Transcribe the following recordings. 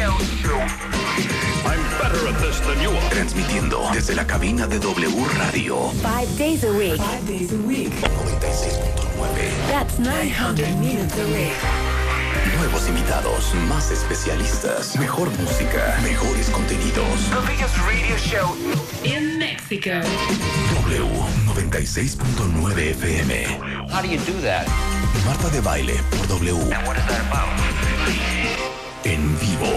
Show. I'm better at this than you are. Transmitiendo desde la cabina de W Radio. Five days a week. Five days a week. 96.9. That's 900 minutes a week. Nuevos invitados, más especialistas, mejor música, mejores contenidos. The biggest radio show. In Mexico. W 96.9 FM. How do you do that? Marta de baile por W. And what is that about? En vivo.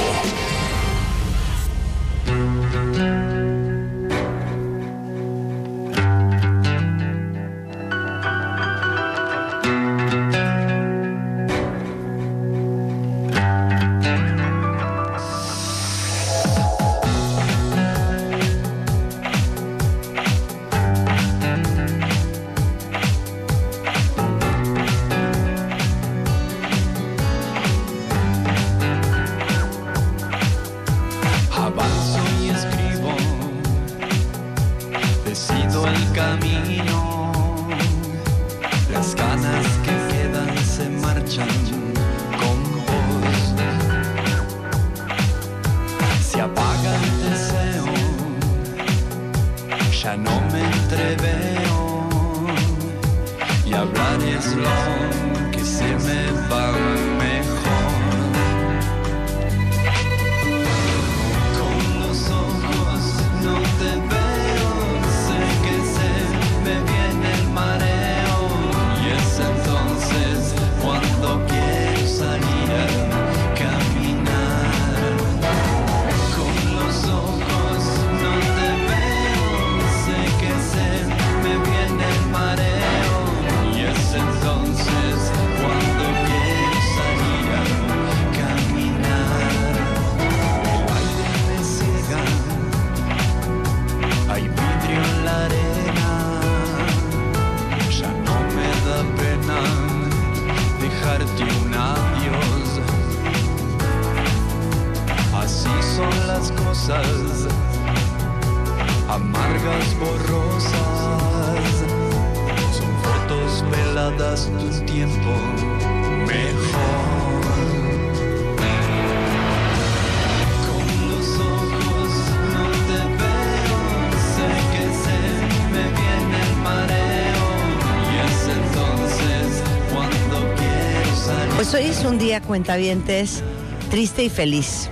Cuentavientes, triste y feliz.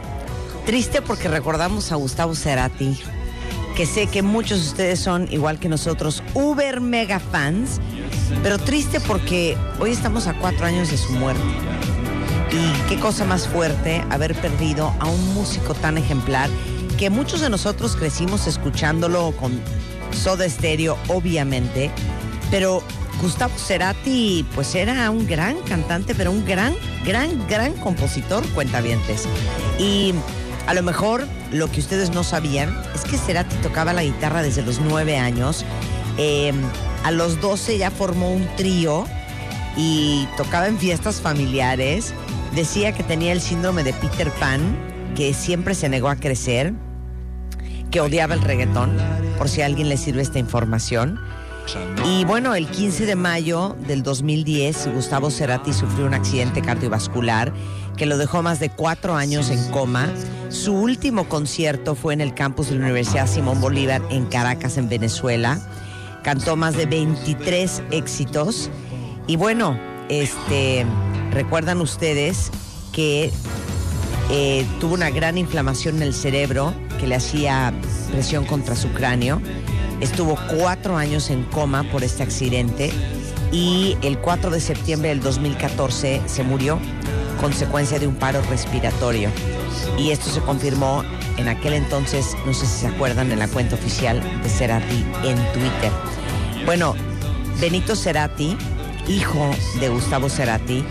Triste porque recordamos a Gustavo Cerati, que sé que muchos de ustedes son, igual que nosotros, uber mega fans, pero triste porque hoy estamos a cuatro años de su muerte. Y qué cosa más fuerte haber perdido a un músico tan ejemplar que muchos de nosotros crecimos escuchándolo con Soda Stereo, obviamente, pero Gustavo Cerati, pues era un gran cantante, pero un gran, gran, gran compositor, cuentavientes. Y a lo mejor lo que ustedes no sabían es que Cerati tocaba la guitarra desde los nueve años. Eh, a los 12 ya formó un trío y tocaba en fiestas familiares. Decía que tenía el síndrome de Peter Pan, que siempre se negó a crecer, que odiaba el reggaetón, por si a alguien le sirve esta información. Y bueno, el 15 de mayo del 2010, Gustavo Cerati sufrió un accidente cardiovascular que lo dejó más de cuatro años en coma. Su último concierto fue en el campus de la Universidad Simón Bolívar en Caracas, en Venezuela. Cantó más de 23 éxitos. Y bueno, este, recuerdan ustedes que eh, tuvo una gran inflamación en el cerebro que le hacía presión contra su cráneo. Estuvo cuatro años en coma por este accidente y el 4 de septiembre del 2014 se murió consecuencia de un paro respiratorio. Y esto se confirmó en aquel entonces, no sé si se acuerdan, en la cuenta oficial de Cerati en Twitter. Bueno, Benito Cerati, hijo de Gustavo Cerati,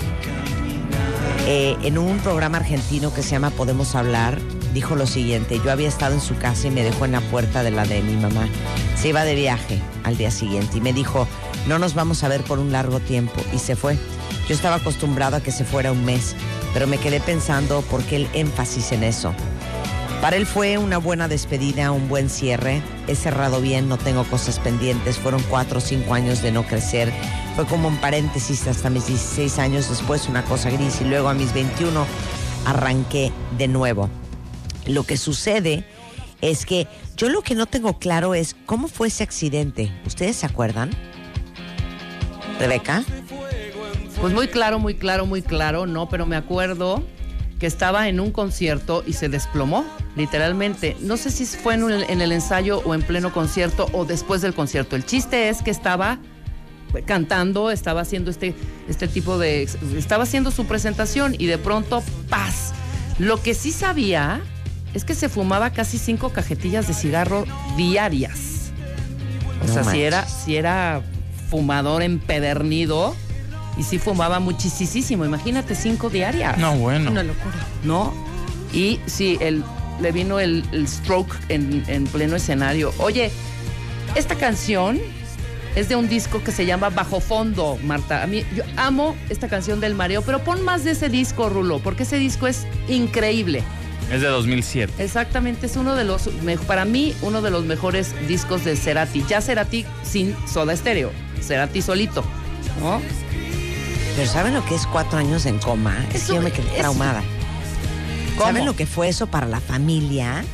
eh, en un programa argentino que se llama Podemos Hablar, dijo lo siguiente, yo había estado en su casa y me dejó en la puerta de la de mi mamá. Se iba de viaje al día siguiente y me dijo, no nos vamos a ver por un largo tiempo y se fue. Yo estaba acostumbrado a que se fuera un mes, pero me quedé pensando por qué el énfasis en eso. Para él fue una buena despedida, un buen cierre. He cerrado bien, no tengo cosas pendientes. Fueron cuatro o cinco años de no crecer. Fue como un paréntesis hasta mis 16 años, después una cosa gris y luego a mis 21 arranqué de nuevo. Lo que sucede es que yo lo que no tengo claro es cómo fue ese accidente. ¿Ustedes se acuerdan? Rebeca. Pues muy claro, muy claro, muy claro, no, pero me acuerdo que estaba en un concierto y se desplomó, literalmente. No sé si fue en, en el ensayo o en pleno concierto o después del concierto. El chiste es que estaba cantando, estaba haciendo este, este tipo de... Estaba haciendo su presentación y de pronto, ¡paz! Lo que sí sabía es que se fumaba casi cinco cajetillas de cigarro diarias. O No sea, si era, si era fumador empedernido y sí fumaba muchísimo. Imagínate, cinco diarias. No, bueno. Una locura. ¿No? Y sí, el, le vino el, el stroke en, en pleno escenario. Oye, esta canción es de un disco que se llama Bajo Fondo, Marta. A mí, yo amo esta canción del mareo, pero pon más de ese disco, Rulo, porque ese disco es increíble. Es de 2007. Exactamente, es uno de los, para mí, uno de los mejores discos de Cerati. Ya Cerati sin Soda Stereo, Cerati solito, ¿no? Pero ¿saben lo que es cuatro años en coma? Es que yo me quedé eso- traumada. ¿Cómo? ¿Saben lo que fue eso para la familia?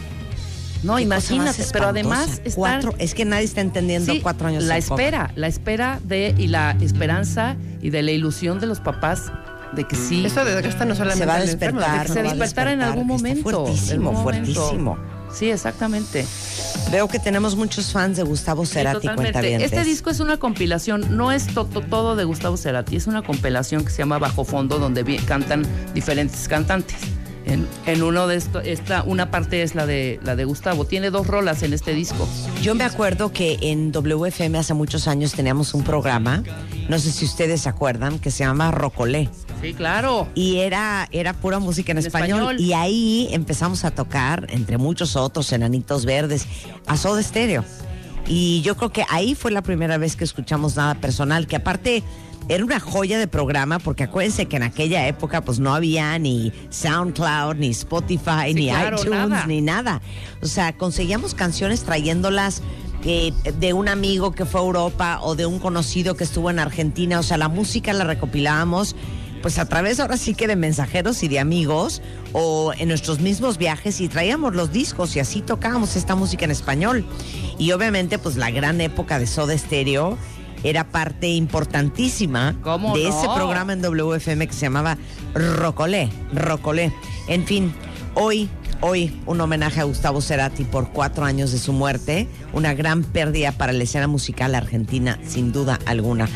No, imagínate, pero además estar- Cuatro, es que nadie está entendiendo Sí, cuatro años la en coma. espera, la espera de y la esperanza y de la ilusión de los papás de que sí Eso desgasta no solamente Se va a al enfermo, despertar, que se no va a despertara en despertar, algún momento. fuertísimo, momento. fuertísimo. Sí, exactamente. Veo que tenemos muchos fans de Gustavo Sí, Cerati, totalmente. cuentavientes. Este disco es una compilación, no es to- to- todo de Gustavo Cerati, es una compilación que se llama Bajo Fondo, donde cantan diferentes cantantes. En, en uno de estos, esta, una parte es la de la de Gustavo. Tiene dos rolas en este disco. Yo me acuerdo que en WFM hace muchos años teníamos un programa, no sé si ustedes se acuerdan, que se llama Rocolé. Sí, claro. Y era, era pura música en, En español. español. Y ahí empezamos a tocar, entre muchos otros, Enanitos Verdes, a Soda Stereo. Y yo creo que ahí fue la primera vez que escuchamos nada personal, que aparte era una joya de programa, porque acuérdense que en aquella época pues no había ni SoundCloud, ni Spotify, Sí, ni claro, iTunes, nada. ni nada. O sea, conseguíamos canciones trayéndolas eh, de un amigo que fue a Europa o de un conocido que estuvo en Argentina. O sea, la música la recopilábamos pues a través ahora sí que de mensajeros y de amigos o en nuestros mismos viajes y traíamos los discos y así tocábamos esta música en español. Y obviamente pues la gran época de Soda Stereo era parte importantísima ¿Cómo de no? ese programa en WFM que se llamaba Rocolé, Rocolé. En fin, hoy, hoy un homenaje a Gustavo Cerati por cuatro años de su muerte, una gran pérdida para la escena musical argentina, sin duda alguna.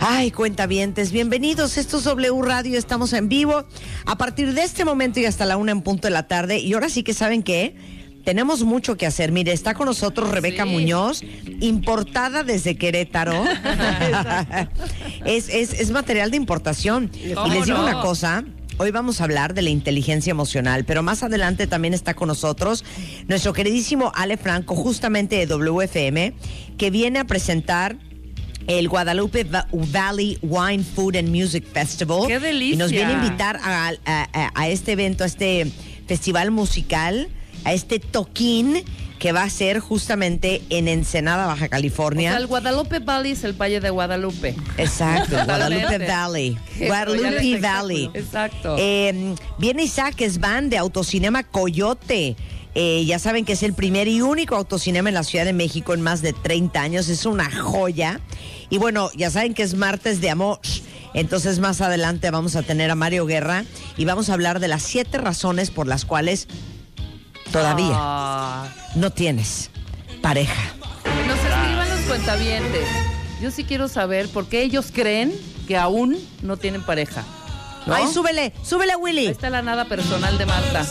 Ay, cuentavientes, bienvenidos. Esto es W Radio, estamos en vivo a partir de este momento y hasta la una en punto de la tarde. Y ahora sí que saben que tenemos mucho que hacer. Mire, está con nosotros Rebeca Sí. Muñoz, importada desde Querétaro. es, es, es material de importación. Y ¿Cómo les digo no? una cosa. Hoy vamos a hablar de la inteligencia emocional, pero más adelante también está con nosotros nuestro queridísimo Ale Franco, justamente de WFM, que viene a presentar el Guadalupe Va- Valley Wine Food and Music Festival. ¡Qué delicia! Y nos viene a invitar a, a- a- a este evento, a este festival musical, a este toquín que va a ser justamente en Ensenada, Baja O California. sea, el Guadalupe Valley es el Valle de Guadalupe. Exacto, Guadalupe. Valley. Guadalupe Valley. Exacto. Eh, viene Isaac Esban de Autocinema Coyote. Eh, ya saben que es el primer y único autocinema en la Ciudad de México en más de 30 años. Es una joya. Y bueno, ya saben que es martes de amor. Entonces más adelante vamos a tener a Mario Guerra y vamos a hablar de las siete razones por las cuales todavía Ah. no tienes pareja. Nos escriban los cuentavientes. Yo sí quiero saber por qué ellos creen que aún no tienen pareja. ¿no? Ay, súbele, súbele, Willy. Ahí está la nada personal de Marta.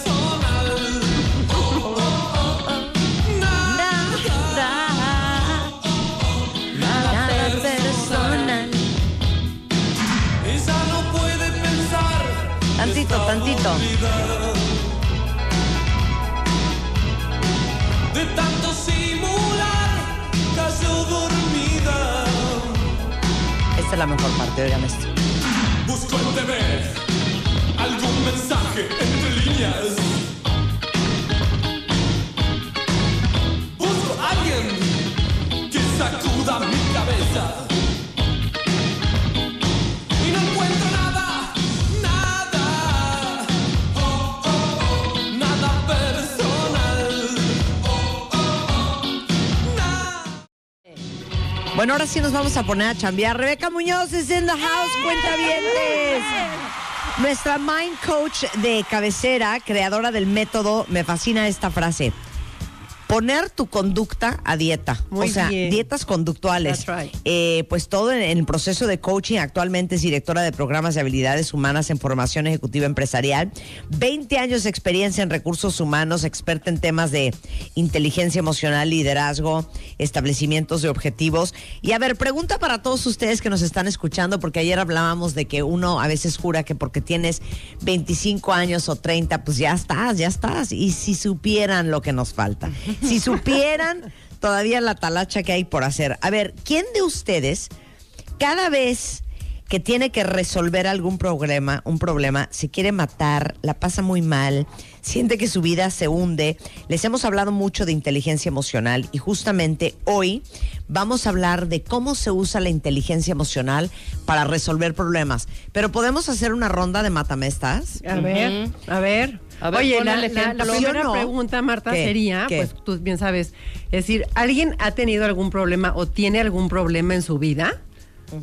Ella no puede pensar. Tantito, tantito. Esta es la mejor parte, oigan esto. Busco en TV algún mensaje entre líneas. Busco a alguien que sacuda mi cabeza. Bueno, ahora sí nos vamos a poner a chambear. Rebeca Muñoz es in the house, cuenta Nuestra mind coach de cabecera, creadora del método, me fascina esta frase. Poner tu conducta a dieta. Muy o sea, bien. dietas conductuales. That's right. Eh, pues todo en, en el proceso de coaching. Actualmente es directora de programas de habilidades humanas en formación ejecutiva empresarial. 20 años de experiencia en recursos humanos, experta en temas de inteligencia emocional, liderazgo, establecimientos de objetivos. Y a ver, pregunta para todos ustedes que nos están escuchando, porque ayer hablábamos de que uno a veces jura que porque tienes 25 años o 30, pues ya estás, ya estás. Y si supieran lo que nos falta, si supieran todavía la talacha que hay por hacer. A ver, ¿quién de ustedes cada vez que tiene que resolver algún problema, un problema, se quiere matar, la pasa muy mal, siente que su vida se hunde. Les hemos hablado mucho de inteligencia emocional y justamente hoy vamos a hablar de cómo se usa la inteligencia emocional para resolver problemas. Pero podemos hacer una ronda de matamestas. A ver, a ver. A ver, Oye, la, el la- ejemplo. la ¿Sí o primera no? pregunta, Marta, ¿Qué? sería, ¿Qué? pues tú bien sabes, es decir, ¿alguien ha tenido algún problema o tiene algún problema en su vida?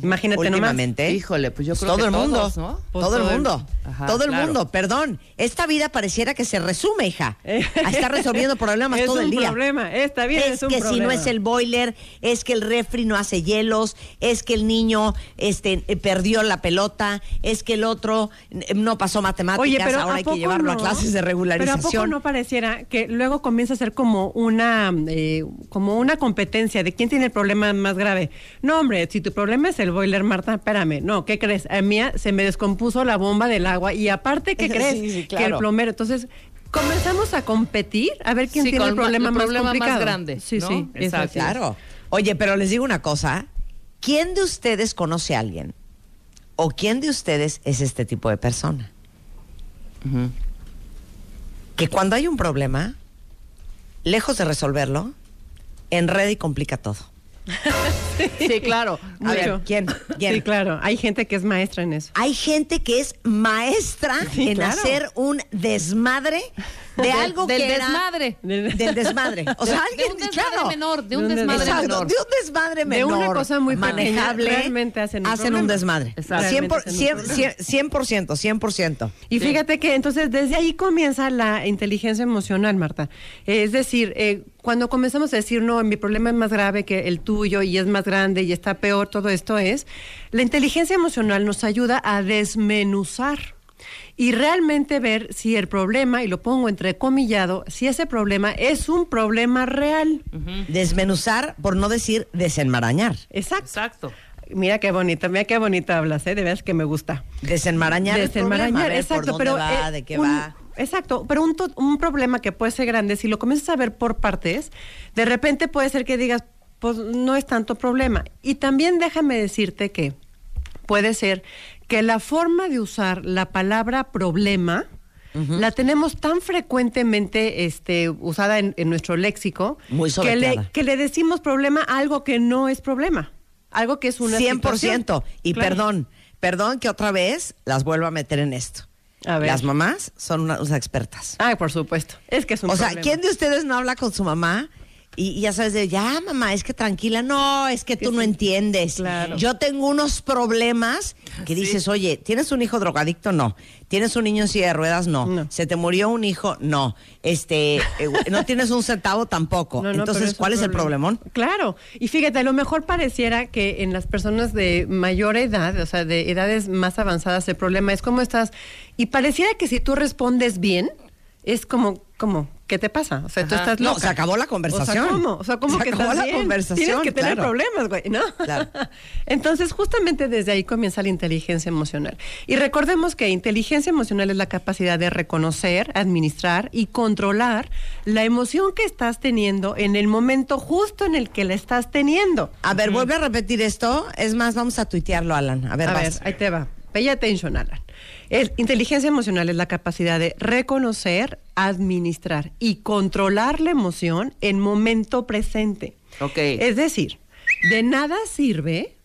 Imagínate nomás. últimamente. Híjole, pues yo creo todo que el mundo, todos, ¿no? Pues todo el todo el- mundo, Ajá, todo el claro. mundo. Perdón, esta vida pareciera que se resume, hija, Eh. a estar resolviendo problemas Es todo el un día. problema, esta vida es, es un que si no es el boiler, es que el refri no hace hielos, es que el niño este eh, perdió la pelota, es que el otro eh, no pasó matemáticas, Oye, pero ahora ¿a hay que llevarlo a clases de Pero ¿a poco regularización. no pareciera que luego comienza a ser como una eh, como una competencia de quién tiene el problema más grave? No, hombre, si tu problema es el boiler, Marta, espérame. No, ¿qué crees? A mí se me descompuso la bomba del agua y aparte, ¿qué Sí, crees? Que el plomero. Entonces, comenzamos a competir a ver quién Sí, tiene el ma- problema el más problema más complicado. grande, Sí, ¿no? sí, Exacto. Claro. Oye, pero les digo una cosa, ¿quién de ustedes conoce a alguien? ¿O quién de ustedes es este tipo de persona? Que cuando hay un problema, lejos de resolverlo, enreda y complica todo. Sí, claro. A ver. ¿quién? ¿Quién? Sí, claro. Hay gente que es maestra en eso. Hay gente que es maestra Sí, en claro. hacer un desmadre de Del- algo del que era- desmadre. del desmadre. O sea, de alguien un desmadre claro. menor, de un De un desmadre Exacto, menor. de un desmadre De menor. una cosa muy pequeña, manejable. realmente hacen un un problema. desmadre. Exacto. 100%, por- Realmente hacen un 100%, 100%, 100%. Y fíjate que entonces desde ahí comienza la inteligencia emocional, Marta. Eh, Es decir, eh, cuando comenzamos a decir, no, mi problema es más grave que el tuyo y es más grande y está peor, todo esto es, la inteligencia emocional nos ayuda a desmenuzar y realmente ver si el problema, y lo pongo entrecomillado, si ese problema es un problema real. Desmenuzar, por no decir desenmarañar. Exacto. Exacto. Mira qué bonita, mira qué bonita hablas, ¿eh? De veras que me gusta. Desenmarañar. el problema, a Desenmarañar, ver exacto, por dónde pero va, eh, de qué un- va. Exacto, pero un, un problema que puede ser grande, si lo comienzas a ver por partes, de repente puede ser que digas, pues no es tanto problema. Y también déjame decirte que puede ser que la forma de usar la palabra problema la tenemos tan frecuentemente este, usada en, en nuestro léxico Muy que le, que le decimos problema a algo que no es problema, algo que es una 100%. situación. Y Claro. perdón, perdón que otra vez las vuelvo a meter en esto. A ver. Las mamás son unas expertas. Ay, por supuesto. Es que es un O sea. ¿quién de ustedes no habla con su mamá? Y, y ya sabes, de, ya mamá, es que tranquila, no, es que tú no entiendes. Claro. Yo tengo unos problemas que dices, oye, ¿tienes un hijo drogadicto? No. ¿Tienes un niño en silla de ruedas? No. No. ¿Se te murió un hijo? No. Este, eh, no tienes un centavo tampoco. No, no, pero Entonces, ¿cuál es el problema. problemón? Claro, y fíjate, a lo mejor pareciera que en las personas de mayor edad, o sea, de edades más avanzadas, el problema es cómo estás. Y pareciera que si tú respondes bien, es como, como, ¿qué te pasa? O sea, tú estás No, loca. se acabó la conversación. O sea, ¿cómo? O sea, ¿cómo Se que acabó estás la bien? conversación, Tienes que tener claro. problemas, güey, ¿no? Claro. Entonces, justamente desde ahí comienza la inteligencia emocional. Y recordemos que inteligencia emocional es la capacidad de reconocer, administrar y controlar la emoción que estás teniendo en el momento justo en el que la estás teniendo. A ver, vuelve a repetir esto. Es más, vamos a tuitearlo, Alan. A ver, A ver, vas. ahí te va. Pay attention, Alan. Inteligencia emocional es la capacidad de reconocer, administrar y controlar la emoción en momento presente. Ok. Es decir, de nada sirve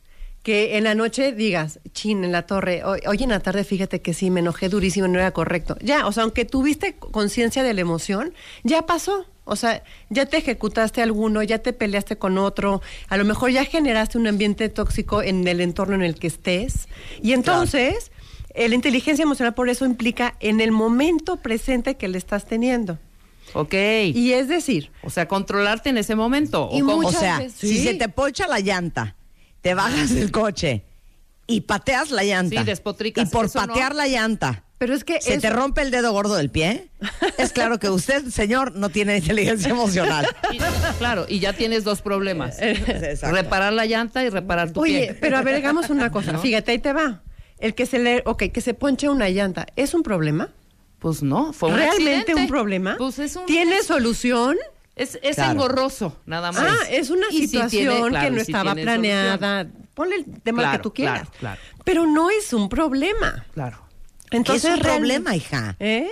que en la noche digas, chin, en la torre, hoy, hoy en la tarde fíjate que sí, me enojé durísimo, no era correcto. Ya, o sea, aunque tuviste conciencia de la emoción, ya pasó. O sea, ya te ejecutaste alguno, ya te peleaste con otro, a lo mejor ya generaste un ambiente tóxico en el entorno en el que estés. Y entonces, la inteligencia emocional por eso implica en el momento presente que le estás teniendo. Ok. Y es decir, o sea, controlarte en ese momento. Y ¿o cómo? O Muchas sea, veces. si se te pocha la llanta, te bajas del coche y pateas la llanta. Sí, despotricas. Y por no. patear la llanta. pero es que Se eso- te rompe el dedo gordo del pie. Es claro que usted, señor, no tiene inteligencia emocional. Y- claro, y ya tienes dos problemas. Exacto. reparar la llanta y reparar tu Oye, pie. pero a ver, hagamos una cosa. Fíjate, ahí te va. El que se le, ok, que se ponche una llanta, ¿es un problema? Pues no, fue un ¿Realmente accidente. un problema? Pues es un... ¿Tiene solución? Es, es Claro. engorroso, nada más. Ah, es una Y situación tiene- claro, que no estaba tiene solución. planeada. Ponle el tema Claro, que tú quieras. claro, claro. Pero no es un problema. Claro. Entonces, ¿Qué es un real- problema, hija? ¿Eh?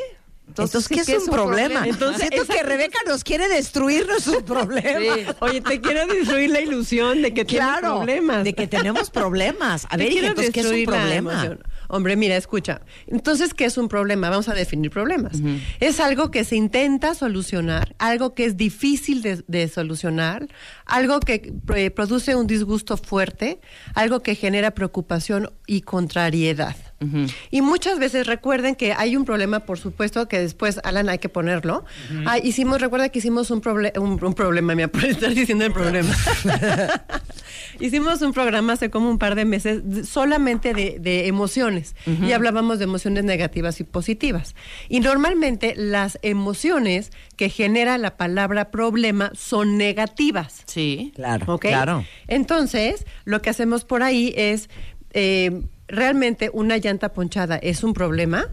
Entonces, ¿qué es ¿qué un problema? Entonces, Siento que Rebeca nos quiere destruir nuestros problemas. Sí. Oye, te quiero destruir la ilusión de que tienes Claro, problemas. de que tenemos problemas. A Te ver, entonces, ¿qué es un problema? emoción. Hombre, mira, escucha. Entonces, ¿qué es un problema? Vamos a definir problemas. Es algo que se intenta solucionar, algo que es difícil de, de solucionar, algo que eh, produce un disgusto fuerte, algo que genera preocupación y contrariedad. Y muchas veces recuerden que hay un problema, por supuesto, que después, Alan, hay que ponerlo. Ah, hicimos, recuerda que hicimos un, proble- un, un problema, mira, por estar diciendo el problema. hicimos un programa hace como un par de meses solamente de, de emociones y hablábamos de emociones negativas y positivas. Y normalmente las emociones que genera la palabra problema son negativas. Sí. Claro, claro. Entonces, lo que hacemos por ahí es, eh, ¿realmente una llanta ponchada es un problema?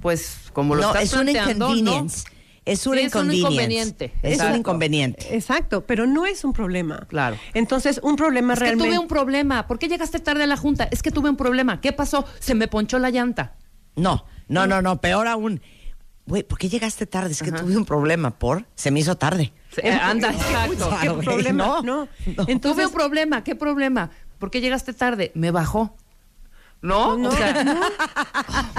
Pues como lo No, estás es un planteando, inconvenience. ¿no? Es un Sí, es un inconvenience. inconveniente. Es un Exacto. inconveniente. Exacto, pero no es un problema. Claro. Entonces, un problema Es que realmente... tuve un problema. ¿Por qué llegaste tarde a la junta? Es que tuve un problema. ¿Qué pasó? Se me ponchó la llanta. No, no, no, no, peor aún. Güey, ¿por qué llegaste tarde? Es que tuve un problema por... Se me hizo tarde. Eh, anda, ¿Qué exacto. Güey, problema? no, No. no. tuve Entonces, un problema. ¿Qué problema? ¿Por qué llegaste tarde? Me bajó. ¿No? No, o sea,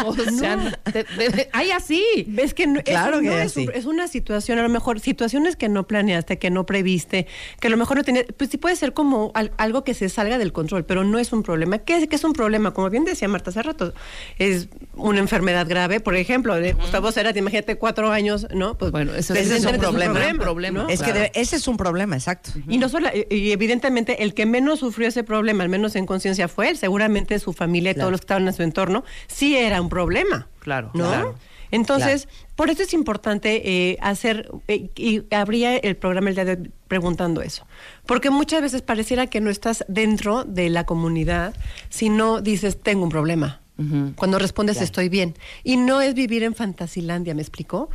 o sea, te- te- hay así. Ves que no, Claro eso que no es es, un- así. es una situación, a lo mejor situaciones que no planeaste, que no previste, que a lo mejor no tenías, pues sí puede ser como al- algo que se salga del control, pero no es un problema. ¿Qué es, qué es un problema? Como bien decía Marta hace rato, es una enfermedad grave, por ejemplo, de Gustavo Cerati, imagínate cuatro años, ¿no? Pues Bueno, eso Ese es un problema. problema. ¿no? Es que Claro. ese es un problema, exacto. Y no solo, y evidentemente el que menos sufrió ese problema, al menos en conciencia, fue él. Seguramente su familia y Claro. todos los que estaban en su entorno, sí era un problema. Claro, ¿no? claro. Entonces, por eso es importante eh, hacer, eh, y habría el programa el día de hoy preguntando eso. Porque muchas veces pareciera que no estás dentro de la comunidad, sino dices, tengo un problema. Cuando respondes estoy bien. Y no es vivir en fantasilandia, ¿me explicó?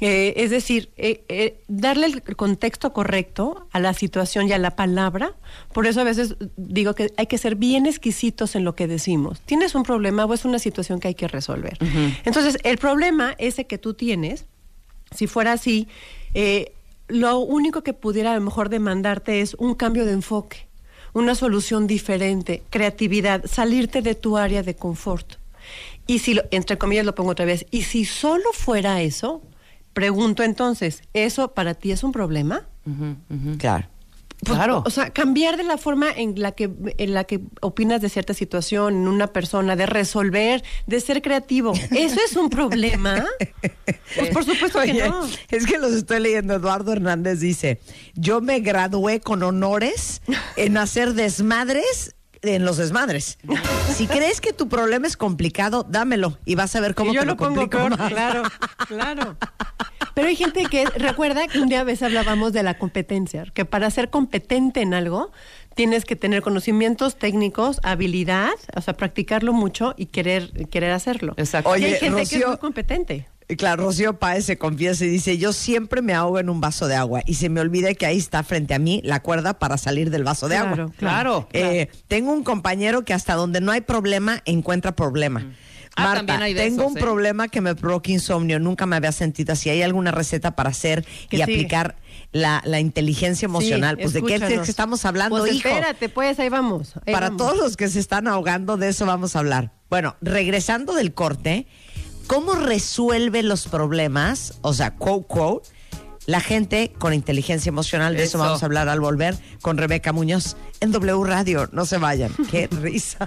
Eh, es decir, eh, eh, darle el contexto correcto a la situación y a la palabra. Por eso a veces digo que hay que ser bien exquisitos en lo que decimos. ¿Tienes un problema o es una situación que hay que resolver? Entonces, el problema ese que tú tienes, si fuera así, lo único que pudiera a lo mejor demandarte es un cambio de enfoque, una solución diferente, creatividad, salirte de tu área de confort. Y si, lo- entre comillas lo pongo otra vez, y si solo fuera eso, pregunto entonces, ¿eso para ti es un problema? Claro. Pues, Claro. O sea, cambiar de la forma en la que en la que opinas de cierta situación, en una persona, de resolver, de ser creativo. ¿Eso es un problema? Pues por supuesto que no. es que los estoy leyendo. Eduardo Hernández dice: Yo me gradué con honores en hacer desmadres en los desmadres. Si crees que tu problema es complicado, dámelo y vas a ver cómo Y yo te lo lo pongo complico peor, más. claro, claro. Pero hay gente que recuerda que un día a veces hablábamos de la competencia, que para ser competente en algo tienes que tener conocimientos técnicos, habilidad, o sea, practicarlo mucho y querer querer hacerlo. Exacto. y Oye, hay gente que es muy competente. Claro, Rocío Páez se confiesa y dice, yo siempre me ahogo en un vaso de agua y se me olvida que ahí está frente a mí la cuerda para salir del vaso de Claro, agua. claro. Eh, tengo un compañero que hasta donde no hay problema, encuentra problema. Ah, Marta, tengo esos, un ¿eh? problema que me provoca insomnio, nunca me había sentido así. ¿Hay alguna receta para hacer y aplicar la, la inteligencia emocional? Sí, pues de qué es que estamos hablando, Pues hijo. espérate, pues ahí vamos. ahí Para vamos. todos los que se están ahogando, de eso vamos a hablar. Bueno, regresando del corte, ¿cómo resuelve los problemas? O sea, quote, quote, la gente con inteligencia emocional. De eso, Eso. vamos a hablar al volver con Rebeca Muñoz en W Radio. No se vayan. Qué risa.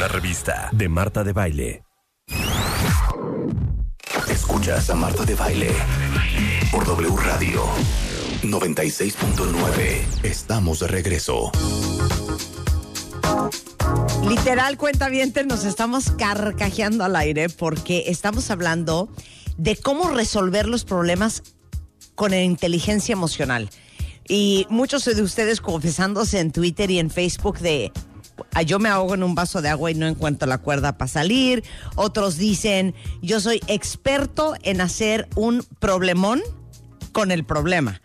Una revista de Marta de Baile. Escuchas a Marta de Baile por W Radio 96.9. Estamos de regreso. Literal, cuenta nos estamos carcajeando al aire porque estamos hablando de cómo resolver los problemas con inteligencia emocional. Y muchos de ustedes confesándose en Twitter y en Facebook de "Ah, yo me ahogo en un vaso de agua y no encuentro la cuerda para salir. Otros dicen yo soy experto en hacer un problemón con el problema.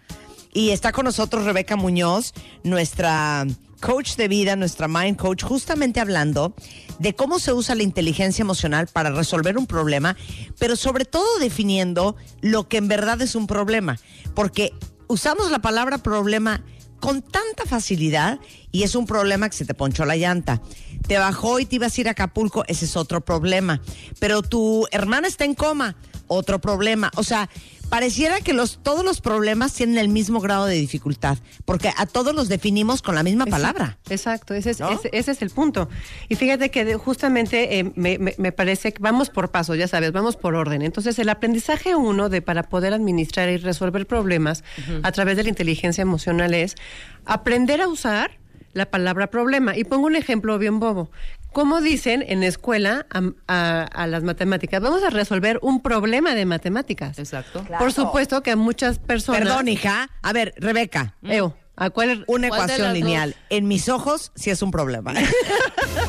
Y está con nosotros Rebeca Muñoz, nuestra coach de vida, nuestra mind coach, justamente hablando de cómo se usa la inteligencia emocional para resolver un problema, pero sobre todo definiendo lo que en verdad es un problema. Porque usamos la palabra problema con tanta facilidad y es un problema que se te ponchó la llanta. Te bajó y te ibas a ir a Acapulco, ese es otro problema. Pero tu hermana está en coma, otro problema. O sea, pareciera que los, todos los problemas tienen el mismo grado de dificultad, porque a todos los definimos con la misma palabra. Exacto, ese es, ¿No? ese, ese es el punto. Y fíjate que justamente eh, me, me- me parece que vamos por paso, ya sabes, vamos por orden. Entonces, el aprendizaje uno de para poder administrar y resolver problemas a través de la inteligencia emocional es aprender a usar la palabra problema. Y pongo un ejemplo bien bobo. ¿Cómo dicen en escuela a, a- a las matemáticas? Vamos a resolver un problema de matemáticas. Exacto. Por supuesto que a muchas personas... Perdón, hija. A ver, Rebeca. Eo, ¿a cuál? Una ¿Cuál de ecuación lineal. En mis ojos sí es un problema.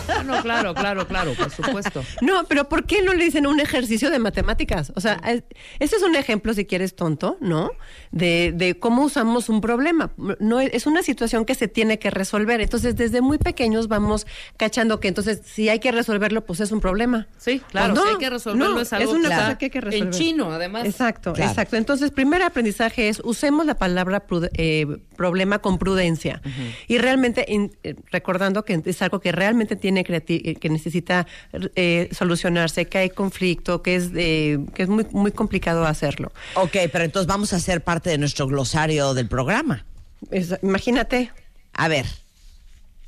Ah, no, claro, claro, claro, por supuesto. No, pero ¿por qué no le dicen un ejercicio de matemáticas? O sea, es- ese es un ejemplo, si quieres, tonto, ¿no? De, de cómo usamos un problema. No es una situación que se tiene que resolver. Entonces, desde muy pequeños vamos cachando que entonces, si hay que resolverlo, pues es un problema. Sí, claro, No, si hay que resolverlo no, es algo una cosa que hay que resolver. en chino, además. Exacto, Claro. exacto. Entonces, primer aprendizaje es usemos la palabra eh, problema con prudencia y realmente in- eh, recordando que es algo que realmente tiene eh, que necesita eh, solucionarse, que hay conflicto, que es eh, que es muy muy complicado hacerlo. ok, pero entonces vamos a hacer parte de nuestro glosario del programa. Es- imagínate. A ver,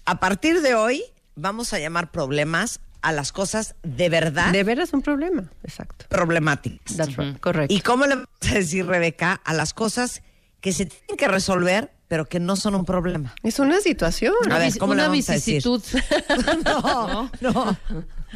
a partir de hoy vamos a llamar problemas a las cosas de verdad De veras un problema. Exacto. problemáticas. That's right. Correcto. ¿Y cómo le vamos a decir, Rebeca, a las cosas que se tienen que resolver, pero que no son un problema? es una situación. A ver, ¿cómo le una vamos a decir? vicisitud. No, no.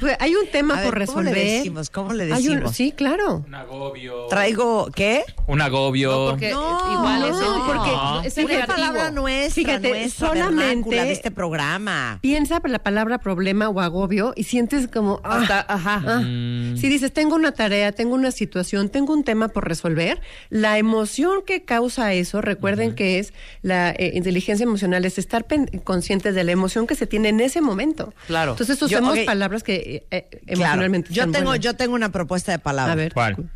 Pues, Hay un tema A por ver, ¿cómo le resolver. decimos? ¿Cómo le Hay un- decimos? sí, claro. Un agobio. Traigo, ¿qué? Un agobio. No, porque No, igual no, es el, porque es el Una negativo. palabra nuestra, Fíjate, nuestra solamente- de este programa. Piensa la palabra problema o agobio y sientes como ah, Hasta, ajá. Ah, Mm. Si dices, tengo una tarea, tengo una situación, tengo un tema por resolver, la emoción que causa eso, recuerden que es la eh, inteligencia emocional, es estar conscientes de la emoción que se tiene en ese momento. Claro. Entonces Yo- usemos ok. palabras que eh, eh, Claro. emocionalmente Yo tengo, buenas. yo tengo una propuesta de palabra. A ver. ¿Cuál?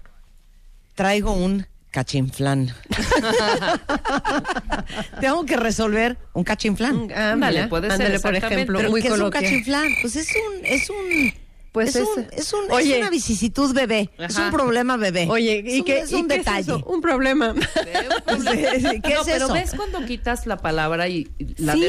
Traigo un cachinflán. tengo que resolver un cachinflán. Ah, Ándale, mira, puede ser, ándale, por ejemplo, ¿Pero muy qué es un cachinflán? Pues es un, es un, Pues es, es- un, es, un- Oye. es una vicisitud bebé. Es un problema bebé. Oye, es ¿y un, qué, es y un qué detalle. eso? Un problema. ¿Qué no, es pero eso? ves cuando quitas la palabra y la Sí.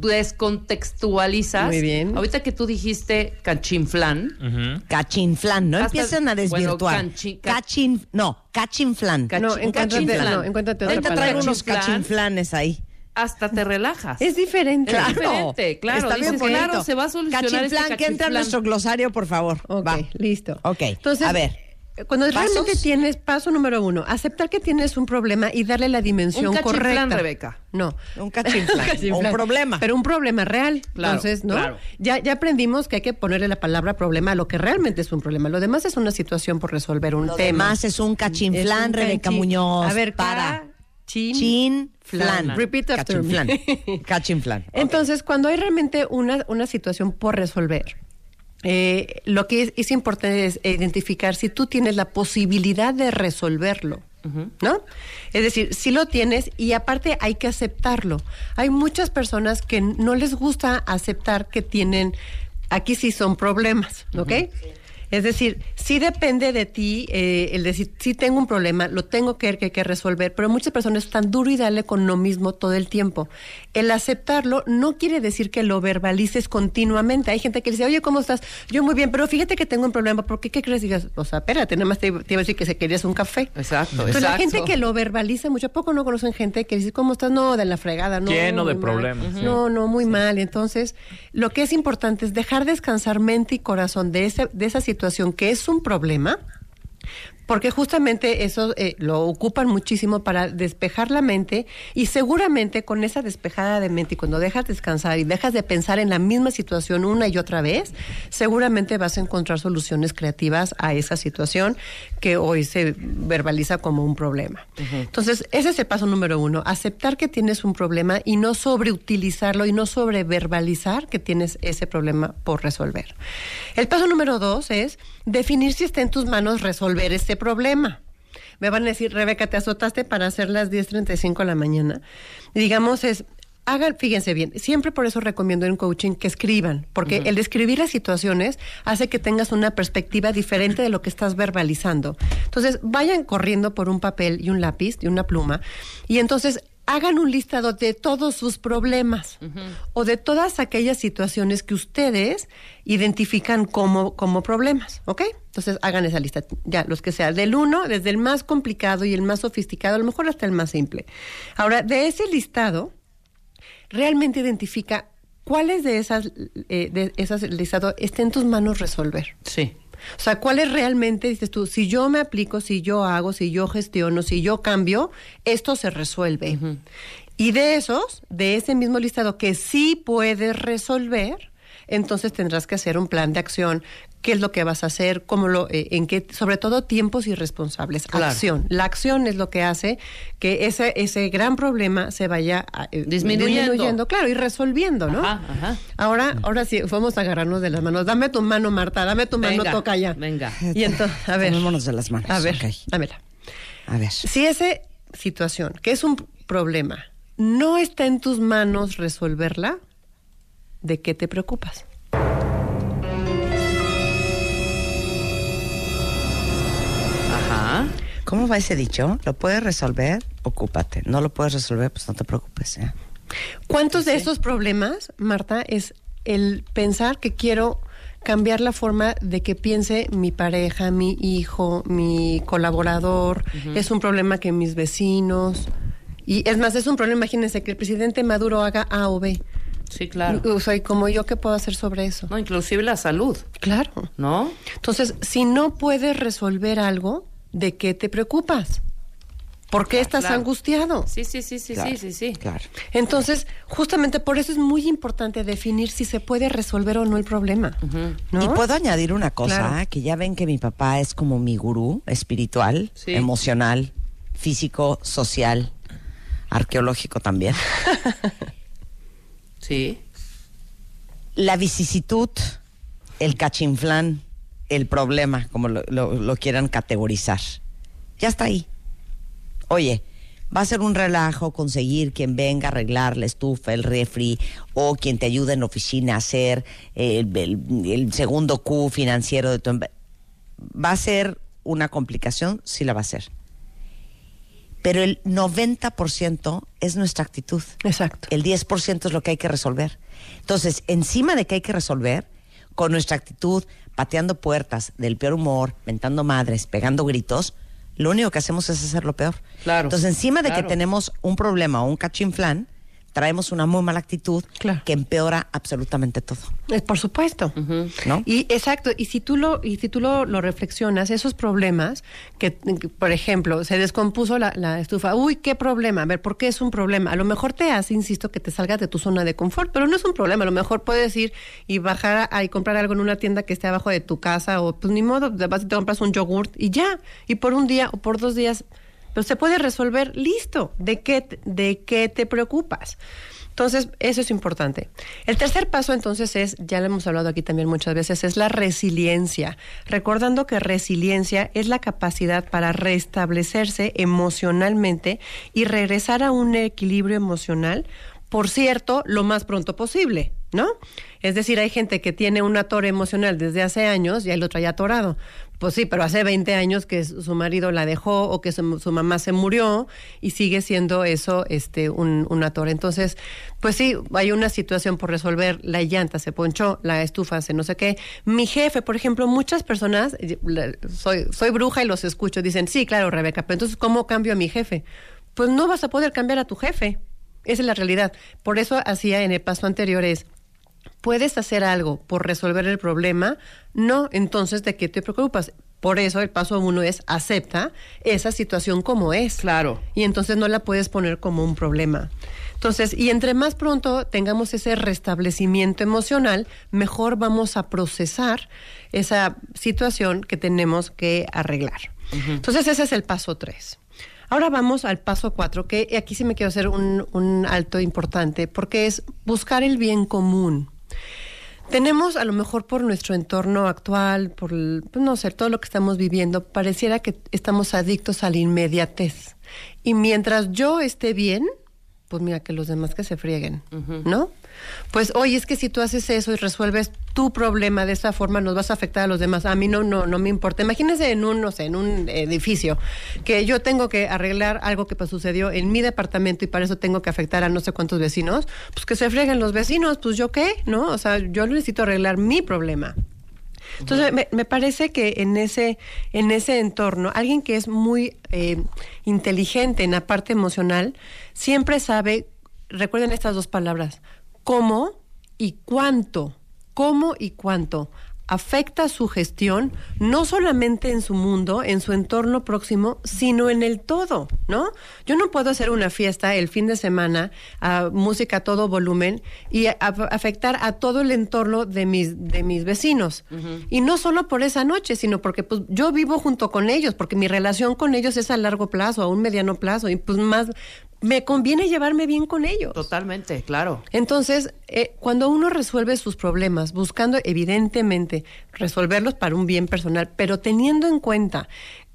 Desconte- descontextualizas. Muy bien. Ahorita que tú dijiste cachinflán. Ujú. Cachinflán, no Hasta- empiecen a desvirtuar. bueno, canchi- ca- Cachin, no, cachinflán. Ca- no, encuéntrate, cachinflán. no, encuéntrate otra Ahorita palabra. traigo unos Cachinflán. cachinflanes ahí. Hasta te relajas. Es diferente. Es diferente, claro. Está bien Dices, bonito. claro, se va a solucionar Cachinflán, este que entre a cachinflán. nuestro glosario, por favor. Ok, Va. listo. Ok, Entonces, a ver. Cuando ¿Pasos? realmente tienes, paso número uno, aceptar que tienes un problema y darle la dimensión Un correcta. Rebeca. No. Un cachinflán, un problema. Pero un problema real. Claro, Entonces, ¿no? claro. Ya, ya aprendimos que hay que ponerle la palabra problema a lo que realmente es un problema. Lo demás es una situación por resolver un Lo tema. demás es un cachinflán, Es un Rebeca Muñoz. A ver, para. Chin, Chin, flan. flan. Repeat after me. Cachinflán. Entonces, cuando hay realmente una, una situación por resolver, eh, lo que es, es importante es identificar si tú tienes la posibilidad de resolverlo. ¿No? Es decir, si lo tienes y aparte hay que aceptarlo. Hay muchas personas que no les gusta aceptar que tienen, aquí sí son problemas, ¿ok? Es decir, sí depende de ti eh, el decir, sí tengo un problema, lo tengo que, que, que resolver, pero muchas personas están duro y dale con lo mismo todo el tiempo. El aceptarlo no quiere decir que lo verbalices continuamente. Hay gente que dice, oye, ¿cómo estás? Yo muy bien, pero fíjate que tengo un problema, ¿por qué? ¿Qué crees? Y digas, o sea, espérate, nada más te, te iba a decir que se querías un café. Exacto, Entonces, la exacto. gente que lo verbaliza mucho, ¿a poco no conocen gente que dice, ¿cómo estás? No, de la fregada, no. Lleno de muy mal. problemas. No, no, muy mal. Entonces, lo que es importante es dejar descansar mente y corazón de, ese, de esa situación que es un problema, porque justamente eso eh, lo ocupan muchísimo para despejar la mente y seguramente con esa despejada de mente y cuando dejas descansar y dejas de pensar en la misma situación una y otra vez, seguramente vas a encontrar soluciones creativas a esa situación que hoy se verbaliza como un problema. Entonces, ese es el paso número uno, aceptar que tienes un problema y no sobreutilizarlo y no sobreverbalizar que tienes ese problema por resolver. El paso número dos es definir si está en tus manos resolver este problema. Me van a decir, Rebeca, te azotaste para hacer las 10.35 de la mañana. Y digamos, es, hagan, fíjense bien, siempre por eso recomiendo en coaching que escriban, porque el escribir las situaciones hace que tengas una perspectiva diferente de lo que estás verbalizando. Entonces, vayan corriendo por un papel y un lápiz y una pluma, y entonces hagan un listado de todos sus problemas o de todas aquellas situaciones que ustedes identifican como, como problemas, ¿ok? Entonces hagan esa lista, ya, los que sean, del uno, desde el más complicado y el más sofisticado, a lo mejor hasta el más simple. Ahora, de ese listado, realmente identifica cuáles de esas, eh, de esas listado está en tus manos resolver. Sí. O sea, ¿cuáles realmente, dices tú, si yo me aplico, si yo hago, si yo gestiono, si yo cambio, esto se resuelve? Y de esos, de ese mismo listado que sí puedes resolver, entonces tendrás que hacer un plan de acción. ¿Qué es lo que vas a hacer? ¿Cómo lo, eh, en qué, sobre todo tiempos irresponsables. Claro. Acción. La acción es lo que hace que ese, ese gran problema se vaya eh, Disminuyendo. claro, y resolviendo, ¿no? Ajá, ajá. Ahora, ahora sí, vamos a agarrarnos de las manos. Dame tu mano, Marta, dame tu mano, Venga, toca ya. venga. Y entonces, a ver. Tomémonos de las manos. A ver, ok. dámela. A ver. Si esa situación, que es un problema, no está en tus manos resolverla, ¿de qué te preocupas? ¿Cómo va ese dicho? ¿Lo puedes resolver? Ocúpate. No lo puedes resolver, pues no te preocupes. ¿eh? ¿Cuántos de esos problemas, Marta, es el pensar que quiero cambiar la forma de que piense mi pareja, mi hijo, mi colaborador? Es un problema que mis vecinos... Y es más, es un problema, imagínense, que el presidente Maduro haga A o B. Sí, claro. O sea, y como yo, ¿qué puedo hacer sobre eso? No, inclusive la salud, Claro. ¿no? Entonces, si no puedes resolver algo, ¿de qué te preocupas? ¿Por qué estás claro. angustiado? Sí, sí, sí, sí, sí, sí, sí. Claro. Entonces, justamente por eso es muy importante definir si se puede resolver o no el problema. ¿no? Y puedo añadir una cosa, que ya ven que mi papá es como mi gurú espiritual, Sí. emocional, físico, social, arqueológico también. Sí. La vicisitud, el cachinflán, el problema, como lo, lo- lo quieran categorizar, ya está ahí. Oye, va a ser un relajo conseguir quien venga a arreglar la estufa, el refri, o quien te ayude en la oficina a hacer el, el- el segundo Q financiero de tu ¿Va a ser una complicación? Sí la va a ser. Pero el 90% es nuestra actitud. Exacto. El 10% es lo que hay que resolver. Entonces, encima de que hay que resolver, con nuestra actitud, pateando puertas, del peor humor, mentando madres, pegando gritos, lo único que hacemos es hacerlo peor. Claro, Entonces, encima de claro. que tenemos un problema o un cachinflán, traemos una muy mala actitud Claro. que empeora absolutamente todo. Eh, Por supuesto. ¿No? Y exacto, y si tú lo, y si tú lo, lo reflexionas, esos problemas que, que, por ejemplo, se descompuso la, la estufa, uy, qué problema, a ver, ¿por qué es un problema? A lo mejor te hace, insisto, que te salgas de tu zona de confort, pero no es un problema, a lo mejor puedes ir y bajar a, y comprar algo en una tienda que esté abajo de tu casa, o pues ni modo, vas y te compras un yogurt y ya, y por un día o por dos días, se puede resolver, listo, ¿de qué, de qué te preocupas? Entonces, eso es importante. El tercer paso, entonces, es, ya lo hemos hablado aquí también muchas veces, es la resiliencia. Recordando que resiliencia es la capacidad para restablecerse emocionalmente y regresar a un equilibrio emocional, por cierto, lo más pronto posible, ¿no? Es decir, hay gente que tiene un atore emocional desde hace años y ahí lo trae atorado. Pues sí, pero hace 20 años que su marido la dejó o que su, mamá se murió y sigue siendo eso este un, un atore. Entonces, pues sí, hay una situación por resolver. La llanta se ponchó, la estufa se no sé qué. Mi jefe, por ejemplo, muchas personas, soy, soy bruja y los escucho, dicen, sí, claro, Rebeca, pero entonces, ¿cómo cambio a mi jefe? Pues no vas a poder cambiar a tu jefe. Esa es la realidad. Por eso hacía en el paso anterior es, ¿puedes hacer algo por resolver el problema? No, entonces, ¿de qué te preocupas? Por eso el paso uno es acepta esa situación como es. Claro. Y entonces no la puedes poner como un problema. Entonces, y entre más pronto tengamos ese restablecimiento emocional, mejor vamos a procesar esa situación que tenemos que arreglar. Entonces, ese es el paso tres. Ahora vamos al paso cuatro, que aquí sí me quiero hacer un, un alto importante, porque es buscar el bien común. Tenemos, a lo mejor por nuestro entorno actual, por, pues, no sé, todo lo que estamos viviendo, pareciera que estamos adictos a la inmediatez. Y mientras yo esté bien, pues mira, que los demás que se frieguen, ¿no? Pues, oye, es que si tú haces eso y resuelves tu problema de esa forma, nos vas a afectar a los demás. A mí no, no, no me importa. Imagínense en un, no sé, en un edificio, que yo tengo que arreglar algo que pues, sucedió en mi departamento y para eso tengo que afectar a no sé cuántos vecinos. Pues que se frieguen los vecinos, pues yo qué, ¿no? O sea, yo necesito arreglar mi problema. Entonces, me, me parece que en ese, en ese entorno, alguien que es muy eh, inteligente en la parte emocional, siempre sabe, recuerden estas dos palabras, cómo y cuánto, cómo y cuánto afecta su gestión, no solamente en su mundo, en su entorno próximo, sino en el todo, ¿no? Yo no puedo hacer una fiesta el fin de semana, a música a todo volumen, y a- a- afectar a todo el entorno de mis, de mis vecinos. Y no solo por esa noche, sino porque pues, yo vivo junto con ellos, porque mi relación con ellos es a largo plazo, a un mediano plazo, y pues más, me conviene llevarme bien con ellos. Totalmente, claro. Entonces, eh, cuando uno resuelve sus problemas, buscando evidentemente resolverlos para un bien personal, pero teniendo en cuenta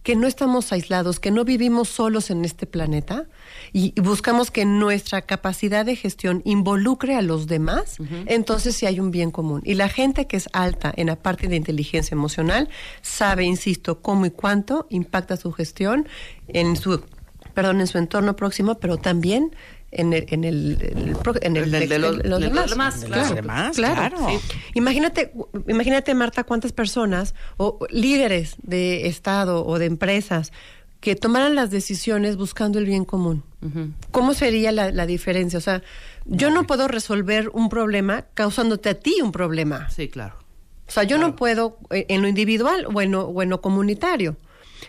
que no estamos aislados, que no vivimos solos en este planeta y, y buscamos que nuestra capacidad de gestión involucre a los demás, entonces sí hay un bien común. Y la gente que es alta en la parte de inteligencia emocional sabe, insisto, cómo y cuánto impacta su gestión en su perdón, en su entorno próximo, pero también en el, en el, en el de los- de los de los demás. demás, De claro. los demás, Claro. claro. Sí. Imagínate, imagínate, Marta, cuántas personas o líderes de Estado o de empresas que tomaran las decisiones buscando el bien común. ¿Cómo sería la, la diferencia? O sea, yo no puedo resolver un problema causándote a ti un problema. Sí, claro. O sea, yo no puedo eh, en lo individual o en lo, o en lo comunitario.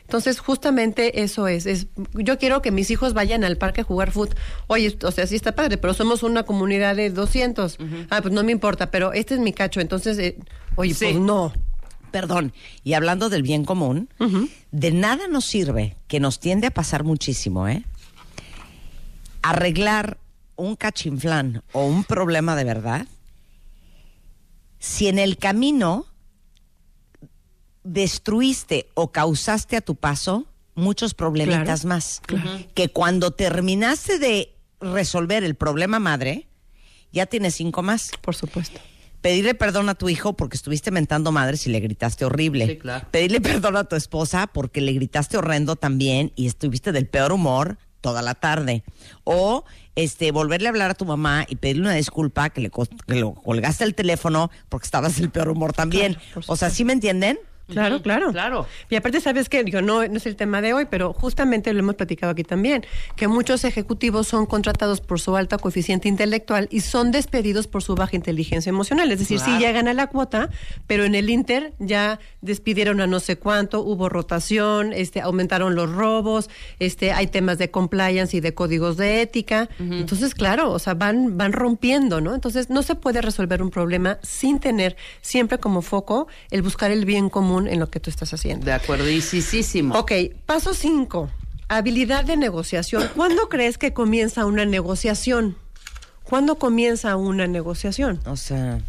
Entonces, justamente eso es, es. Yo quiero que mis hijos vayan al parque a jugar fútbol. Oye, o sea, sí está padre, pero somos una comunidad de 200. Ah, pues no me importa, pero este es mi cacho. Entonces, eh, oye, Sí. pues no. Perdón, y hablando del bien común, de nada nos sirve, que nos tiende a pasar muchísimo, ¿eh? Arreglar un cachinflán o un problema de verdad, si en el camino destruiste o causaste a tu paso muchos problemitas Claro, más. Que cuando terminaste de resolver el problema madre, ya tienes cinco más Por supuesto. pedirle perdón a tu hijo porque estuviste mentando madres y le gritaste horrible. Sí, claro. Pedirle perdón a tu esposa porque le gritaste horrendo también y estuviste del peor humor toda la tarde. O este volverle a hablar a tu mamá y pedirle una disculpa que le que lo colgaste el teléfono porque estabas del peor humor también. Claro, o sea, ¿sí me entienden? Claro, claro. Claro. Y aparte, ¿sabes qué? Digo, no, no es el tema de hoy, pero justamente lo hemos platicado aquí también, que muchos ejecutivos son contratados por su alta coeficiente intelectual y son despedidos por su baja inteligencia emocional. Es decir, sí llegan a la cuota, pero en el Inter ya despidieron a no sé cuánto, hubo rotación, este, aumentaron los robos, este, hay temas de compliance y de códigos de ética. Entonces, claro, o sea, van, van rompiendo, ¿no? Entonces, no se puede resolver un problema sin tener siempre como foco el buscar el bien común en lo que tú estás haciendo. De acuerdísimo. Ok, paso 5. Habilidad de negociación. ¿Cuándo crees que comienza una negociación? ¿Cuándo comienza una negociación? O sea,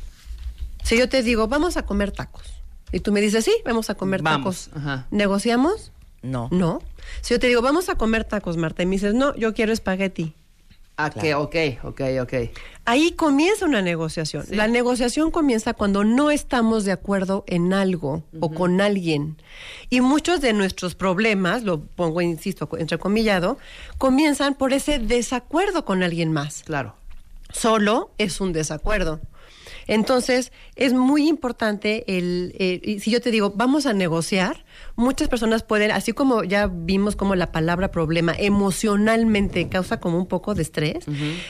Si yo te digo, vamos a comer tacos, y tú me dices, sí, vamos a comer Vamos, tacos, ajá. ¿negociamos? no. No. Si yo te digo, vamos a comer tacos, Marta, y me dices, no, yo quiero espagueti. Ah, que, ok, ok, ok. Ahí comienza una negociación. La negociación comienza cuando no estamos de acuerdo en algo o con alguien. Y muchos de nuestros problemas, lo pongo, insisto, entrecomillado, comienzan por ese desacuerdo con alguien más. Claro. Solo es un desacuerdo. Entonces, es muy importante el, eh, y si yo te digo, vamos a negociar, muchas personas pueden, así como ya vimos como la palabra problema emocionalmente causa como un poco de estrés,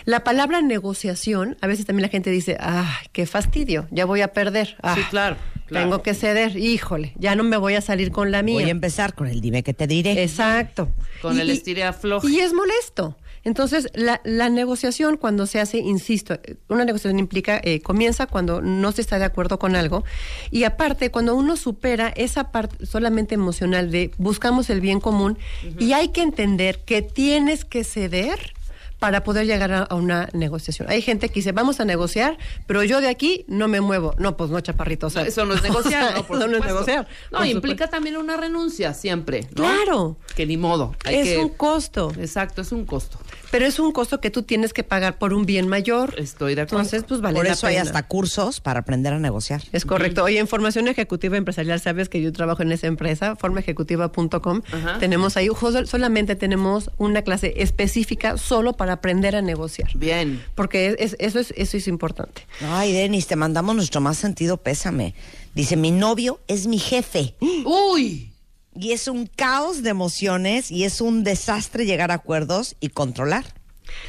la palabra negociación, a veces también la gente dice, ah, qué fastidio, ya voy a perder. Ah, Sí, claro, claro. Tengo que ceder, híjole, ya no me voy a salir con la mía. Voy a empezar con el dime que te diré. Exacto. Con el estire afloje. Y es molesto. Entonces, la, la negociación cuando se hace, insisto, una negociación implica, eh, comienza cuando no se está de acuerdo con algo y aparte cuando uno supera esa parte solamente emocional de buscamos el bien común y hay que entender que tienes que ceder para poder llegar a, a una negociación. Hay gente que dice, vamos a negociar, pero yo de aquí no me muevo. No, pues no, chaparrito. o sea, No, eso no es negociar, ¿no? Por eso no es negociar. No, por implica supuesto. también una renuncia siempre, ¿no? Claro. Que ni modo. hay Es que- un costo. Exacto, es un costo. Pero es un costo que tú tienes que pagar por un bien mayor. Estoy de acuerdo. Entonces, pues vale Por la eso hay pena. hasta cursos para aprender a negociar. Es correcto. Oye, en formación ejecutiva empresarial, sabes que yo trabajo en esa empresa, formaejecutiva.com. Ajá. Tenemos ahí, solamente tenemos una clase específica solo para aprender a negociar. Bien. Porque es- es- eso, es, eso es importante. Ay, Denis, te mandamos nuestro más sentido pésame. Dice, mi novio es mi jefe. Uy. Y es un caos de emociones y es un desastre llegar a acuerdos y controlar.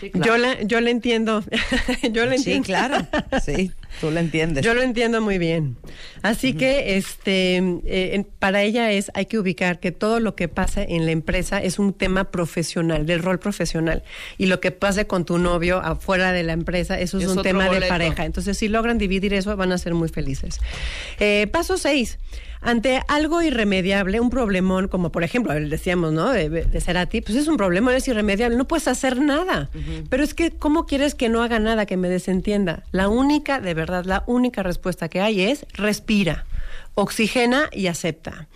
Sí, claro. Yo, la, yo le entiendo. yo le Sí, entiendo. claro. Sí, tú lo entiendes. Yo lo entiendo muy bien. Así que este eh, para ella es hay que ubicar que todo lo que pasa en la empresa es un tema profesional, del rol profesional. Y lo que pase con tu novio afuera de la empresa, eso es, Es un tema de pareja. Entonces, si logran dividir eso, van a ser muy felices. Eh, paso seis. Ante algo irremediable, un problemón, como por ejemplo, decíamos, ¿no? De, de Cerati, pues es un problemón, es irremediable, no puedes hacer nada. Pero es que, ¿cómo quieres que no haga nada, que me desentienda? La única, de verdad, la única respuesta que hay es respira, oxigena y acepta.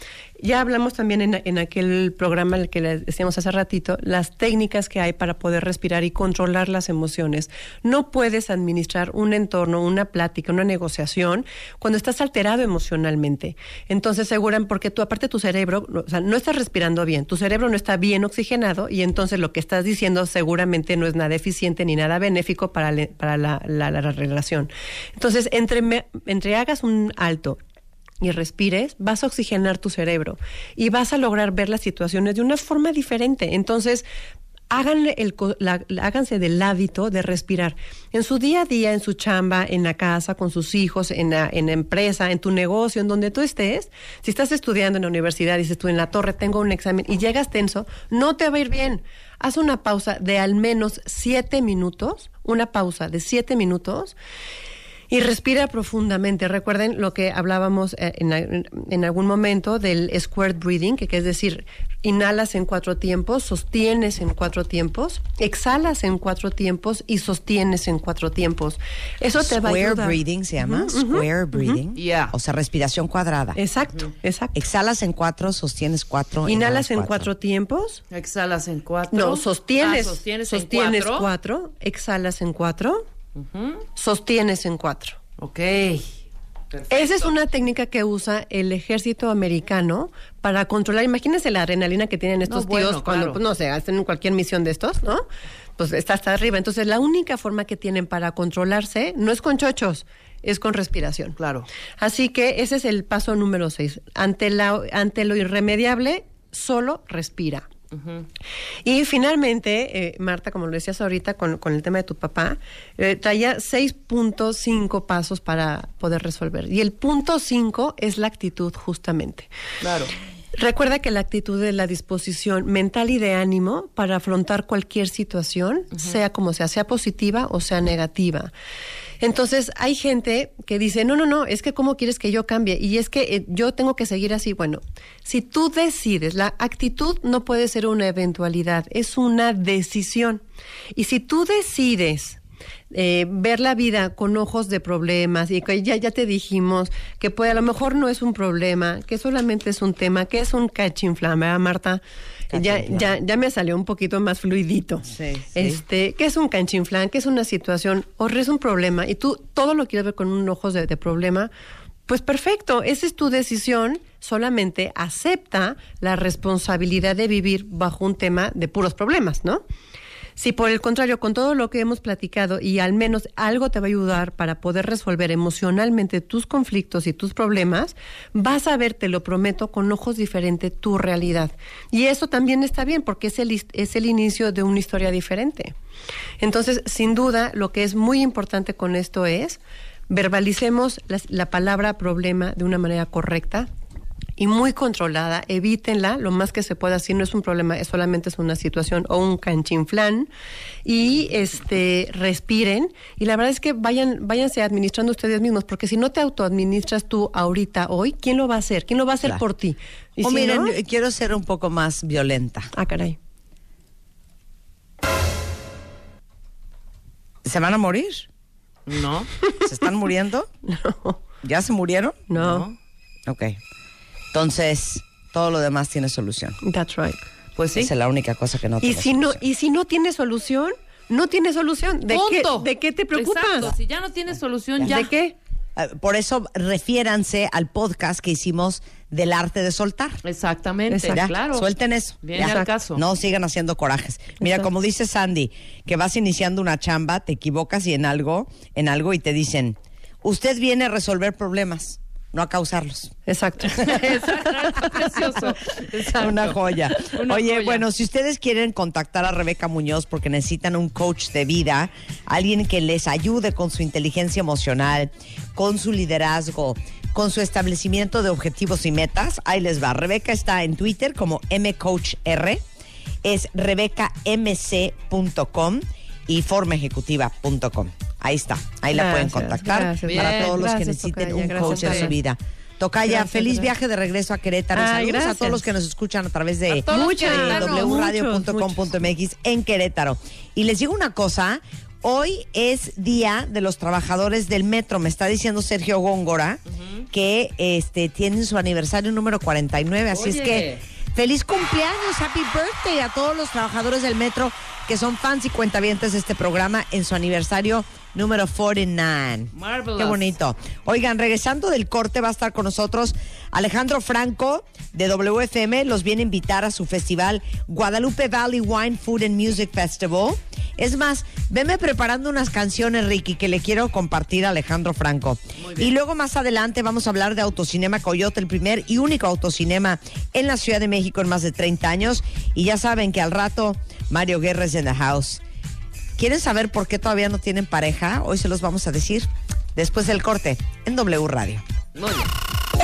Ya hablamos también en, en aquel programa el que les decíamos hace ratito, las técnicas que hay para poder respirar y controlar las emociones. No puedes administrar un entorno, una plática, una negociación cuando estás alterado emocionalmente. Entonces, aseguran, porque tú, aparte tu cerebro, o sea, no estás respirando bien, tu cerebro no está bien oxigenado y entonces lo que estás diciendo seguramente no es nada eficiente ni nada benéfico para, para la, la- la relación. Entonces, entre, entre hagas un alto y respires, vas a oxigenar tu cerebro y vas a lograr ver las situaciones de una forma diferente. Entonces, háganle el, háganse del hábito de respirar. En su día a día, en su chamba, en la casa, con sus hijos, en la, en empresa, en tu negocio, en donde tú estés, si estás estudiando en la universidad, dices tú en la torre, tengo un examen y llegas tenso, no te va a ir bien. Haz una pausa de al menos siete minutos, una pausa de siete minutos y respira profundamente. Recuerden lo que hablábamos eh, en, en- algún momento del squared breathing, que, que es decir, inhalas en cuatro tiempos, sostienes en cuatro tiempos, exhalas en cuatro tiempos y sostienes en cuatro tiempos. Eso te va a Square ayudar. breathing se llama. Square breathing. Yeah. O sea, respiración cuadrada. Exacto, exacto. Exhalas en cuatro, sostienes cuatro. Inhalas en cuatro tiempos. Exhalas en cuatro. No, sostienes, Ah, sostienes, en sostienes cuatro. cuatro, exhalas en cuatro, sostienes en cuatro. Ok. Esa es una técnica que usa el ejército americano para controlar. Imagínense la adrenalina que tienen estos No, bueno, tíos cuando, claro. pues, no sé, hacen en cualquier misión de estos, ¿no? Pues está hasta arriba. Entonces, la única forma que tienen para controlarse no es con chochos, es con respiración. Claro. Así que ese es el paso número seis. Ante, la, ante lo irremediable, solo respira. Y finalmente, eh, Marta, como lo decías ahorita con, con el tema de tu papá, eh, traía 6.5 pasos para poder resolver. Y el punto 5 es la actitud, justamente. Claro. Recuerda que la actitud es la disposición mental y de ánimo para afrontar cualquier situación, sea como sea, sea positiva o sea negativa. Entonces, hay gente que dice, no, no, no, es que cómo quieres que yo cambie y es que eh, yo tengo que seguir así. Bueno, si tú decides, la actitud no puede ser una eventualidad, es una decisión. Y si tú decides eh, ver la vida con ojos de problemas y que ya, ya te dijimos que puede, a lo mejor no es un problema, que solamente es un tema, que es un cachinflán, ¿verdad, Marta? Ya, ya, ya me salió un poquito más fluidito. Sí, sí. Este, que es un canchinflán, que es una situación, o es un problema, y tú todo lo quieres ver con un ojos de, de problema, pues perfecto, esa es tu decisión, solamente acepta la responsabilidad de vivir bajo un tema de puros problemas, ¿no? Si por el contrario, con todo lo que hemos platicado y al menos algo te va a ayudar para poder resolver emocionalmente tus conflictos y tus problemas, vas a ver, te lo prometo, con ojos diferentes tu realidad. Y eso también está bien porque es el, es el inicio de una historia diferente. Entonces, sin duda, lo que es muy importante con esto es verbalicemos la palabra problema de una manera correcta, y muy controlada, evítenla lo más que se pueda, si no es un problema, es solamente es una situación o un canchinflán y este respiren y la verdad es que vayan váyanse administrando ustedes mismos, porque si no te autoadministras tú ahorita hoy, ¿quién lo va a hacer? ¿Quién lo va a hacer Claro. por ti? Y O si miren, no- quiero ser un poco más violenta. ah, caray. ¿Se van a morir? No. ¿Se están muriendo? No. ¿Ya se murieron? No. Ok. Entonces, todo lo demás tiene solución. That's right. Pues sí. Esa es la única cosa que no Y tiene si no solución. y si no tiene solución, no tiene solución. ¿De qué de qué te preocupas? Exacto. Si ya no tienes solución, ya. ¿De qué? Eh, Por eso, refiéranse al podcast que hicimos del arte de soltar. Exactamente, Exacto. Claro. Suelten eso. Viene Ya. al caso. No sigan haciendo corajes. Mira, Exacto. como dice Sandy, que vas iniciando una chamba, te equivocas y en algo, en algo y te dicen, usted viene a resolver problemas, no a causarlos. Exacto. Exacto, precioso. Exacto. Una joya. Una Oye, joya. bueno, si ustedes quieren contactar a Rebeca Muñoz porque necesitan un coach de vida, alguien que les ayude con su inteligencia emocional, con su liderazgo, con su establecimiento de objetivos y metas, ahí les va. Rebeca está en Twitter como mcoachr, es rebecamc.com y formaejecutiva.com. Ahí está, ahí la pueden contactar gracias, para Bien. todos los que necesiten Tocaya, un coach en su vida. Tocaya, feliz viaje de regreso a Querétaro. Ay, saludos a todos los que nos escuchan a través de queretanos. wradio.com.mx en Querétaro. Y les digo una cosa, hoy es día de los trabajadores del metro. Me está diciendo Sergio Góngora que este tienen su aniversario número 49, así es que feliz cumpleaños, happy birthday a todos los trabajadores del metro que son fans y cuentavientes de este programa en su aniversario número 49. Marvelous. Qué bonito. Oigan, regresando del corte va a estar con nosotros Alejandro Franco de WFM. Los viene a invitar a su festival Guadalupe Valley Wine Food and Music Festival. Es más, venme preparando unas canciones, Ricky, que le quiero compartir a Alejandro Franco. Y luego más adelante vamos a hablar de Autocinema Coyote, el primer y único autocinema en la Ciudad de México en más de 30 años. Y ya saben que al rato Mario Guerra es en the house. ¿Quieren saber por qué todavía no tienen pareja? Hoy se los vamos a decir después del corte en W Radio.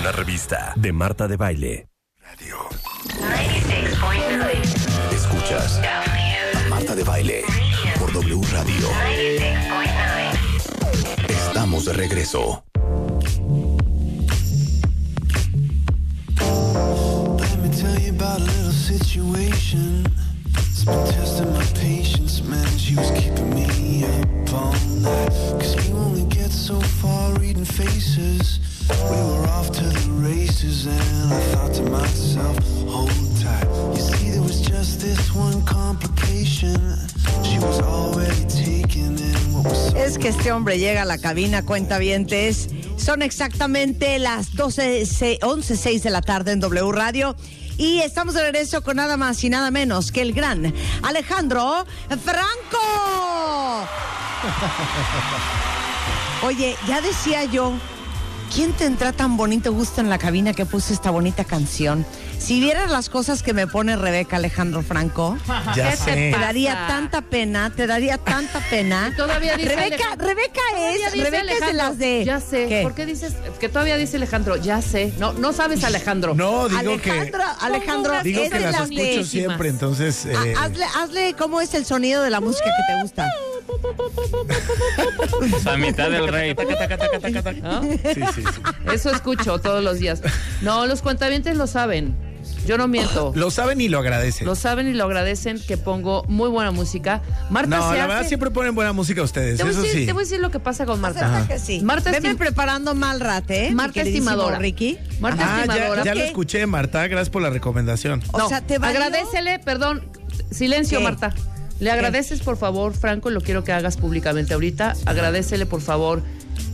Una revista de Marta de Baile. Radio. Escuchas a Marta de Baile por W Radio. Estamos de regreso. Let me tell you about a little situation. It's been testing my patience, man. She was keeping me up all night. Cause you only get so far reading faces. We were off to the races, and I thought to myself, hold tight. You see, there was just this one complication. She was already taken in what was so Es que este hombre llega a la cabina, cuenta Son exactamente las 12, se- 11, 6 de la tarde en W Radio. Y estamos de regreso con nada más y nada menos que el gran Alejandro Franco. Oye, ya decía yo, ¿quién tendrá tan bonito gusto en la cabina que puso esta bonita canción? Si vieras las cosas que me pone Rebeca Alejandro Franco, Ya ¿Qué te sé. te pasa? daría tanta pena, te daría tanta pena. Todavía dice Rebeca, Alejandro- Rebeca es, dice Rebeca es de Alejandro, las de. Ya sé. ¿Qué? ¿Por qué dices que todavía dice Alejandro? Ya sé. No, no sabes Alejandro. No, digo que. Alejandro, Alejandro, Pongo Digo es que de las las escucho de. siempre, entonces. Ah, eh, hazle, hazle cómo es el sonido de la música que te gusta. A mitad del rey. ¿no? sí, sí, sí. Eso escucho todos los días. No, los cuentavientes lo saben. Yo no miento. Lo saben y lo agradecen. Lo saben y lo agradecen que pongo muy buena música. Marta No, se la hace- verdad siempre ponen buena música ustedes, Te voy, a eso decir, sí. te voy a decir lo que pasa con Marta. Acepta que sí. Marta Veme estim- preparando mal rate, ¿eh? mi Marta queridísimo estimadora. Ricky. Marta Ah, ya, estimadora. ya lo ¿Qué? escuché, Marta. Gracias por la recomendación. O No, sea, te valió? agradecele, perdón, silencio, ¿Qué? Marta. Le agradeces, por favor, Franco, lo quiero que hagas públicamente ahorita. Agradecele, por favor,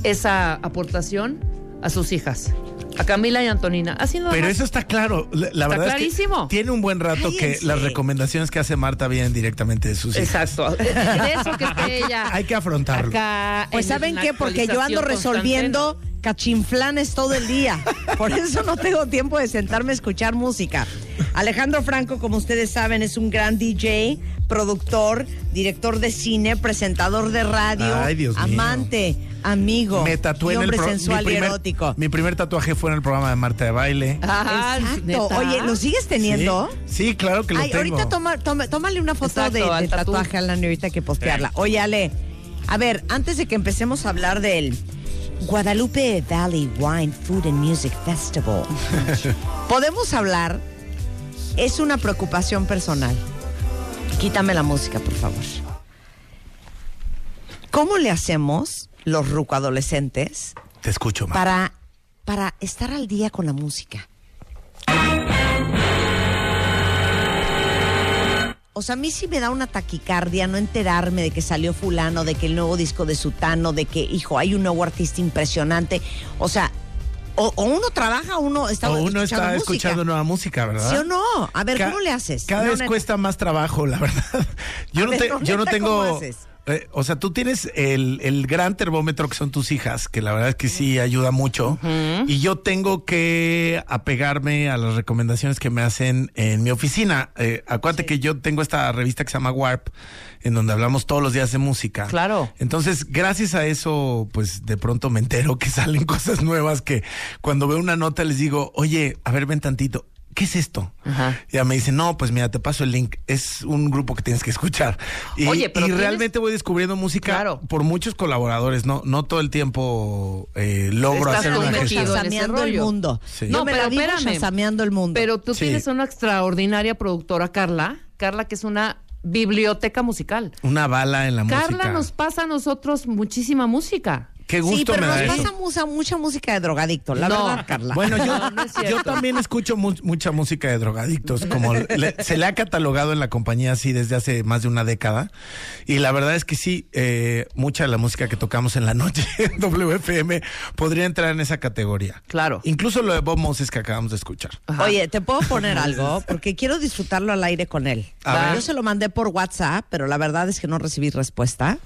esa aportación a sus hijas, a Camila y Antonina. Así Pero más. eso está claro. La, la Está verdad clarísimo. es que tiene un buen rato que las recomendaciones que hace Marta vienen directamente de sus hijas. Exacto. De eso que esté ella. Hay que afrontarlo. Acá Pues en ¿saben qué? Porque yo ando resolviendo cachinflanes todo el día. Por eso no tengo tiempo de sentarme a escuchar música. Alejandro Franco, como ustedes saben, es un gran DJ, productor, director de cine, presentador de radio, Ay, Dios mío. Amigo, Me tatué y en el hombre pro- sensual mi y primer, erótico. Mi primer tatuaje fue en el programa de Marta de Baile. Ah, Exacto. ¿neta? Oye, ¿lo sigues teniendo? Sí, sí, claro que lo Ay, tengo. ahorita toma, toma- tómale una foto Exacto, de, tatuaje a la ahorita hay que postearla. Oye, Ale, a ver, antes de que empecemos a hablar del Guadalupe Valley Wine Food and Music Festival, podemos hablar, es una preocupación personal. Quítame la música, por favor. ¿Cómo le hacemos los rucoadolescentes Te escucho, Marta. para, para estar al día con la música? O sea, a mí sí me da una taquicardia no enterarme de que salió fulano, de que el nuevo disco de Sutano, de que, hijo, hay un nuevo artista impresionante. O sea, o, o uno trabaja o uno está O uno escuchando está música. escuchando nueva música, ¿verdad? ¿Sí o no? A ver, Ca- ¿cómo le haces? Cada No, vez cuesta más trabajo, la verdad. Yo A no, ver, te- no, yo no neta, tengo. ¿cómo haces? Eh, o sea, tú tienes el, el gran termómetro que son tus hijas, que la verdad es que sí ayuda mucho. Y yo tengo que apegarme a las recomendaciones que me hacen en mi oficina. Eh, acuérdate que yo tengo esta revista que se llama Warp, en donde hablamos todos los días de música. Claro. Entonces, gracias a eso, pues de pronto me entero que salen cosas nuevas que cuando veo una nota les digo, oye, a ver, ven tantito. ¿Qué es esto? Ajá. Ya me dicen, no, pues mira, te paso el link. Es un grupo que tienes que escuchar. Y, Oye, pero y tienes- realmente voy descubriendo música Claro. por muchos colaboradores. No, no todo el tiempo eh, logro Estás hacer una gestión. el mundo. Sí. Yo No, me pero la vivo espérame. el mundo. Pero tú Sí. tienes una extraordinaria productora, Carla. Carla, que es una biblioteca musical. Una bala en la Carla música. nos pasa a nosotros muchísima música. Qué gusto sí, pero me nos da pasa mucha, mucha música de drogadicto, la No. verdad, Carla. Bueno, yo, No, no yo también escucho mu- mucha música de drogadictos, como le- se le ha catalogado en la compañía así desde hace más de una década. Y la verdad es que sí, eh, mucha de la música que tocamos en la noche en WFM podría entrar en esa categoría. Claro. Incluso lo de Bob Moses que acabamos de escuchar. Ajá. Oye, ¿te puedo poner algo? Porque quiero disfrutarlo al aire con él. A ver. Yo se lo mandé por WhatsApp, pero la verdad es que no recibí respuesta.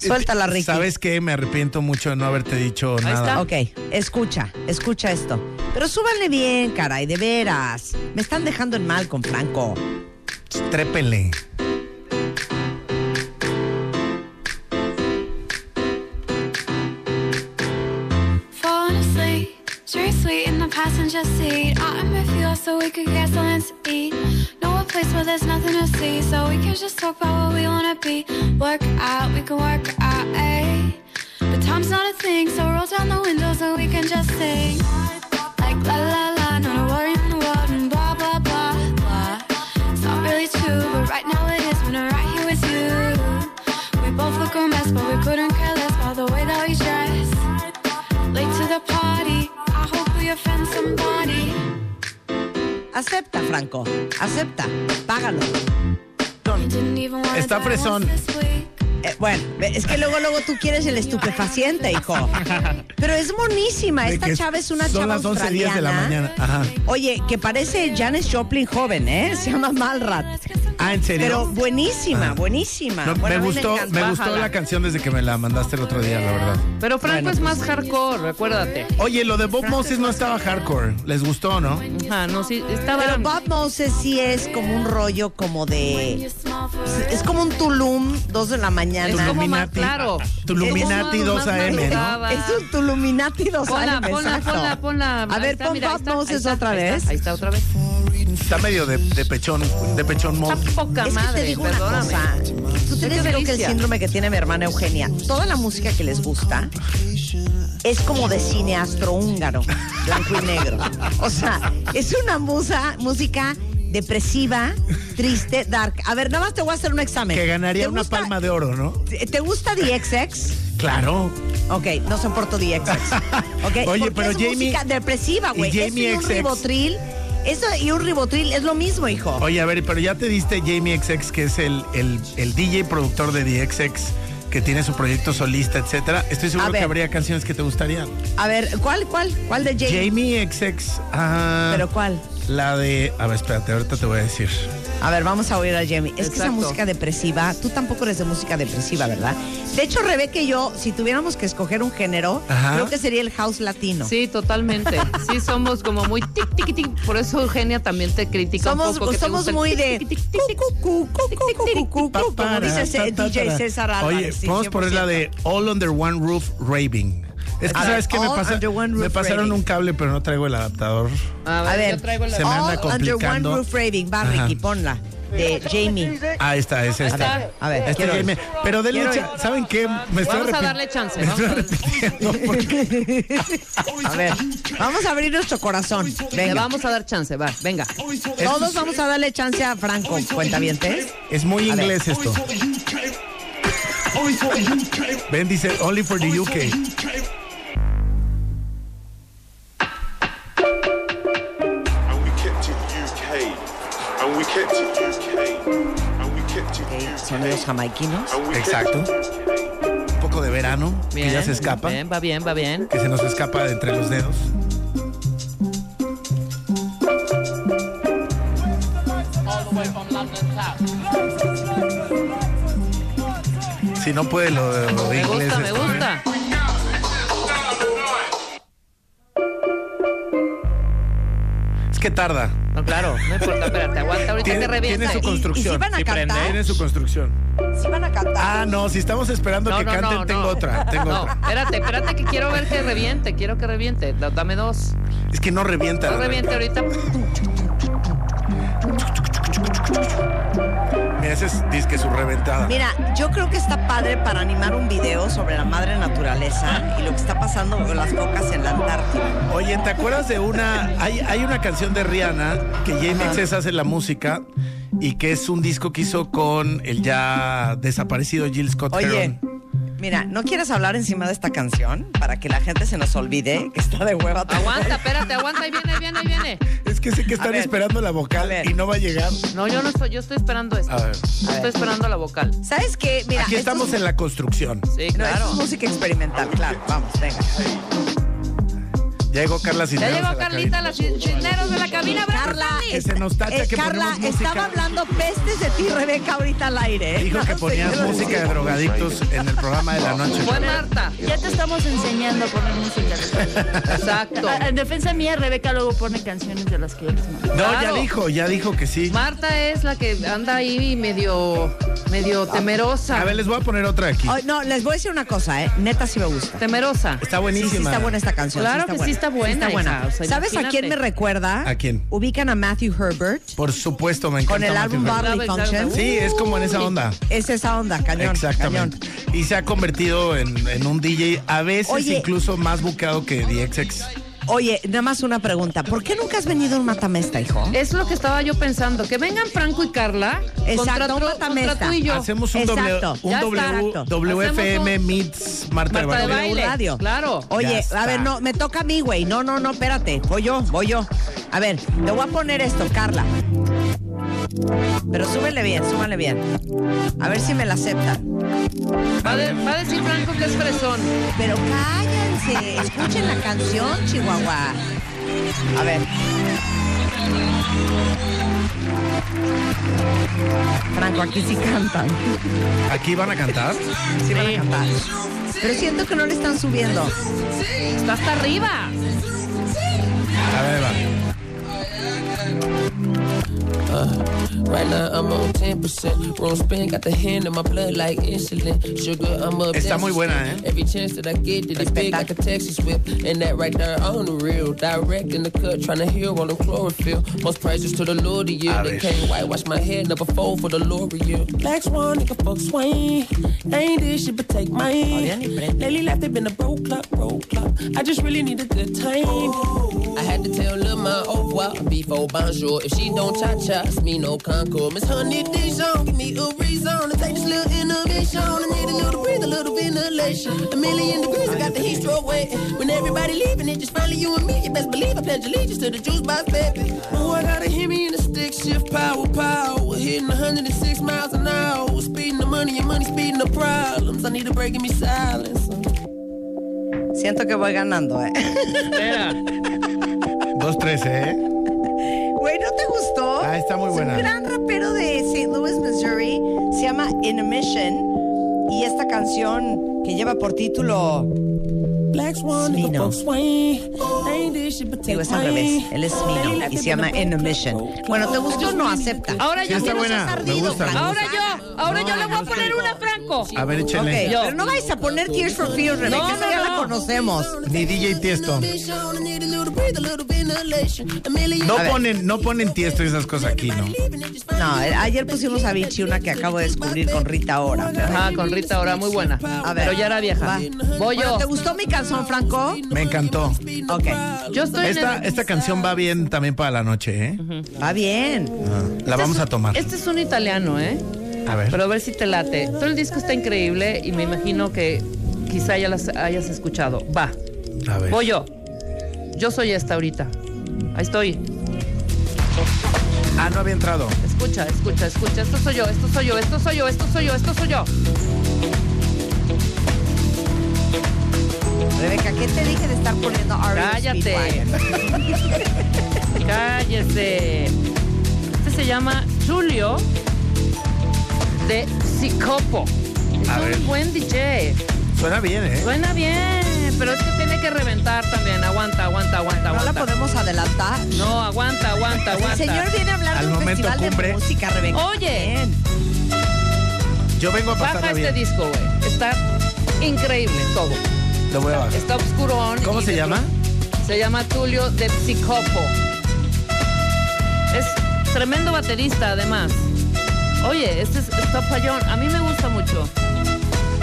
Suéltala, Ricky. ¿Sabes qué? Me arrepiento mucho de no haberte dicho Ahí nada. está. Ok, escucha, escucha esto. Pero súbanle bien, caray, de veras. Me están dejando en mal con Franco. Trépenle. Falling asleep, sweet passenger seat I'm in midfield so we could get something to eat. Know a place where there's nothing to see So we can just talk about what we wanna be. Work out, we can work out, ayy. But time's not a thing, so roll down the windows so we can just sing. Like la la la, not a worry in the world And blah blah blah blah. It's not really true, but right now it is When I'm right here with you. We both look a mess, but we couldn't care less by the way that we dress. Late to the party Está die once fresón. this week. Eh, bueno, es que luego, luego tú quieres el estupefaciente, hijo. Pero es monísima. Esta chava es una son chava las 11 días de la mañana. Ajá. Oye, que parece Janis Joplin joven, ¿eh? Se llama Malrat. Ah, ¿en serio? Pero buenísima, Ah. buenísima. No, Bueno, a me gustó, me gustó la canción desde que me la mandaste el otro día, la verdad. Pero Franco Bueno, es pues, más hardcore, recuérdate. Oye, lo de Bob Moses no estaba hardcore. ¿Les gustó, no? Ajá, no, sí, estaba... Pero Bob Moses sí es como un rollo como de... Es como un Tulum, dos de la mañana. Es como más Tuluminati. claro. Tuluminati Es como 2 más AM, ¿no? Es un Tuluminati dos Ponla, años, ponla, exacto. ponla, ponla. A ver, está, pon mira, Bob está, Moses está, otra vez. está, Ahí está otra vez. Está medio de, de pechón, de pechón Está mod. poca Es que madre, te digo una perdóname. cosa. Tienes lo que el síndrome que tiene mi hermana Eugenia. Toda la música que les gusta es como de cine astrohúngaro, blanco y negro. O sea, es una musa, música depresiva, triste, dark. A ver, nada más te voy a hacer un examen. Que ganaría ¿Te una gusta- palma de oro, ¿no? ¿Te gusta The XX? Claro. Ok, no soporto The XX. Ok, Oye, pero es Jamie- música depresiva, güey. Y un XX. ribotril. Eso y un ribotril es lo mismo, hijo. Oye, a ver, pero ya te diste Jamie XX, que es el, el, el DJ productor de DXX, que tiene su proyecto solista, etcétera. Estoy seguro que habría canciones que te gustarían. A ver, ¿cuál, cuál? ¿Cuál de Jamie? Jamie XX. ah, ¿Pero cuál? La de. A ver, espérate, ahorita te voy a decir. A ver, vamos a oír a Jamie. Es que esa música depresiva, tú tampoco eres de música depresiva, ¿verdad? De hecho, Rebeca y yo, si tuviéramos que escoger un género, creo que sería el house latino. Sí, totalmente. sí, somos como muy tic, tic, tic. Por eso Eugenia también te critica somos, un poco. Que somos muy de. Como dice DJ César Oye, vamos a poner la de All Under One Roof Raving. Es que, A ¿sabes qué me pasa? Me pasaron un cable, pero no traigo el adaptador. A ver, A ver, yo traigo la... Se me anda All Under One complicando. Roof Raving. Va. Ricky, ponla. De Jamie. Ah, esta es esta. está. A ver, Este quiero Jamie. Pero denle. ¿Saben qué? Me estoy Vamos a darle chance, Me estoy a porque ver, vamos a abrir nuestro corazón. Le Venga. vamos a dar chance, va, venga. Todos vamos a darle chance a Franco, cuentavientes. es muy inglés esto. Ven, dice Only for the UK. UK. sonidos jamaiquinos. And we kept Exacto. Un poco de verano, Bien, que ya se escapa, Bien, va bien, va bien. que se nos escapa de entre los dedos. Si no puede lo de, Me gusta, me gusta. Que tarda. No, claro, no importa, espérate, aguanta ahorita que revienta. tiene su ¿Y- y construcción. si van a cantar? Tiene su construcción. ¿Sí van a cantar? Ah, no, si estamos esperando No, que no, canten, tengo otra. Tengo No, otra. espérate, espérate que quiero ver que reviente, quiero que reviente. Da- Dame dos. Es que no revienta. No reviente ahorita. Mira, ese es disque su reventada. Mira, yo creo que está padre para animar un video sobre la madre naturaleza y lo que está pasando con las focas en la Antártida. Oye, ¿te acuerdas de una? Hay, hay una canción de Rihanna que XX hace la música y que es un disco que hizo con el ya desaparecido Jill Scott Oye, Heron. Mira, ¿no quieres hablar encima de esta canción para que la gente se nos olvide que está de hueva? todo? Aguanta, espérate, aguanta, ahí viene, ahí viene, ahí viene. Es que sé que están ver, esperando la vocal y no va a llegar. No, yo no estoy, yo estoy esperando esto. A ver. Estoy esperando la vocal. ¿Sabes qué? Mira, Aquí estamos es- en la construcción. Sí, claro. es música experimental, claro. Vamos, venga. Ya llegó Carla Ya Cisneros llegó a la Carlita, las cisneros de la cabina. ¡Bravo, Carla! Que se nos tacha Eh, que Carla, ponemos música. estaba hablando pestes de ti, Rebeca, ahorita al aire. ¿eh? Dijo que ponías música de drogadictos en el programa de la noche. Fue Marta. Ya te estamos enseñando a poner música. Exacto. A- En defensa mía, Rebeca luego pone canciones de las que yo les mando. No, ya dijo, ya dijo que sí. Marta es la que anda ahí medio, medio temerosa. A ver, les voy a poner otra aquí. No, les voy a decir una cosa, ¿eh? Neta sí me gusta. Temerosa. Está buenísima. sí está buena esta canción. Claro está que buena. sí está buena, está buena. hija, o sea, ¿Sabes a quién me recuerda? ¿A quién? Ubican a Matthew Herbert Por supuesto, me encanta. con el álbum. Bodily Function. Sí, es como en esa onda. Es esa onda, cañón. Exactamente. cañón. Y se ha convertido en, en un DJ a veces Oye. incluso más buqueado que DXX. Oye, nada más una pregunta. ¿Por qué nunca has venido a un matamesta, hijo? Es lo que estaba yo pensando. Que vengan Franco y Carla. Exacto, contra, un tú- matamesta. contra tú y yo. Hacemos un, un w. WFM un- meets Marta, Marta de de Baile. Radio. Claro. Oye, a ver, no, me toca a mí, güey. No, no, no, espérate. Voy yo, voy yo. A ver, te voy a poner esto, Carla. Pero súbele bien, súbale bien. A ver si me la aceptan. Va, de- va a decir Franco que es fresón. Pero escuchen la canción, Chihuahua. A ver. Franco, aquí sí cantan. ¿Aquí van a cantar? Sí van a cantar. Pero siento que no le están subiendo. Está hasta arriba. A ver, va. Right now I'm on 10%. Room spin got the hand in my blood like insulin. Sugar, I'm up. Está muy buena, ¿eh? Every chance that I get, that it's big like a Texas whip. And that right there on the real. Direct in the cut, trying to heal all them chlorophyll. Most prices to the Lord of you. They can't whitewash my head, never fold for the L'Oreal. Black Swan, nigga, fuck swing. Ain't this shit, but take mine. Lately life, they been a broke clock, broke clock. I just really need a good time. I had to tell Lil' Ma au revoir before bonjour. If she don't cha-cha, it's me no concord. Miss Honey Dijon, give me a reason to take this little innovation. I need a little breathe, a little ventilation. A million degrees, I got the heat stroke waiting. When everybody leaving, it's just finally you and me. You best believe I pledge allegiance to the juice box, baby. Oh, I gotta hear me in the stick shift, power, power. Hitting 106 miles an hour. Speeding the money, and money speeding the problems. I need a break in me silence. Siento que voy ganando, ¿eh? Espera. 2-13, ¿eh? Güey, ¿no te gustó? Ah, está muy Es buena. un gran rapero de St. Louis, Missouri. Se llama Intermission. Y esta canción que lleva por título. Take Digo, es al revés. Él es Smino y se llama Intermission. Bueno, ¿te gustó o no? Acepta. Ahora yo está quiero buena. ser Me gusta, me. Ahora yo, ahora yo le voy a poner una Franco. A ver, échenle. Ok, pero no vais a poner Tears for Fears, Rebeca. No, esa no, ya la no. conocemos. Ni DJ Tiesto. No A ver. ponen, no ponen Tiesto y esas cosas aquí, ¿no? No, eh, ayer pusimos a Vichy una que acabo de descubrir con Rita Ora. Ajá, con Rita ahora, muy buena. A ver. Pero ya era vieja. Va. Voy Bueno, yo. ¿Te gustó mi canción, Franco? Me encantó. Ok. Yo estoy en Esta, el- esta canción va bien también para la noche, ¿eh? Va bien. Ah, La vamos a tomar. Este es un italiano, ¿eh? A ver. Pero a ver si te late. Todo el disco está increíble y me imagino que quizá ya las hayas escuchado. Va. A ver. Voy yo. Yo soy esta ahorita. Ahí estoy. Ah, no había entrado. Escucha, escucha, escucha. Esto soy yo, esto soy yo, esto soy yo, esto soy yo, esto soy yo. Rebeca, ¿qué te dije de estar poniendo R.E.M. Cállate. Cállese. Este se llama Julio de Sicopo. Es A un ver. buen DJ. Suena bien, ¿eh? Suena bien, pero es que tiene que reventar también. Aguanta, aguanta, aguanta, ¿No la podemos adelantar? No, aguanta, aguanta, El aguanta. señor viene a hablar Al de un momento festival cumbre. de música, Rebeca. Oye. Bien. Yo vengo a pasarla Baja este bien. disco, güey. Está increíble todo. Lo voy a bajar. Está oscurón. ¿Cómo se llama? Se llama Tulio de Psicopo. Es tremendo baterista, además. Oye, este es está fallón. A mí me gusta mucho.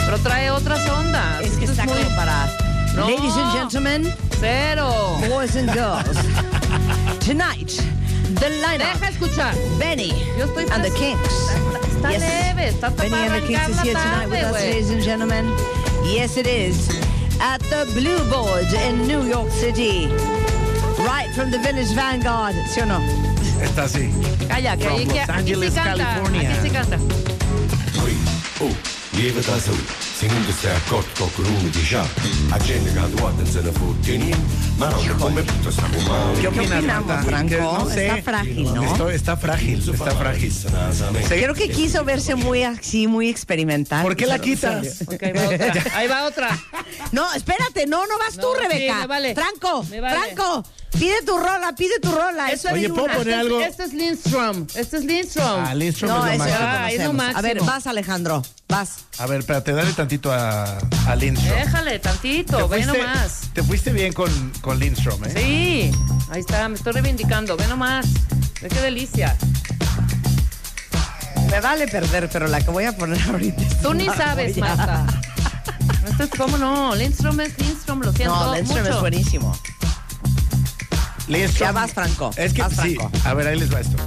Pero trae otras ondas. Es que Esto está muy- como para... No. Ladies and gentlemen, Cero. boys and girls, tonight, the lineup, Deja escuchar. Benny Yo estoy and the. Kings. Está Yes. leve, está Benny and the Kings is here tonight with us, ladies and gentlemen. Yes, it is. At the Blue Board in New York City. Right from the Village Vanguard. ¿Sí o no? Está así. Calla, que From ahí que Los aquí Angeles, sí canta. California. Aquí sí canta. Oh, lieve tasu, sinunque stai accorto con uno di già. A che ha trovato se ne fotte ma non come stiamo male. ¿Qué opinas, opinamos? Franco? No sé. Está frágil, ¿no? Esto- está frágil, está frágil. Sí. Creo que quiso verse muy así, muy experimental. ¿Por qué la quitas? Ok, va otra. Ahí va otra. No, espérate, no, no vas tú, No, sí, Rebeca. me vale. Franco, Me vale. Franco, pide tu rola, pide tu rola. Eso Oye, ¿puedo una. poner Este es- algo? Este es Lindstrom. Este es Lindstrom. Ah, Lindstrom No, es lo máximo. Ah, es lo conocemos. A ver, vas, Alejandro, vas. A ver, espérate, dale tantito a, a Lindstrom. Déjale tantito, ve nomás. te fuiste bien con, con Lindstrom, ¿eh? Sí, ahí está, me estoy reivindicando. Ve nomás. Ve qué delicia. Me vale perder, pero la que voy a poner ahorita. es Tú ni sabes. Marta. Esto es cómo no. Lindstrom es Lindstrom, lo siento No, Lindstrom mucho. es buenísimo. Listo. Ya vas, Franco. Es que Vas, sí. Franco. A ver, ahí les va esto.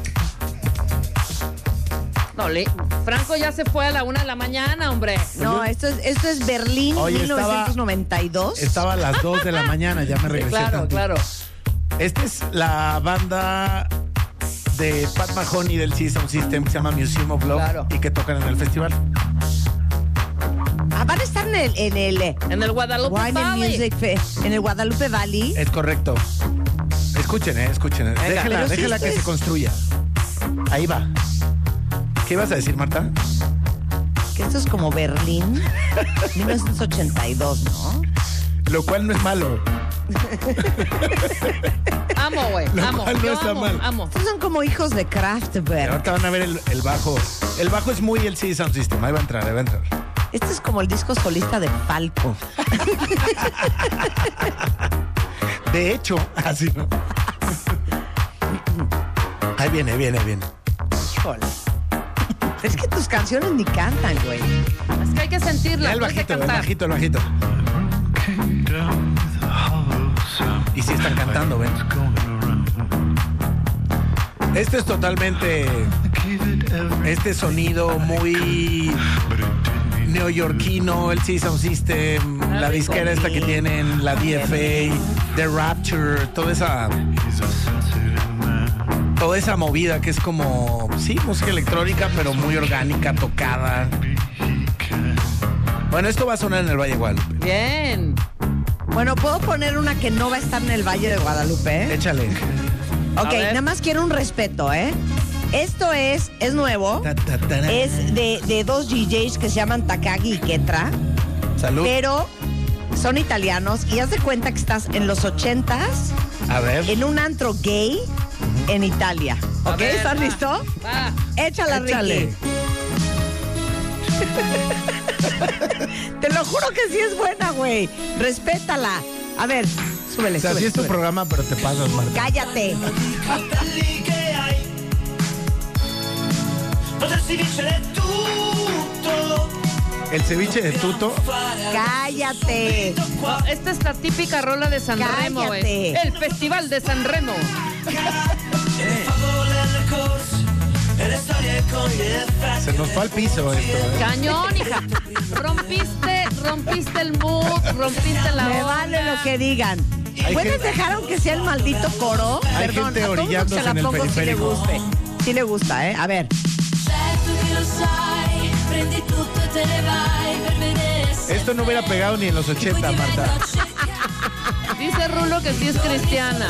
No, le- Franco ya se fue a la una de la mañana, hombre. No, esto es, esto es Berlín, Oye, estaba- 1992. Estaba a las 2 de la mañana, ya me regresé. Claro, tantito. claro. Esta es la banda de Pat Mahoney del System System que se llama Museum of Love Claro. y que tocan en el festival. Ah, van a estar en el, en el eh, En el Guadalupe Wine and Valley. Music Fest, en el Guadalupe Valley. Es correcto. Escuchen, eh, escuchen. Venga. déjala sí, déjala que es- se construya. Ahí va. ¿Qué ibas a decir, Marta? Que esto es como Berlín, 1982, ¿no? Lo cual no es malo. Amo, güey. Lo Amo. cual no Yo está amo, mal. amo. Estos son como hijos de Kraftwerk. Ahorita van a ver el, el bajo. El bajo es muy el CD Sound System. Ahí va a entrar, ahí va a entrar. Este es como el disco solista de Falco. De hecho, así no. Ahí viene, viene, viene. Híjole. Es que tus canciones ni cantan, güey. Es que hay que sentirla. Ya el bajito, el bajito, el bajito. Y si están cantando, ven. Este es totalmente este sonido muy neoyorquino, el Sound System, la disquera esta que tienen, la DFA, The Rapture, toda esa toda esa movida que es como sí, música electrónica, pero muy orgánica, tocada. Bueno, esto va a sonar en el Valle de Guadalupe. Bien. Bueno, ¿puedo poner una que no va a estar en el Valle de Guadalupe? Échale. Ok, nada más quiero un respeto, ¿eh? Esto es, es nuevo. Ta, ta, ta, ra. Es de, de dos DJs que se llaman Takagi y Ketra. Salud. Pero son italianos y haz de cuenta que estás en los ochentas A ver. en un antro gay en Italia. ¿Ok? ver, ¿Estás va, listo? va. Échala, Échale. Ricky. Te lo juro que sí es buena, güey. Respétala. A ver, súbele, O sea, sí súbele, es tu programa, pero te pasas, Marta. Cállate. El ceviche de tuto. Cállate. No, esta es la típica rola de San Remo, güey. Cállate. El Festival de San Remo. Se nos fue al piso esto. ¿eh? Cañón, hija. Rompiste, rompiste el mood, rompiste la Me onda. vale lo que digan. Hay ¿Puedes gente- dejar aunque sea el maldito coro? Hay Perdón, gente a todo mundo se la pongo si le periférico. guste. Sí le gusta, ¿eh? A ver. Esto no hubiera pegado ni en los 80, Marta. Dice Rulo que sí es cristiana.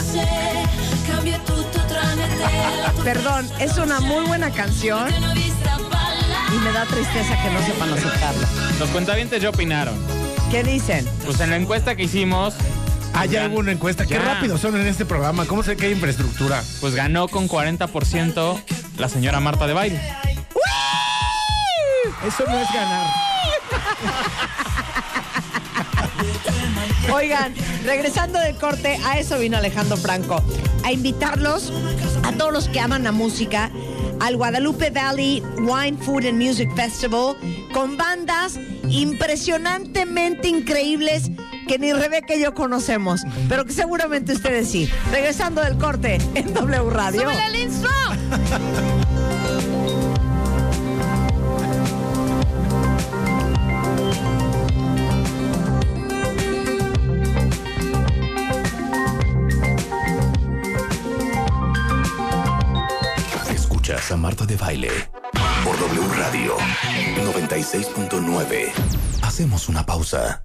Perdón, es una muy buena canción y me da tristeza que no sepan aceptarla. Los cuentavientes ya opinaron. ¿Qué dicen? Pues en la encuesta que hicimos, Ah, ya hubo una encuesta. Qué Ya. rápido son en este programa. ¿Cómo sé que hay infraestructura? pues ganó con 40% la señora Marta de Baile. Eso no es ganar. Oigan, regresando del corte, a eso vino Alejandro Franco. A invitarlos a todos los que aman la música al Guadalupe Valley Wine Food and Music Festival con bandas impresionantemente increíbles que ni Rebeca y yo conocemos, pero que seguramente ustedes sí. Regresando del corte en W Radio. ¡Súbele el a Marta de Baile por W Radio 96.9. Hacemos una pausa.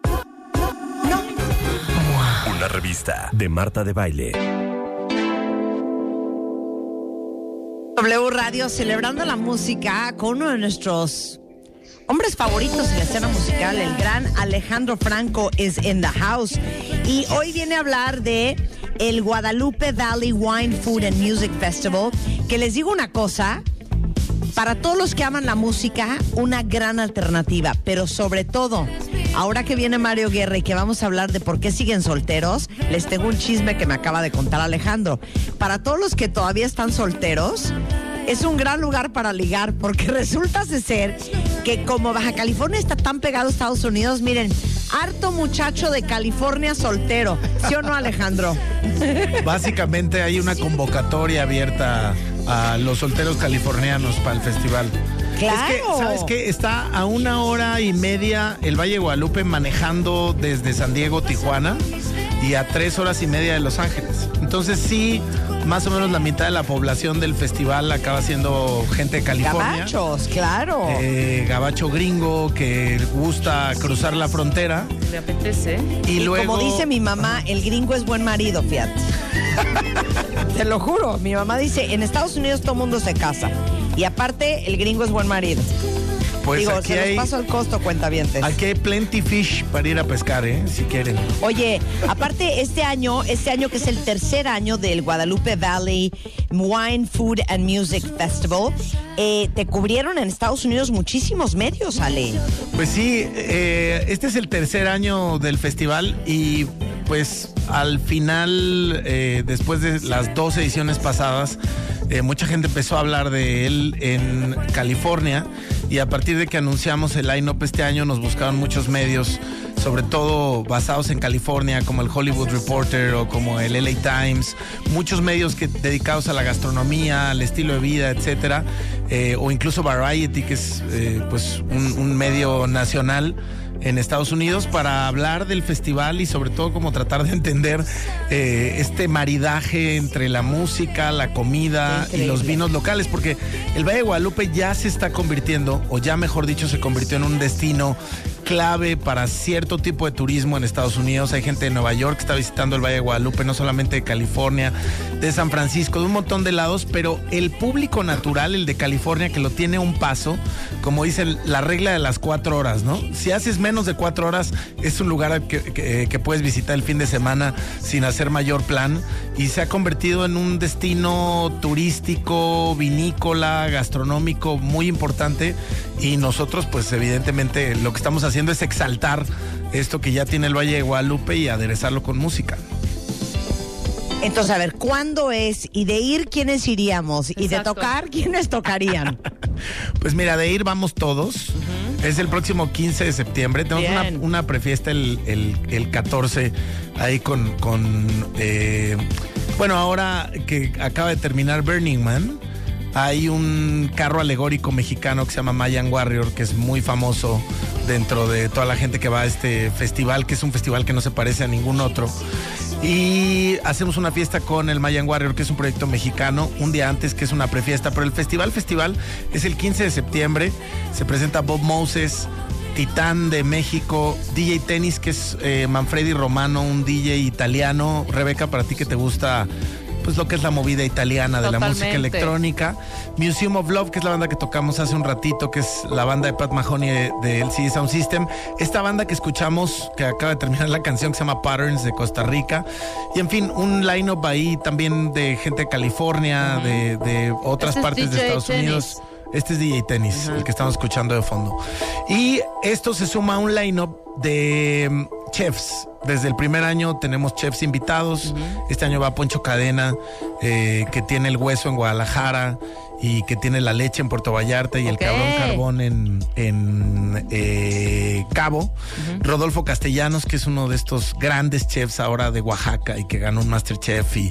Una revista de Marta de Baile. W Radio celebrando la música con uno de nuestros hombres favoritos en la escena musical, el gran Alejandro Franco is in the house. Y hoy viene a hablar de el Guadalupe Valley Wine Food and Music Festival, que les digo una cosa, para todos los que aman la música, una gran alternativa, pero sobre todo, ahora que viene Mario Guerra y que vamos a hablar de por qué siguen solteros, les tengo un chisme que me acaba de contar Alejandro. Para todos los que todavía están solteros, es un gran lugar para ligar, porque resulta ser que como Baja California está tan pegado a Estados Unidos, miren, harto muchacho de California soltero, ¿sí o no Alejandro? Básicamente hay una convocatoria abierta a los solteros californianos para el festival. Claro. Es que, ¿sabes qué? Está a una hora y media el Valle de Guadalupe manejando desde San Diego, Tijuana, y a tres horas y media de Los Ángeles. Entonces sí, más o menos la mitad de la población del festival acaba siendo gente de California. Gabachos, claro. Eh, gabacho gringo que gusta cruzar la frontera. Le apetece. Y, Y luego. como dice mi mamá, el gringo es buen marido, fíjate. Te lo juro, mi mamá dice, en Estados Unidos todo mundo se casa. Y aparte, el gringo es buen marido. Pues Digo, aquí se hay- los paso el costo, cuentavientes. Aquí hay plenty fish para ir a pescar, ¿eh? Si quieren. Oye, aparte este año, este año que es el tercer año del Guadalupe Valley Wine, Food and Music Festival, eh, te cubrieron en Estados Unidos muchísimos medios, Ale. Pues sí, eh, este es el tercer año del festival y pues al final, eh, después de las dos ediciones pasadas, eh, mucha gente empezó a hablar de él en California y a partir de que anunciamos el line-up este año nos buscaron muchos medios, sobre todo basados en California, como el Hollywood Reporter o como el LA Times, muchos medios que dedicados a la gastronomía, al estilo de vida, etcétera, eh, o incluso Variety, que es pues un medio nacional en Estados Unidos para hablar del festival y sobre todo como tratar de entender eh, este maridaje entre la música, la comida y los vinos locales, porque el Valle de Guadalupe ya se está convirtiendo, o ya mejor dicho, se convirtió en un destino clave para cierto tipo de turismo en Estados Unidos. Hay gente de Nueva York que está visitando el Valle de Guadalupe, no solamente de California, de San Francisco, de un montón de lados, pero el público natural, el de California, que lo tiene un paso, como dice la regla de las cuatro horas, ¿no? Si haces menos de cuatro horas, es un lugar que, que- que puedes visitar el fin de semana sin hacer mayor plan y se ha convertido en un destino turístico, vinícola, gastronómico muy importante y nosotros pues evidentemente lo que estamos haciendo es exaltar esto que ya tiene el Valle de Guadalupe y aderezarlo con música. Entonces, a ver, ¿cuándo es? Y de ir, ¿quiénes iríamos? Y de tocar, ¿quiénes tocarían? Pues mira, de ir vamos todos. Es el próximo 15 de septiembre. Tenemos una, prefiesta el, el, el 14 ahí con... con eh, bueno, ahora que acaba de terminar Burning Man, hay un carro alegórico mexicano que se llama Mayan Warrior, que es muy famoso dentro de toda la gente que va a este festival, que es un festival que no se parece a ningún otro. Y hacemos una fiesta con el Mayan Warrior, que es un proyecto mexicano, un día antes, que es una prefiesta. Pero el festival, festival, es el 15 de septiembre. Se presenta Bob Moses, Titán de México, DJ Tennis, que es eh, Manfredi Romano, un DJ italiano. Rebeca, para ti que te gusta pues lo que es la movida italiana de la música electrónica. Museum of Love, que es la banda que tocamos hace un ratito, que es la banda de Pat Mahoney de, de LCD Sound System. Esta banda que escuchamos, que acaba de terminar la canción, que se llama Patterns de Costa Rica. Y en fin, un line-up ahí también de gente de California, de, de otras Este es partes de Estados Tennis. Unidos. Este es DJ Tennis, el que estamos escuchando de fondo. Y esto se suma a un line-up de mm, chefs. Desde el primer año tenemos chefs invitados. Este año va Poncho Cadena, eh, que tiene el hueso en Guadalajara y que tiene la leche en Puerto Vallarta y el cabrón carbón en, en eh, Cabo. Rodolfo Castellanos, que es uno de estos grandes chefs ahora de Oaxaca y que ganó un Masterchef y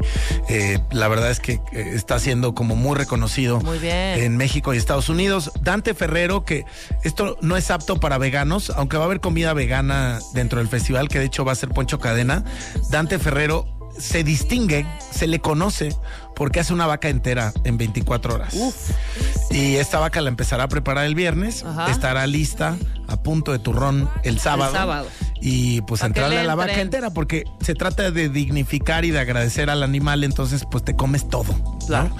eh, la verdad es que está siendo como muy reconocido Muy bien. en México y Estados Unidos. Dante Ferrero, que esto no es apto para veganos, aunque va a haber comida vegana dentro del festival, que de hecho va a ser Poncho Cadena. Dante Ferrero se distingue, se le conoce porque hace una vaca entera en 24 horas. Y esta vaca la empezará a preparar el viernes, Ajá. estará lista a punto de turrón el sábado. sábado. y pues entrarle le a la vaca entera, porque se trata de dignificar y de agradecer al animal, entonces pues te comes todo. ¿no? Claro.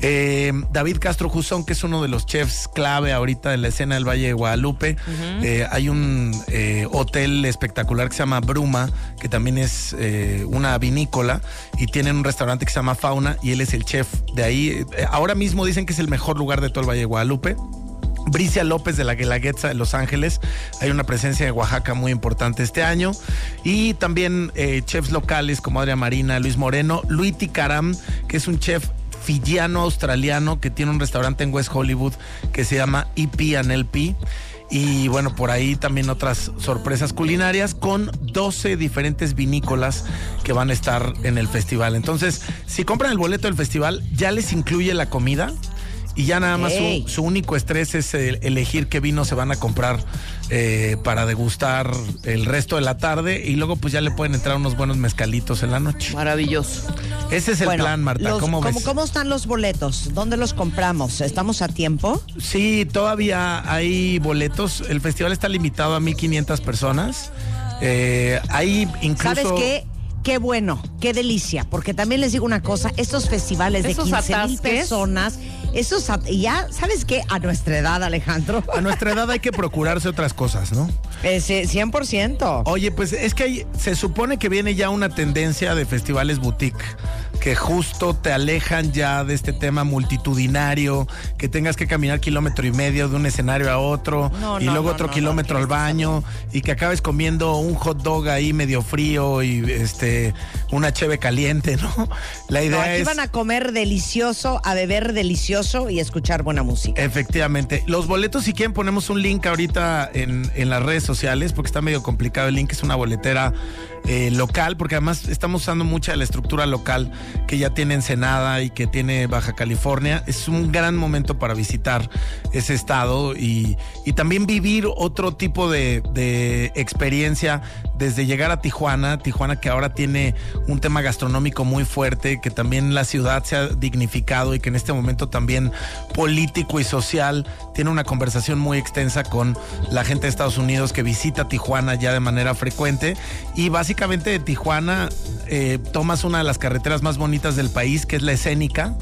Eh, David Castro Jusón, que es uno de los chefs clave ahorita de la escena del Valle de Guadalupe. Eh, hay un eh, hotel espectacular que se llama Bruma, que también es una vinícola, y tienen un restaurante que se llama Fauna, y él es el chef de ahí. Ahora mismo dicen que es el mejor lugar de todo el Valle de Guadalupe. Bricia López de la Guelaguetza de Los Ángeles. Hay una presencia de Oaxaca muy importante este año. Y también eh, chefs locales como Adria Marina, Luis Moreno, Luiti Karam, que es un chef fijiano australiano que tiene un restaurante en West Hollywood que se llama EP and LP. Y bueno, por ahí también otras sorpresas culinarias con 12 diferentes vinícolas que van a estar en el festival. Entonces, si compran el boleto del festival, ya les incluye la comida. Y ya nada más su, su único estrés es elegir qué vino se van a comprar eh, para degustar el resto de la tarde y luego pues ya le pueden entrar unos buenos mezcalitos en la noche. Maravilloso. Ese es el Bueno, plan, Marta. los- ¿Cómo ves? ¿Cómo están los boletos? ¿Dónde los compramos? ¿Estamos a tiempo? Sí, todavía hay boletos. El festival está limitado a 1500 personas. Eh, hay incluso. ¿Sabes qué? Qué bueno, qué delicia, porque también les digo una cosa, estos festivales de Esos 15 mil personas, esos ya, ¿sabes qué? A nuestra edad, Alejandro. A nuestra edad hay que procurarse otras cosas, ¿no? Eh, sí, 100%. Oye, pues es que hay- se supone que viene ya una tendencia de festivales boutique que justo te alejan ya de este tema multitudinario, que tengas que caminar kilómetro y medio de un escenario a otro No, y no, luego no, otro kilómetro al baño y que acabes comiendo un hot dog ahí medio frío y este una cheve caliente, ¿no? La idea aquí es van a comer delicioso, a beber delicioso y escuchar buena música. Efectivamente. Los boletos, si quieren, ponemos un link ahorita en, en las redes sociales, porque está medio complicado el link. Es una boletera eh, local, porque además estamos usando mucha de la estructura local que ya tiene Ensenada y que tiene Baja California. Es un gran momento para visitar ese estado y, y también vivir otro tipo de, de experiencia desde llegar a Tijuana. Tijuana que ahora tiene un tema gastronómico muy fuerte, que también la ciudad se ha dignificado y que en este momento también político y social tiene una conversación muy extensa con la gente de Estados Unidos que visita Tijuana ya de manera frecuente. Y básicamente de Tijuana eh, tomas una de las carreteras más bonitas del país, que es la escénica,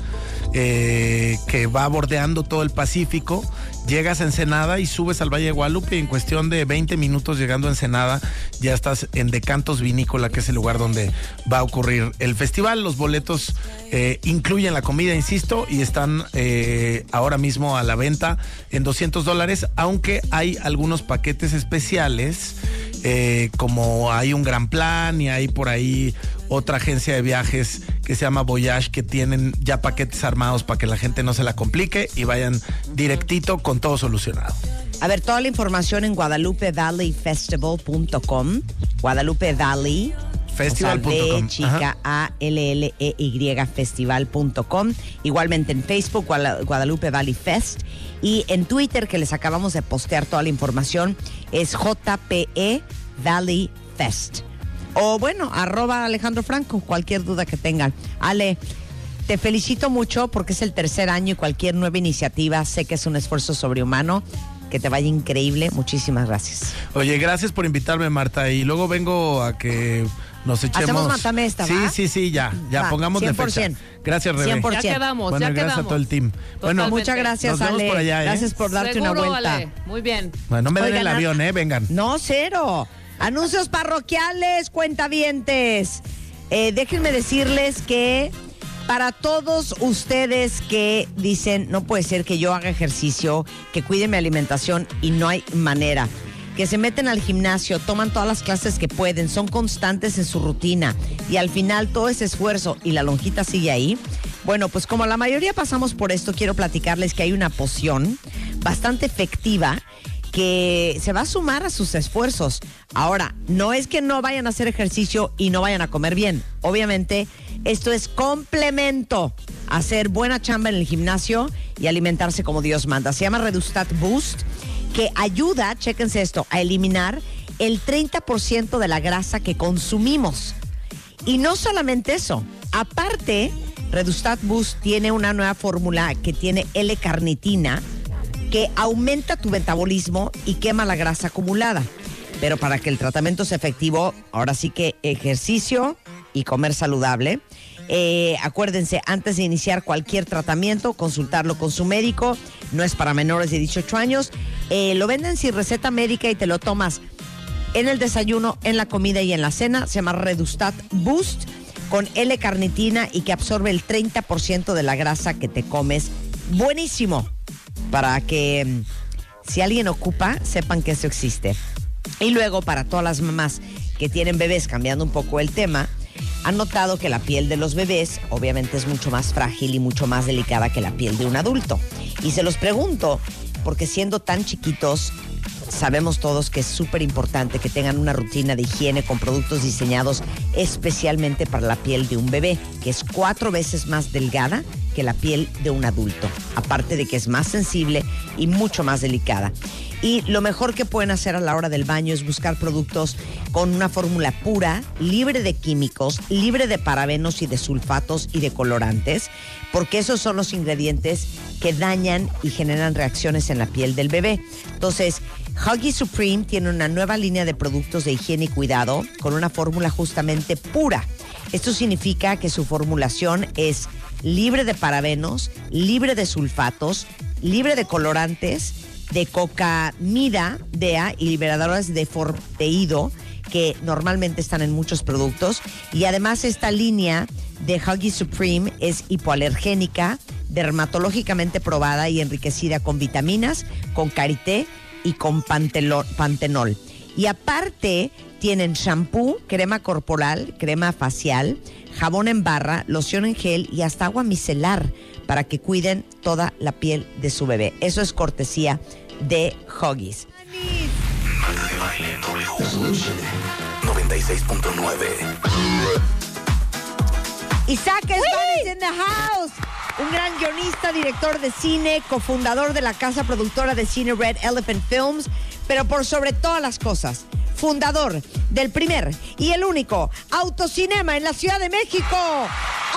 eh, que va bordeando todo el Pacífico. Llegas a Ensenada y subes al Valle de Guadalupe y en cuestión de 20 minutos llegando a Ensenada ya estás en Decantos Vinícola, que es el lugar donde va a ocurrir el festival. Los boletos eh, incluyen la comida, insisto, y están eh, ahora mismo a la venta en 200 dólares, aunque hay algunos paquetes especiales, eh, como hay un gran plan y hay por ahí otra agencia de viajes que se llama Voyage, que tienen ya paquetes armados para que la gente no se la complique y vayan directito con todo solucionado. A ver, toda la información en guadalupevalleyfestival.com. Guadalupe Valley. Festival.com. O sea, chica A L L E Y festival.com. Igualmente en Facebook Guadalupe Valley Fest y en Twitter que les acabamos de postear toda la información es JPE Valley Fest. O bueno, arroba Alejandro Franco, cualquier duda que tengan. Ale, te felicito mucho porque es el tercer año y cualquier nueva iniciativa sé que es un esfuerzo sobrehumano. Que te vaya increíble. Muchísimas gracias. Oye, gracias por invitarme, Marta. Y luego vengo a que nos echemos. Hacemos matamesta, Sí, sí, sí, ya. Ya, Va, pongamos de fecha. 100%. Gracias, Rebe. 100%. Ya quedamos, Bueno, ya gracias quedamos. a todo el team. Bueno, Muchas gracias, nos vemos Ale. por allá, ¿eh? Gracias por darte Seguro, una vuelta. Ale. Muy bien. Bueno, no me den Oigan, el a- avión, ¿eh? Vengan. No, cero. Anuncios parroquiales, cuentavientes. Eh, déjenme decirles que para todos ustedes que dicen, no puede ser que yo haga ejercicio, que cuide mi alimentación y no hay manera, que se meten al gimnasio, toman todas las clases que pueden, son constantes en su rutina y al final todo ese esfuerzo y la lonjita sigue ahí. Bueno, pues como la mayoría pasamos por esto, quiero platicarles que hay una poción bastante efectiva que se va a sumar a sus esfuerzos. Ahora, no es que no vayan a hacer ejercicio y no vayan a comer bien. Obviamente, esto es complemento hacer buena chamba en el gimnasio y alimentarse como Dios manda. Se llama Redustat Boost, que ayuda, chéquense esto, a eliminar el 30% de la grasa que consumimos. Y no solamente eso, aparte, Redustat Boost tiene una nueva fórmula que tiene L-carnitina, que aumenta tu metabolismo y quema la grasa acumulada. Pero para que el tratamiento sea efectivo, ahora sí que ejercicio y comer saludable. Eh, acuérdense, antes de iniciar cualquier tratamiento, consultarlo con su médico. No es para menores de 18 años. Eh, lo venden sin receta médica y te lo tomas en el desayuno, en la comida y en la cena. Se llama Redustat Boost con L-carnitina y que absorbe el 30% de la grasa que te comes. Buenísimo. Para que si alguien ocupa, sepan que eso existe. Y luego, para todas las mamás que tienen bebés, cambiando un poco el tema, han notado que la piel de los bebés obviamente es mucho más frágil y mucho más delicada que la piel de un adulto. Y se los pregunto, porque siendo tan chiquitos, sabemos todos que es súper importante que tengan una rutina de higiene con productos diseñados especialmente para la piel de un bebé, que es cuatro veces más delgada que la piel de un adulto, aparte de que es más sensible y mucho más delicada. Y lo mejor que pueden hacer a la hora del baño es buscar productos con una fórmula pura, libre de químicos, libre de parabenos y de sulfatos y de colorantes, porque esos son los ingredientes que dañan y generan reacciones en la piel del bebé. Entonces, Huggy Supreme tiene una nueva línea de productos de higiene y cuidado con una fórmula justamente pura. Esto significa que su formulación es libre de parabenos, libre de sulfatos, libre de colorantes, de cocamida, DEA y liberadoras de formaldehído que normalmente están en muchos productos. Y además esta línea de Huggy Supreme es hipoalergénica, dermatológicamente probada y enriquecida con vitaminas, con karité y con pantenol. Y aparte tienen shampoo, crema corporal, crema facial, jabón en barra, loción en gel y hasta agua micelar para que cuiden toda la piel de su bebé. Eso es cortesía de Huggies. Marta de Baile en W. 96.9. Isaac Spanish in the house. Un gran guionista, director de cine, cofundador de la casa productora de cine Red Elephant Films, pero por sobre todas las cosas, fundador del primer y el único autocinema en la Ciudad de México.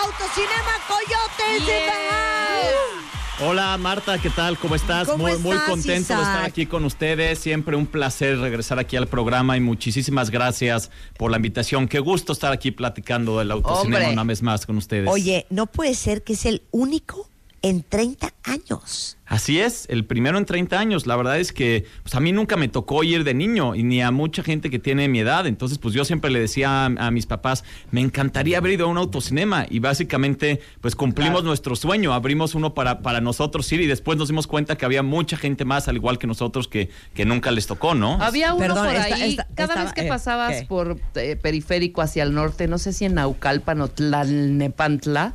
Autocinema Coyotes in the house. Hola Marta, ¿qué tal? ¿Cómo estás? ¿Cómo muy, muy contento de estar aquí con ustedes. Siempre un placer regresar aquí al programa y muchísimas gracias por la invitación. Qué gusto estar aquí platicando del autocinema Hombre. una vez más con ustedes. Oye, no puede ser que es el único en 30 años. Así es, el primero en 30 años. La verdad es que pues, a mí nunca me tocó ir de niño y ni a mucha gente que tiene mi edad. Entonces, pues yo siempre le decía a, a mis papás, me encantaría haber ido a un autocinema. Y básicamente, pues cumplimos nuestro sueño. Abrimos uno para, para nosotros ir y después nos dimos cuenta que había mucha gente más, al igual que nosotros, que, que nunca les tocó, ¿no? Había uno Perdón, por esta- ahí, esta- cada estaba- vez que eh, pasabas ¿qué? por eh, periférico hacia el norte, no sé si en Naucalpan o Tlalnepantla,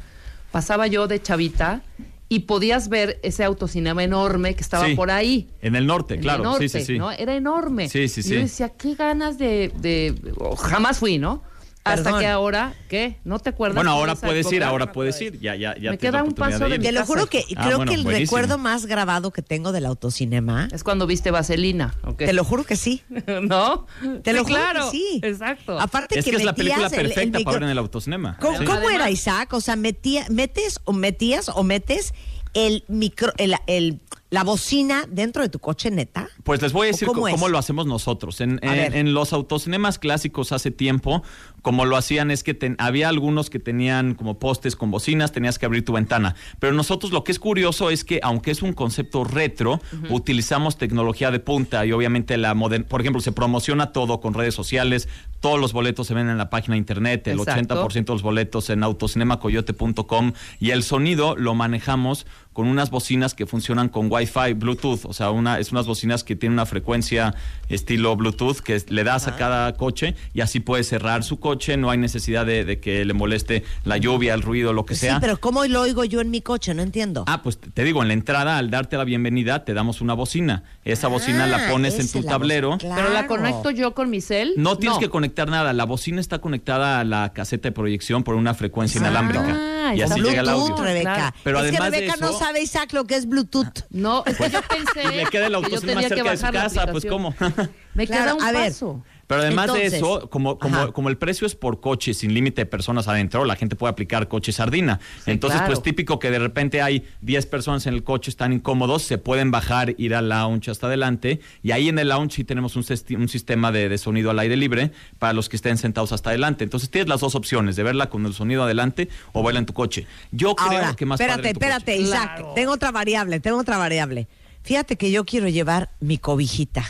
pasaba yo de chavita y podías ver ese autocinema enorme que estaba Sí, por ahí. En el norte, en el claro. norte, sí, sí, sí. ¿no? Era enorme. Sí, sí, Y sí. yo decía, qué ganas de... de- jamás fui, ¿no? Hasta Perdón. que ahora, ¿qué? ¿No te acuerdas? Bueno, de ahora puedes ir, ahora puedes ir. Ya, ya, ya Me queda un paso de mi Te lo juro que Ah, creo bueno, que el buenísimo. recuerdo más grabado que tengo del autocinema. Es cuando viste Vaselina. Te lo juro que sí. ¿No? Te lo Sí, juro claro, que sí. Exacto. Aparte Es que es la película el- el perfecta micro- para ver en el autocinema. ¿Cómo, Sí. cómo era Isaac? O sea, metía, metes o metías o metes el micro, el, el- la bocina dentro de tu coche neta. Pues les voy a ¿O decir cómo lo hacemos nosotros. En, en- en los autocinemas clásicos hace tiempo, como lo hacían es que ten- había algunos que tenían como postes con bocinas, tenías que abrir tu ventana. Pero nosotros lo que es curioso es que aunque es un concepto retro, utilizamos tecnología de punta y obviamente la moder- por ejemplo, se promociona todo con redes sociales, todos los boletos se ven en la página de internet, el Exacto. 80% de los boletos en autocinemacoyote.com y el sonido lo manejamos con unas bocinas que funcionan con Wi-Fi, Bluetooth, o sea, una, es unas bocinas que tienen una frecuencia estilo Bluetooth que le das a cada coche y así puede cerrar su coche, no hay necesidad de, de que le moleste la lluvia, el ruido, lo que Sí, sea. pero ¿cómo lo oigo yo en mi coche? No entiendo. Ah, pues te digo, en la entrada, al darte la bienvenida, te damos una bocina. Esa bocina la Ah, pones en tu tablero. bocina. Pero la Claro. conecto yo con mi cel. No tienes que conectar nada, la bocina está conectada a la caseta de proyección por una frecuencia Ah, inalámbrica. y está así llega el Bluetooth, audio. Rebeca. Claro. Pero es que además de no sabe, Isaac, lo que es Bluetooth. No, es que yo pensé Y le queda el tenía que cerca de su casa, pues cómo. Me Claro, queda un a ver, paso. Pero además Entonces, de eso, como, como, como el precio es por coche sin límite de personas adentro, la gente puede aplicar coche sardina. Entonces, claro. pues típico que de repente hay 10 personas en el coche, están incómodos, se pueden bajar, ir al lounge hasta adelante. Y ahí en el lounge sí tenemos un, un sistema de, de sonido al aire libre para los que estén sentados hasta adelante. Entonces tienes las dos opciones, de verla con el sonido adelante o verla en tu coche. Yo creo Ahora, que más espérate, padre en tu coche. espérate, Isaac. Tengo otra variable, tengo otra variable. Fíjate que yo quiero llevar mi cobijita.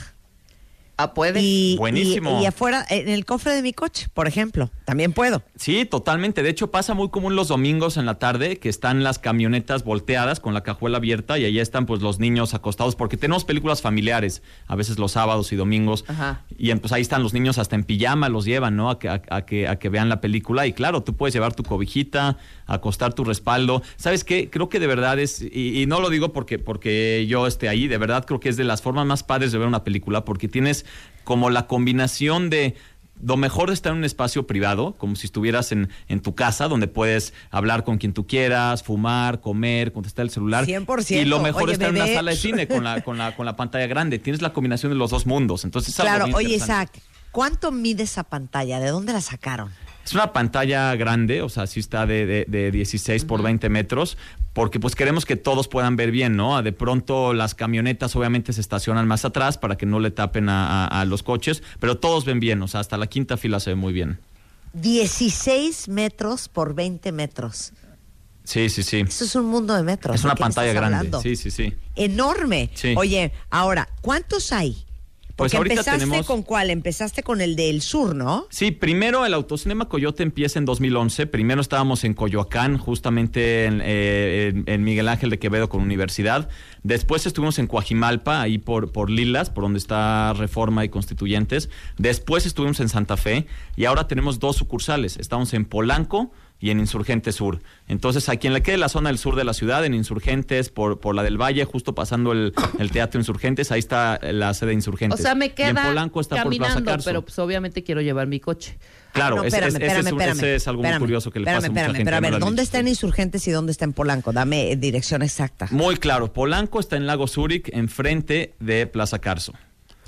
Ah, puede. Y, Buenísimo. Y, y afuera, en el cofre de mi coche, por ejemplo. También puedo. Sí, totalmente. De hecho, pasa muy común los domingos en la tarde que están las camionetas volteadas con la cajuela abierta y ahí están pues los niños acostados porque tenemos películas familiares, a veces los sábados y domingos. Ajá. Y pues ahí están los niños hasta en pijama, los llevan, ¿no? A que, a, a que, a que vean la película. Y claro, tú puedes llevar tu cobijita, acostar tu respaldo. ¿Sabes qué? Creo que de verdad es, y, y no lo digo porque, porque yo esté ahí, de verdad creo que es de las formas más padres de ver una película porque tienes como la combinación de lo mejor de estar en un espacio privado, como si estuvieras en, en tu casa, donde puedes hablar con quien tú quieras, fumar, comer, contestar el celular. 100%. Y lo mejor Oye, estar en una sala de cine con la, con la, con la pantalla grande. Tienes la combinación de los dos mundos. Entonces, es Claro, oye. Isaac, ¿cuánto mide esa pantalla? ¿De dónde la sacaron? Es una pantalla grande, o sea, sí está de, de, de 16 por 20 metros, porque pues queremos que todos puedan ver bien, ¿no? De pronto las camionetas obviamente se estacionan más atrás para que no le tapen a, a- a los coches, pero todos ven bien, o sea, hasta la quinta fila se ve muy bien. 16 metros por 20 metros. Sí, sí, sí. Eso es un mundo de metros. Es una ¿de qué me pantalla grande. Sí, sí, sí. Enorme. Sí. Oye, ahora, ¿cuántos hay? Pues Porque ahorita empezaste tenemos- con cuál? Empezaste con el del sur, ¿no? Sí, primero el Autocinema Coyote empieza en 2011. Primero estábamos en Coyoacán, justamente en, eh, en- en Miguel Ángel de Quevedo con Universidad. Después estuvimos en Coajimalpa, ahí por, por Lilas, por donde está Reforma y Constituyentes. Después estuvimos en Santa Fe y ahora tenemos dos sucursales. Estamos en Polanco y en Insurgente Sur. Entonces, a quien le quede la zona del sur de la ciudad, en Insurgentes, por, por la del Valle, justo pasando el, el Teatro Insurgentes, ahí está la sede de O Insurgentes. sea, me Y en queda Polanco está por Plaza caminando, Carso. pero pues obviamente quiero llevar mi coche. Claro, No, ese- espérame, ese, ese espérame, es, espérame. ese es algo muy curioso que le espérame, pasa a mucha espérame, gente. Pero a ver, ¿dónde está en Insurgentes y dónde está en Polanco? Dame eh, dirección exacta. Muy claro, Polanco está en Lago Zurich, enfrente de Plaza Carso.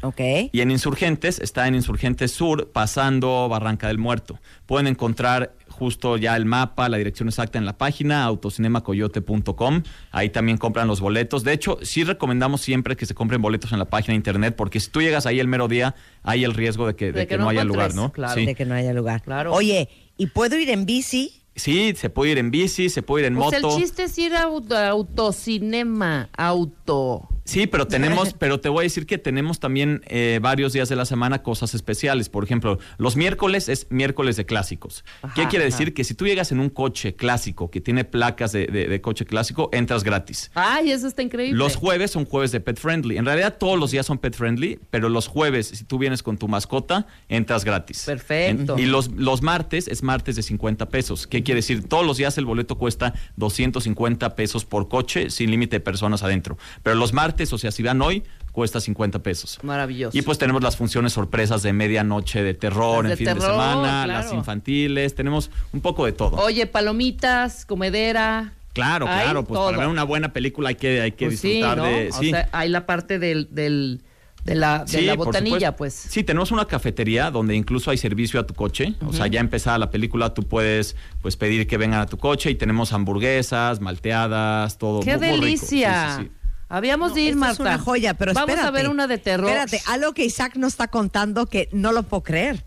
Ok. Y en Insurgentes está en Insurgentes Sur, pasando Barranca del Muerto. Pueden encontrar justo ya el mapa, la dirección exacta en la página, autocinemacoyote.com. Ahí también compran los boletos. De hecho, sí recomendamos siempre que se compren boletos en la página de internet, porque si tú llegas ahí el mero día, hay el riesgo de que, de que no, haya lugar, ¿no? Sí. De que no haya lugar. Claro. Oye, ¿y puedo ir en bici? Sí, se puede ir en bici, se puede ir en Pues moto. el chiste es ir a auto- a autocinema, auto. Sí, pero tenemos, pero te voy a decir que tenemos también eh, varios días de la semana cosas especiales. Por ejemplo, los miércoles es miércoles de clásicos. ¿Qué quiere ajá. decir? Que si tú llegas en un coche clásico que tiene placas de, de- de coche clásico, entras gratis. Ay, eso está increíble. Los jueves son jueves de pet friendly. En realidad todos los días son pet friendly, pero los jueves, si tú vienes con tu mascota, entras gratis. Perfecto. En- y los, los martes es martes de 50 pesos. ¿Qué quiere decir? Todos los días el boleto cuesta 250 pesos por coche, sin límite de personas adentro. Pero los martes, o sea, si van hoy, cuesta 50 pesos. Maravilloso. Y pues tenemos las funciones sorpresas de medianoche de terror en fin de semana, claro. las infantiles, tenemos un poco de todo. Oye, palomitas, comedera. Claro, Hay claro, pues todo. para ver una buena película hay que, hay que Pues sí, disfrutar ¿no? de... O sí. sea, hay la parte del, del, de la, de Sí, la por botanilla, pues. Sí, tenemos una cafetería donde incluso hay servicio a tu coche. O sea, ya empezada la película, tú puedes pues pedir que vengan a tu coche y tenemos hamburguesas, malteadas, todo. ¡Qué muy- muy rico. delicia! Sí, sí, Habíamos de ir, Marta. Es una joya, pero Vamos espérate. a ver una de terror. Espérate, algo que Isaac nos está contando que no lo puedo creer.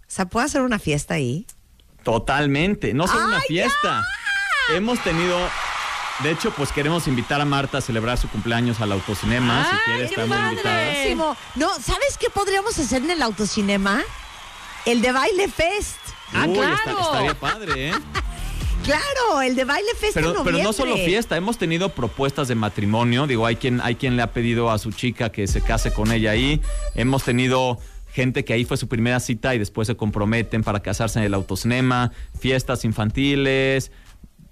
O sea, ¿puedo hacer una fiesta ahí? Totalmente. No solo una fiesta. Hemos tenido. De hecho, pues queremos invitar a Marta a celebrar su cumpleaños al autocinema. si quiere, invitada. Buenísimo. No, ¿sabes qué podríamos hacer en el autocinema? El de Baile Fest. Ah, Uy, está- estaría padre, ¿eh? Claro, el de Baile Fest en Pero, pero no solo fiesta, hemos tenido propuestas de matrimonio. Digo, hay quien, hay quien le ha pedido a su chica que se case con ella ahí. Hemos tenido gente que ahí fue su primera cita y después se comprometen para casarse en el autocinema, fiestas infantiles,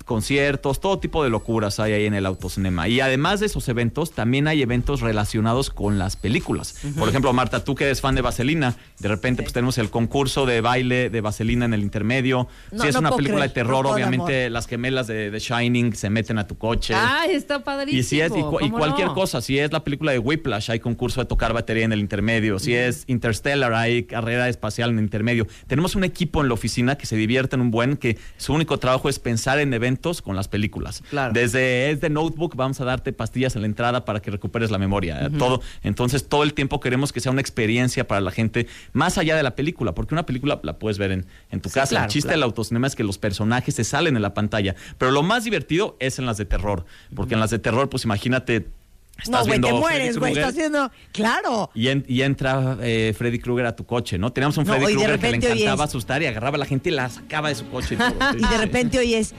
conciertos, todo tipo de locuras hay ahí en el autocinema. Y además de esos eventos, también hay eventos relacionados con las películas. Por ejemplo, Marta, tú que eres fan de Vaselina, de repente pues tenemos el concurso de baile de Vaselina en el intermedio. No, si es no una película creer. de terror, No obviamente las gemelas de, de Shining se meten a tu coche. Ay, está padrísimo. Y si es y, y ¿cómo cualquier cosa, si es la película de Whiplash, hay concurso de tocar batería en el intermedio. Si es Interstellar, hay carrera espacial en el intermedio. Tenemos un equipo en la oficina que se divierte en un buen, que su único trabajo es pensar en eventos con las películas. Desde es de Notebook, vamos a darte pastillas en la entrada para que recuperes la memoria. eh. Todo. Entonces, todo el tiempo queremos que sea una experiencia para la gente, más allá de la película, porque una película la puedes ver en, en tu Sí, casa. claro, el chiste claro. del autocinema es que los personajes se salen en la pantalla. Pero lo más divertido es en las de terror, porque en las de terror, pues imagínate. Estás No, güey, te mueres, Estás haciendo. Claro. y, en- y entra eh, Freddy Krueger a tu coche, ¿no? Teníamos un Freddy Krueger que le repente encantaba asustar y agarraba a la gente y la sacaba de su coche. y todo. Sí, Y de sí. repente oyes.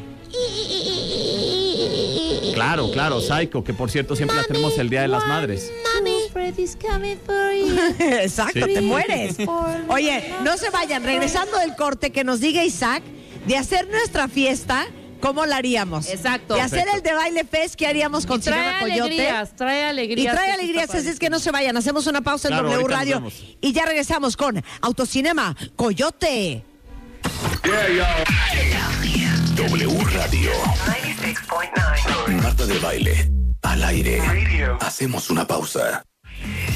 Claro, claro, Psycho, que por cierto siempre la tenemos el Día de las Madres. Mami, Freddy's coming for you. Exacto, Sí. te mueres. Oye, no se vayan. Regresando del corte, que nos diga Isaac de hacer nuestra fiesta. ¿Cómo la haríamos? Exacto. De hacer Perfecto. el de baile fest, ¿qué haríamos con Cinema Coyote? alegrías, trae alegrías, Y trae alegrías, así es que no se vayan. Hacemos una pausa Claro, en W Radio. Y ya regresamos con Autocinema Coyote. W Radio. Marta de baile. Al aire. Hacemos una pausa.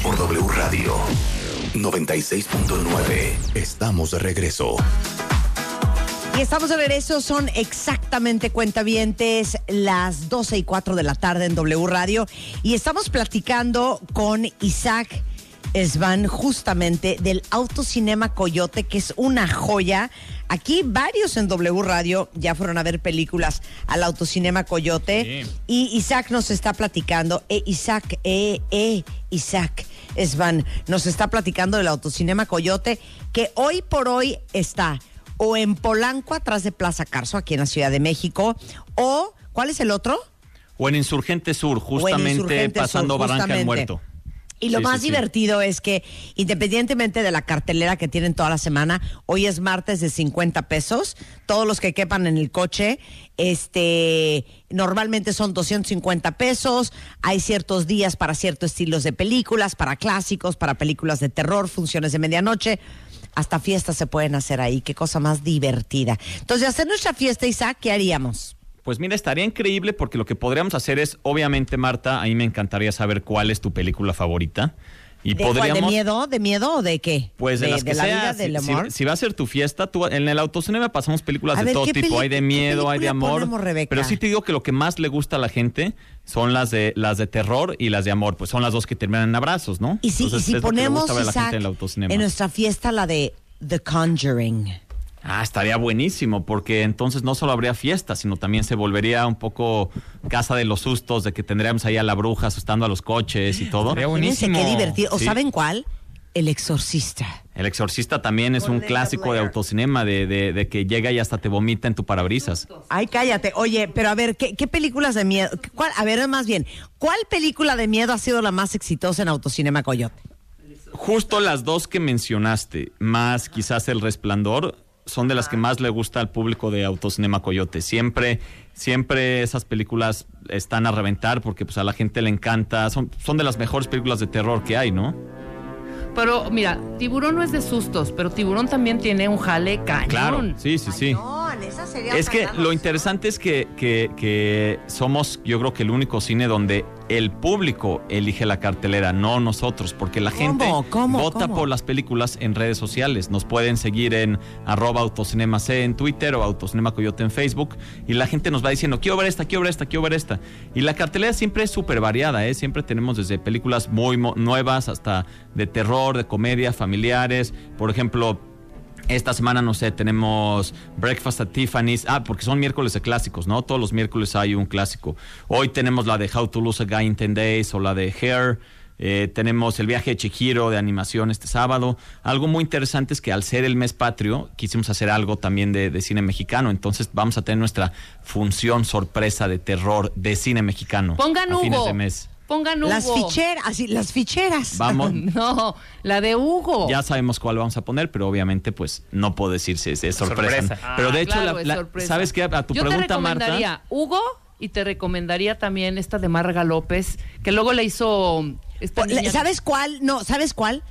Por W Radio. 96.9. Estamos de regreso. Y estamos de regreso, son exactamente cuentavientes las 12 y 4 de la tarde en W Radio. Y estamos platicando con Isaac Svan justamente del Autocinema Coyote, que es una joya. Aquí varios en W Radio ya fueron a ver películas al Autocinema Coyote. Y Isaac nos está platicando, eh, Isaac, eh, eh, Isaac Svan nos está platicando del Autocinema Coyote, que hoy por hoy está o en Polanco, atrás de Plaza Carso, aquí en la Ciudad de México, o, ¿cuál es el otro? O en Insurgente Sur, justamente Insurgente Sur, pasando Barranca del Muerto. Y lo Sí, más sí, sí. divertido es que, independientemente de la cartelera que tienen toda la semana, hoy es martes de 50 pesos. Todos los que quepan en el coche, este, normalmente son 250 pesos. Hay ciertos días para ciertos estilos de películas, para clásicos, para películas de terror, funciones de medianoche. Hasta fiestas se pueden hacer ahí. Qué cosa más divertida. Entonces, de hacer nuestra fiesta, Isaac, ¿qué haríamos? Pues mira, estaría increíble porque lo que podríamos hacer es, obviamente, Marta, a mí me encantaría saber cuál es tu película favorita. Y ¿De, cuál, ¿De podríamos. miedo? ¿De miedo o de qué? Pues de, las que la sea, vida, si- del si, amor. si va a ser tu fiesta, tú en el autocinema pasamos películas A de ver, todo ¿qué tipo. Hay de miedo, hay de amor. ponemos? Pero sí te digo que lo que más le gusta a la gente son las de las de terror y las de amor. Pues son las dos que terminan en abrazos, ¿no? Y si, Entonces, y si ponemos la Isaac, en nuestra fiesta la de The Conjuring. Ah, estaría buenísimo, porque entonces no solo habría fiesta, sino también se volvería un poco casa de los sustos, de que tendríamos ahí a la bruja asustando a los coches y todo. Fíjense qué divertido. ¿O Sí. saben cuál? El Exorcista. El Exorcista también es un clásico de autocinema, de, de- de que llega y hasta te vomita en tu parabrisas. Ay, cállate. Oye, pero a ver, ¿qué, qué películas de miedo? ¿Cuál, a ver, más bien, ¿cuál película de miedo ha sido la más exitosa en Autocinema Coyote? Justo las dos que mencionaste, más quizás El Resplandor, son de las que más le gusta al público de Autocinema Coyote. Siempre, siempre esas películas están a reventar porque pues a la gente le encanta. Son, son de las mejores películas de terror que hay, ¿no? Pero mira, tiburón no es de sustos, pero tiburón también tiene un jale cañón. Claro, sí, sí, sí. Es que lo interesante es que, que- que somos, yo creo que el único cine donde el público elige la cartelera, no nosotros, porque la gente ¿Cómo? vota ¿Cómo? por las películas en redes sociales. Nos pueden seguir en arroba autocinema C en Twitter o autocinema coyote en Facebook y la gente nos va diciendo, quiero ver esta, quiero ver esta, quiero ver esta. Y la cartelera siempre es súper variada, ¿eh? Siempre tenemos desde películas muy nuevas hasta de terror, de comedia, familiares. Por ejemplo, esta semana, no sé, tenemos Breakfast at Tiffany's. Ah, porque son miércoles de clásicos, ¿no? Todos los miércoles hay un clásico. Hoy tenemos la de How to Lose a Guy in 10 Days o la de Hair. Eh, tenemos el viaje de Chihiro de animación este sábado. Algo muy interesante es que al ser el mes patrio, quisimos hacer algo también de, de cine mexicano. Entonces vamos a tener nuestra función sorpresa de terror de cine mexicano. Pongan a fines de mes. Pongan Hugo. Las ficheras, así, las ficheras. Vamos. No, la de Hugo. Ya sabemos cuál vamos a poner, pero obviamente, pues no puedo decir si es, es sorpresa. Sorpresa. Pero de Ah, hecho, claro, la- la- sorpresa. ¿sabes qué? A tu Yo te pregunta, recomendaría Marta. Hugo y te recomendaría también esta de Marga López, que luego le hizo esta niña- ¿Sabes cuál? No, ¿sabes cuál?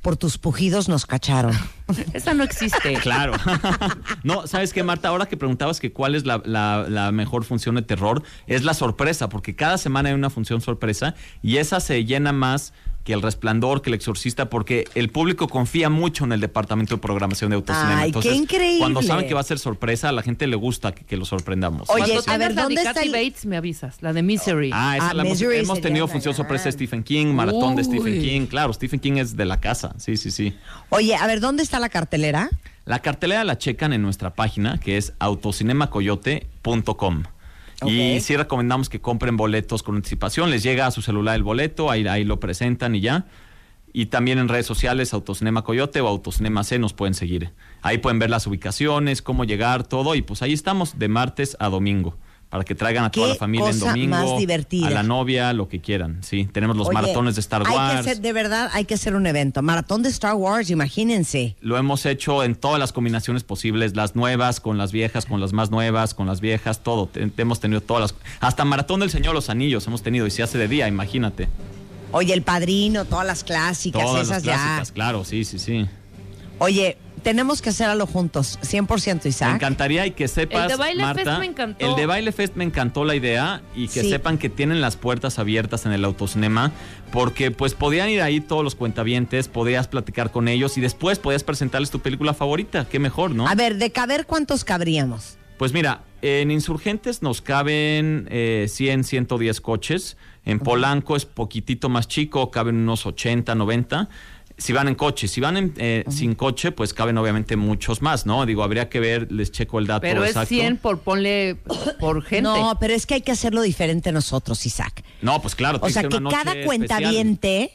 Por tus pujidos nos cacharon. Esa no existe. Claro. no, ¿sabes qué, Marta? Ahora que preguntabas que cuál es la, la- la mejor función de terror, es la sorpresa, porque cada semana hay una función sorpresa y esa se llena más que el resplandor, que el exorcista, porque el público confía mucho en el departamento de programación de autocinema. Ay, qué increíble. Cuando saben que va a ser sorpresa, a la gente le gusta que, que lo sorprendamos. Oye, a ver, la ¿dónde de está Kathy el- Bates me avisas, la de Misery. Ah, esa Ah, la Misery hemos tenido función gran. sorpresa de Stephen King, maratón de. Stephen King. Claro, Stephen King es de la casa. Sí, sí, sí. Oye, a ver, ¿dónde está la cartelera? La cartelera la checan en nuestra página que es autocinemacoyote.com. Y sí recomendamos que compren boletos con anticipación. Les llega a su celular el boleto, ahí, ahí lo presentan y ya. Y también en redes sociales, Autocinema Coyote o Autocinema C nos pueden seguir. Ahí pueden ver las ubicaciones, cómo llegar, todo. Y pues ahí estamos de martes a domingo. Para que traigan a toda la familia en domingo. más divertida. A la novia, lo que quieran. Sí, tenemos los Oye, maratones de Star Hay Wars. que hacer, de verdad, hay que hacer un evento. Maratón de Star Wars, imagínense. Lo hemos hecho en todas las combinaciones posibles, las nuevas con las viejas, con las más nuevas, con las viejas, todo. Te- hemos tenido todas las... Hasta Maratón del Señor Los Anillos hemos tenido y se hace de día, imagínate. Oye, el padrino, todas las clásicas, Todas esas las ya. clásicas, claro, sí, sí, sí. Oye, tenemos que hacerlo juntos, 100% Me Isaac. encantaría y que sepas, El de Baile Marta, Fest me encantó. El de Baile Fest me encantó la idea y que Sí. sepan que tienen las puertas abiertas en el autocinema porque pues podían ir ahí todos los cuentavientes, podías platicar con ellos y después podías presentarles tu película favorita, qué mejor, ¿no? A ver, de caber, ¿cuántos cabríamos? Pues mira, en Insurgentes nos caben eh, 100, 110 coches. En Polanco es poquitito más chico, caben unos 80, 90. Si van en coche, si van en, eh, sin coche, pues caben obviamente muchos más, ¿no? Digo, habría que ver, les checo el dato Pero es exacto. 100 por ponle por gente. No, pero es que hay que hacerlo diferente nosotros, Isaac. No, pues claro. O sea, que una noche cada especial. cuentaviente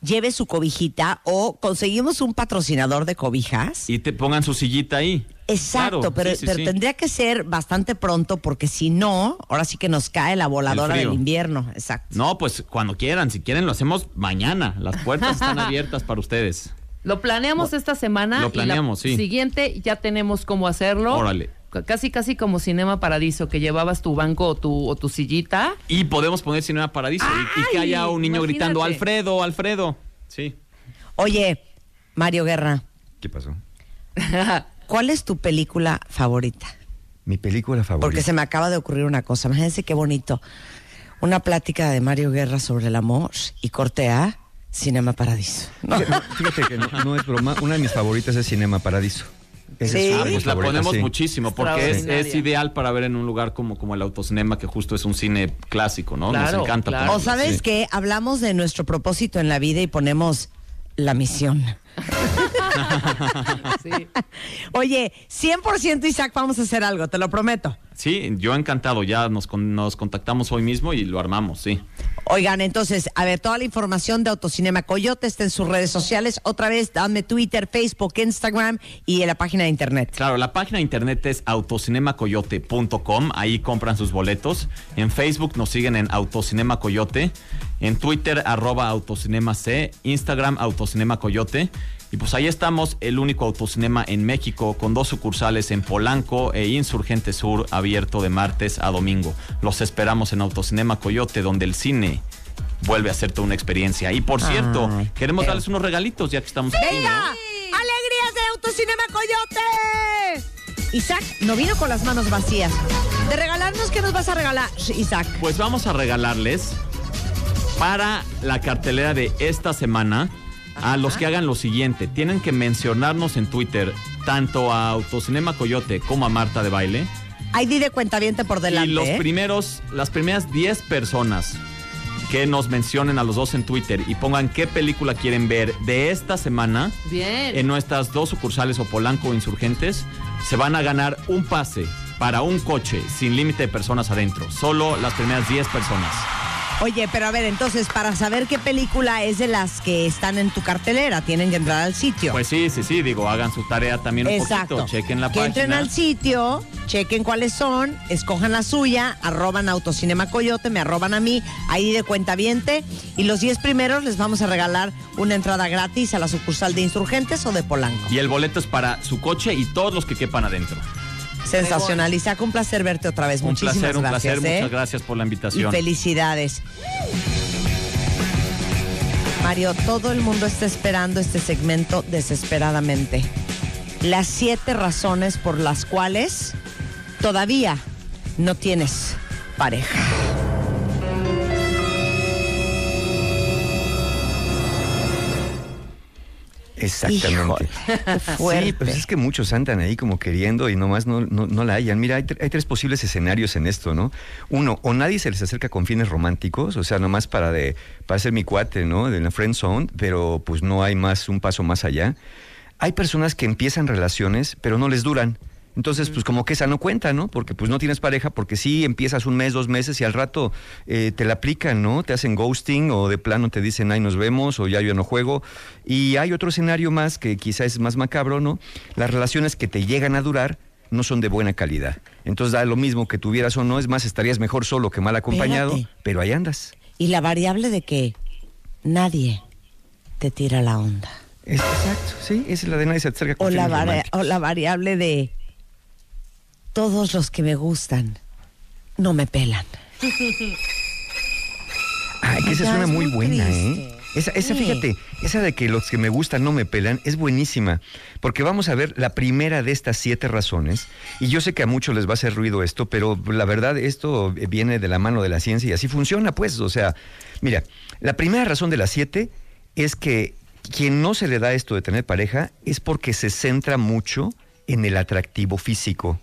lleve su cobijita o conseguimos un patrocinador de cobijas. Y te pongan su sillita ahí. Exacto, Claro, pero, sí, sí, pero sí. tendría que ser bastante pronto porque si no, ahora sí que nos cae la voladora del invierno. Exacto. No, pues cuando quieran, si quieren lo hacemos mañana. Las puertas están abiertas para ustedes. Lo planeamos esta semana. Lo y la planeamos, sí. Siguiente ya tenemos cómo hacerlo. Órale. Casi, casi como Cinema Paradiso, que llevabas tu banco o tu, o tu sillita. Y podemos poner Cinema Paradiso y- y, que ¡Ay! haya un niño Imagínate. gritando, Alfredo, Alfredo. Sí. Oye, Mario Guerra, ¿Qué pasó? ¿cuál es tu película favorita? Mi película favorita. Porque se me acaba de ocurrir una cosa. Imagínense qué bonito. Una plática de Mario Guerra sobre el amor y corte a Cinema Paradiso. Fíjate, fíjate que no, no es broma. Una de mis favoritas es Cinema Paradiso. Esa es Sí. Ah, mis pues la ponemos sí. muchísimo porque es, es ideal para ver en un lugar como, como el autocinema, que justo es un cine clásico, ¿no? Claro, Nos encanta. claro. O sabes sí. que hablamos de nuestro propósito en la vida y ponemos la misión. Sí. Oye, 100% Isaac, vamos a hacer algo, te lo prometo. Sí, yo encantado. Ya nos, nos contactamos hoy mismo y lo armamos, sí. Oigan, entonces, a ver, toda la información de Autocinema Coyote está en sus redes sociales. Otra vez, dame Twitter, Facebook, Instagram y en la página de internet. Claro, la página de internet es autocinemacoyote.com, ahí compran sus boletos. En Facebook nos siguen en Autocinema Coyote, en Twitter arroba Autocinema C, Instagram Autocinema Coyote. Y pues ahí estamos, el único autocinema en México, con dos sucursales en Polanco e Insurgente Sur, abierto de martes a domingo. Los esperamos en Autocinema Coyote, donde el cine vuelve a ser toda una experiencia. Y por cierto, Ay, queremos darles unos regalitos ya que estamos aquí. ¿no? ¡Venga! ¡Alegrías de Autocinema Coyote! Isaac no vino con las manos vacías. De regalarnos, ¿qué nos vas a regalar, Isaac? Pues vamos a regalarles para la cartelera de esta semana a los que hagan lo siguiente. Tienen que mencionarnos en Twitter tanto a Autocinema Coyote como a Marta de Baile. ID de cuentaviente por delante. y los ¿eh? primeros, las primeras 10 personas que nos mencionen a los dos en Twitter y pongan qué película quieren ver de esta semana Bien. en nuestras dos sucursales o Polanco o Insurgentes, se van a ganar un pase para un coche sin límite de personas adentro. Solo las primeras 10 personas. Oye, pero a ver, entonces, para saber qué película es de las que están en tu cartelera, tienen que entrar al sitio. Pues sí, sí, sí, digo, hagan su tarea también un Exacto. poquito, chequen la que página. entren al sitio, chequen cuáles son, escojan la suya, arroban Autocinema Coyote, me arroban a mí, ahí de cuenta viente, y los 10 primeros les vamos a regalar una entrada gratis a la sucursal de Insurgentes o de Polanco. Y el boleto es para su coche y todos los que quepan adentro. Sensacional. Isaac, un placer verte otra vez. Un Muchísimas placer, un gracias. placer. ¿eh? Muchas gracias por la Y invitación. felicidades. Mario, todo el mundo está esperando este segmento desesperadamente. Las siete razones por las cuales todavía no tienes pareja. Exactamente. Sí, pues es que muchos andan ahí como queriendo y nomás no, no, no la hallan. Mira, hay tres posibles escenarios en esto, ¿no? Uno, o nadie se les acerca con fines románticos, o sea, nomás para de para ser mi cuate, ¿no? De la friend zone, pero pues no hay más un paso más allá. Hay personas que empiezan relaciones, pero no les duran. Entonces, pues como que esa no cuenta, ¿no? Porque pues no tienes pareja, porque sí empiezas un mes, dos meses y al rato eh, te la aplican, ¿no? Te hacen ghosting o de plano te dicen, ay, nos vemos o ya yo no juego. Y hay otro escenario más que quizás es más macabro, ¿no? Las relaciones que te llegan a durar no son de buena calidad. Entonces da lo mismo que tuvieras o no, es más, estarías mejor solo que mal acompañado, Espérate. pero ahí andas. Y la variable de que nadie te tira la onda. Exacto, sí, esa es la de nadie se acerca con O la, o la variable de todos los que me gustan no me pelan. Ay, que esa es muy buena. ¿eh? Esa, esa, fíjate, esa de que los que me gustan no me pelan es buenísima, porque vamos a ver la primera de estas siete razones, y yo sé que a muchos les va a hacer ruido esto, pero la verdad esto viene de la mano de la ciencia y así funciona, pues, o sea, mira, la primera razón de las siete es que quien no se le da esto de tener pareja es porque se centra mucho en el atractivo físico.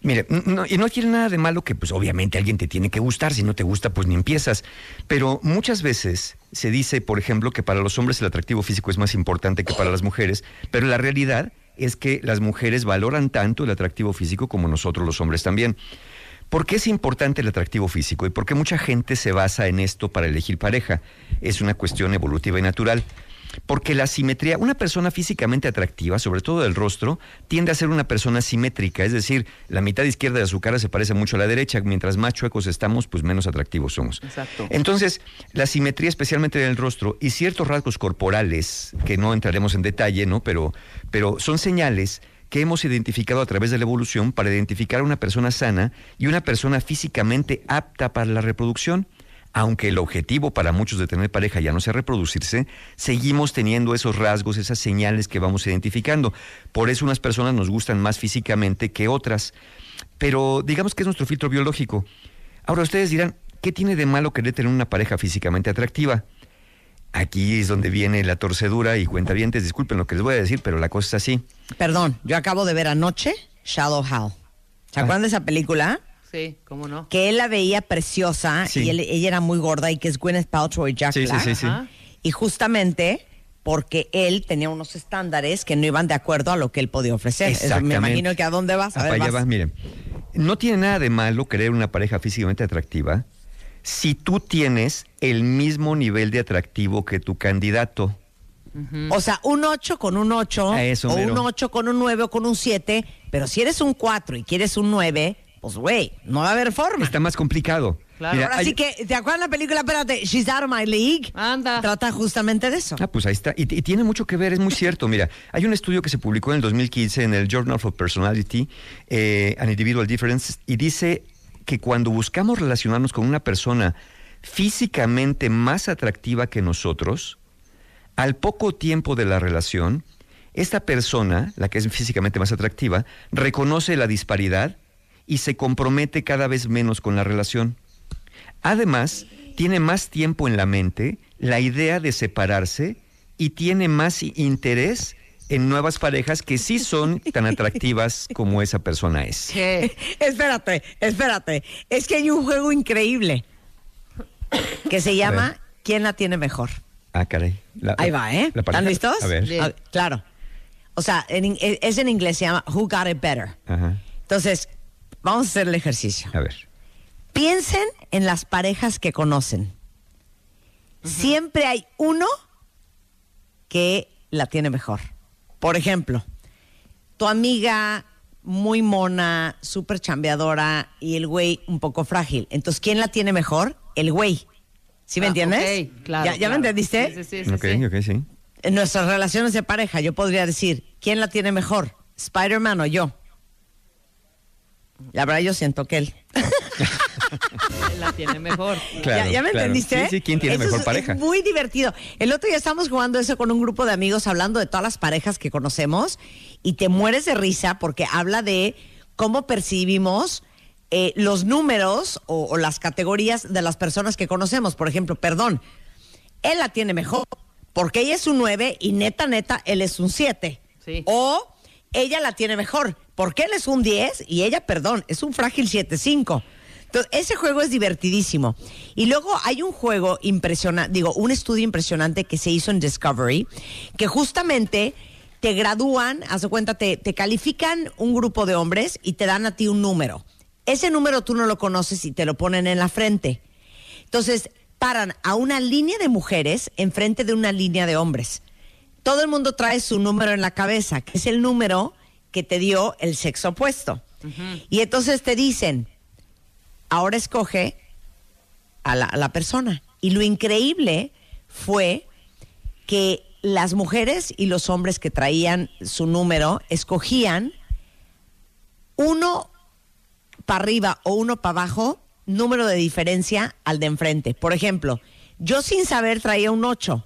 Mire, no, y no tiene nada de malo que, pues obviamente alguien te tiene que gustar, si no te gusta, pues ni empiezas. Pero muchas veces se dice, por ejemplo, que para los hombres el atractivo físico es más importante que para las mujeres, pero la realidad es que las mujeres valoran tanto el atractivo físico como nosotros los hombres también. ¿Por qué es importante el atractivo físico y por qué mucha gente se basa en esto para elegir pareja? Es una cuestión evolutiva y natural. Porque la simetría, una persona físicamente atractiva, sobre todo del rostro, tiende a ser una persona simétrica, es decir, la mitad izquierda de su cara se parece mucho a la derecha, mientras más chuecos estamos, pues menos atractivos somos. Exacto. Entonces, la simetría, especialmente en el rostro, y ciertos rasgos corporales, que no entraremos en detalle, ¿no? Pero, pero son señales que hemos identificado a través de la evolución para identificar a una persona sana y una persona físicamente apta para la reproducción. Aunque el objetivo para muchos de tener pareja ya no sea reproducirse, seguimos teniendo esos rasgos, esas señales que vamos identificando. Por eso unas personas nos gustan más físicamente que otras. Pero digamos que es nuestro filtro biológico. Ahora ustedes dirán, ¿qué tiene de malo querer tener una pareja físicamente atractiva? Aquí es donde viene la torcedura y cuentavientes, disculpen lo que les voy a decir, pero la cosa es así. Perdón, yo acabo de ver anoche Shallow Hal. ¿Se acuerdan de esa película? Sí, ¿cómo no? Que él la veía preciosa Sí. y él- ella era muy gorda y que es Gwyneth Paltrow y Jack Sí, sí, Black. sí, sí. Y justamente porque él tenía unos estándares que no iban de acuerdo a lo que él podía ofrecer. Eso me Exactamente. imagino que a dónde vas. A Ah, ver, para allá vas. vas, miren. No tiene nada de malo querer una pareja físicamente atractiva si tú tienes el mismo nivel de atractivo que tu candidato. O sea, un 8 con un 8, A eso o mero. un 8 con un 9 o con un 7, pero si eres un 4 y quieres un 9, pues güey, no va a haber forma. Está más complicado. Mira, Ahora hay- sí que, ¿te acuerdas la película? Espérate, She's Out of My League. Anda. Trata justamente de eso. Ah, pues ahí está. Y, y tiene mucho que ver, es muy cierto. Mira, hay un estudio que se publicó en el 2015 en el Journal of Personality, eh, An Individual Difference, y dice que cuando buscamos relacionarnos con una persona físicamente más atractiva que nosotros, al poco tiempo de la relación, esta persona, la que es físicamente más atractiva, reconoce la disparidad y se compromete cada vez menos con la relación. Además, tiene más tiempo en la mente la idea de separarse y tiene más interés en nuevas parejas que sí son tan atractivas como esa persona es. espérate, espérate. Es que hay un juego increíble que se llama ¿Quién la tiene mejor? Ah, caray. La- Ahí va, ¿eh? la. ¿Están listos? A ver. A- claro. O sea, en es en inglés, se llama Who Got It Better. Ajá. Entonces, vamos a hacer el ejercicio. A ver. Piensen en las parejas que conocen. Siempre hay uno que la tiene mejor. Por ejemplo, tu amiga muy mona, súper chambeadora y el güey un poco frágil. Entonces, ¿quién la tiene mejor? El güey. ¿Sí me Ah, entiendes? ok, claro, ¿Ya, ya claro. me entendiste? Sí, sí, sí, sí, ok, sí. ok, sí. En nuestras relaciones de pareja, yo podría decir, ¿quién la tiene mejor? ¿Spider-Man o yo? La verdad, yo siento que él. Él la tiene mejor. Claro, ¿Ya, ya me claro. entendiste? Sí, sí, ¿quién tiene Eso mejor es- pareja? Es muy divertido. El otro día estábamos jugando eso con un grupo de amigos, hablando de todas las parejas que conocemos, y te mueres de risa porque habla de cómo percibimos eh, los números o, o las categorías de las personas que conocemos. Por ejemplo, perdón, él la tiene mejor, porque ella es un 9 y neta, neta, él es un 7. O ella la tiene mejor, porque él es un 10 y ella, perdón, es un frágil 7-5. Entonces, ese juego es divertidísimo. Y luego hay un juego impresionante, digo, un estudio impresionante que se hizo en Discovery, que justamente te gradúan, haz de cuenta, te, te califican un grupo de hombres y te dan a ti un número. Ese número tú no lo conoces y te lo ponen en la frente. Entonces, paran a una línea de mujeres enfrente de una línea de hombres. Todo el mundo trae su número en la cabeza, que es el número que te dio el sexo opuesto. Y entonces te dicen, ahora escoge a la, a la persona. Y lo increíble fue que las mujeres y los hombres que traían su número escogían uno para arriba o uno para abajo, número de diferencia al de enfrente. Por ejemplo, yo sin saber traía un 8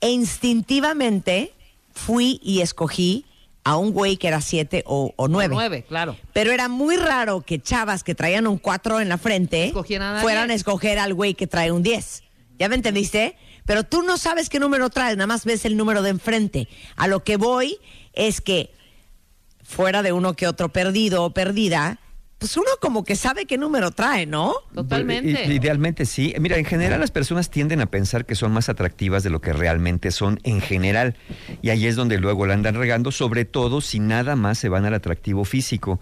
e instintivamente fui y escogí a un güey que era 7 o, o 9. Nueve, claro. Pero era muy raro que chavas que traían un 4 en la frente a fueran a 10. escoger al güey que trae un 10. ¿Ya me entendiste? Pero tú no sabes qué número traes, nada más ves el número de enfrente. A lo que voy es que fuera de uno que otro perdido o perdida, pues uno como que sabe qué número trae, ¿no? I- Idealmente sí. Mira, en general las personas tienden a pensar que son más atractivas de lo que realmente son en general. Y ahí es donde luego la andan regando, sobre todo si nada más se van al atractivo físico.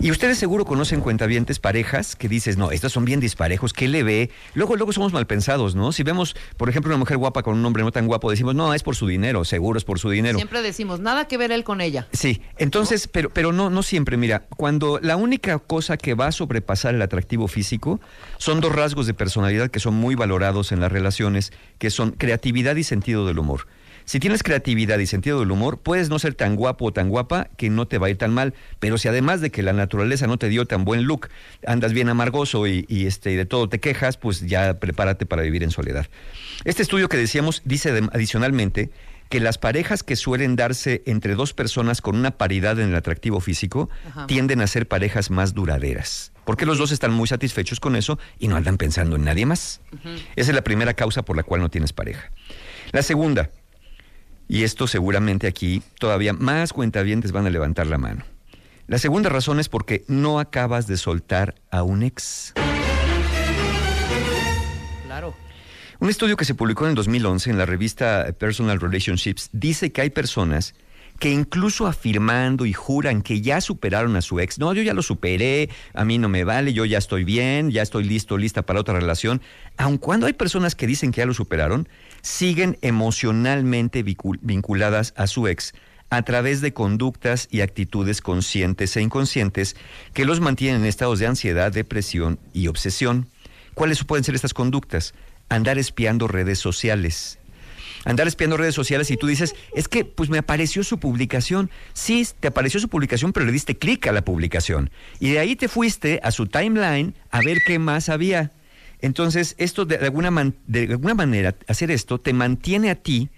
Y ustedes seguro conocen cuentavientes parejas que dices, no, estas son bien disparejos, ¿qué le ve? Luego, luego somos mal pensados, ¿no? Si vemos, por ejemplo, una mujer guapa con un hombre no tan guapo, decimos, no, es por su dinero, seguro es por su dinero. Siempre decimos, nada que ver él con ella. Sí, entonces, pero, pero no, no siempre. Mira, cuando la única cosa que va a sobrepasar el atractivo físico son dos rasgos de personalidad que son muy valorados en las relaciones, que son creatividad y sentido del humor. Si tienes creatividad y sentido del humor, puedes no ser tan guapo o tan guapa que no te va a ir tan mal. Pero si además de que la naturaleza no te dio tan buen look, andas bien amargoso y, este, de todo te quejas, pues ya prepárate para vivir en soledad. Este estudio que decíamos dice adicionalmente que las parejas que suelen darse entre dos personas con una paridad en el atractivo físico Ajá. tienden a ser parejas más duraderas. Porque los dos están muy satisfechos con eso y no andan pensando en nadie más. Esa es la primera causa por la cual no tienes pareja. La segunda, y esto seguramente aquí todavía más cuentavientes van a levantar la mano. La segunda razón es porque no acabas de soltar a un ex. Un estudio que se publicó en el 2011 en la revista Personal Relationships dice que hay personas que incluso afirmando y juran que ya superaron a su ex, no, yo ya lo superé, a mí no me vale, yo ya estoy bien, ya estoy listo, lista para otra relación, aun cuando hay personas que dicen que ya lo superaron, siguen emocionalmente vincul- vinculadas a su ex a través de conductas y actitudes conscientes e inconscientes que los mantienen en estados de ansiedad, depresión y obsesión. ¿Cuáles pueden ser estas conductas? Andar espiando redes sociales. Andar espiando redes sociales y tú dices, es que pues me apareció su publicación. Sí, te apareció su publicación, pero le diste clic a la publicación. Y de ahí te fuiste a su timeline a ver qué más había. Entonces, esto de alguna, man- de alguna manera, hacer esto te mantiene a ti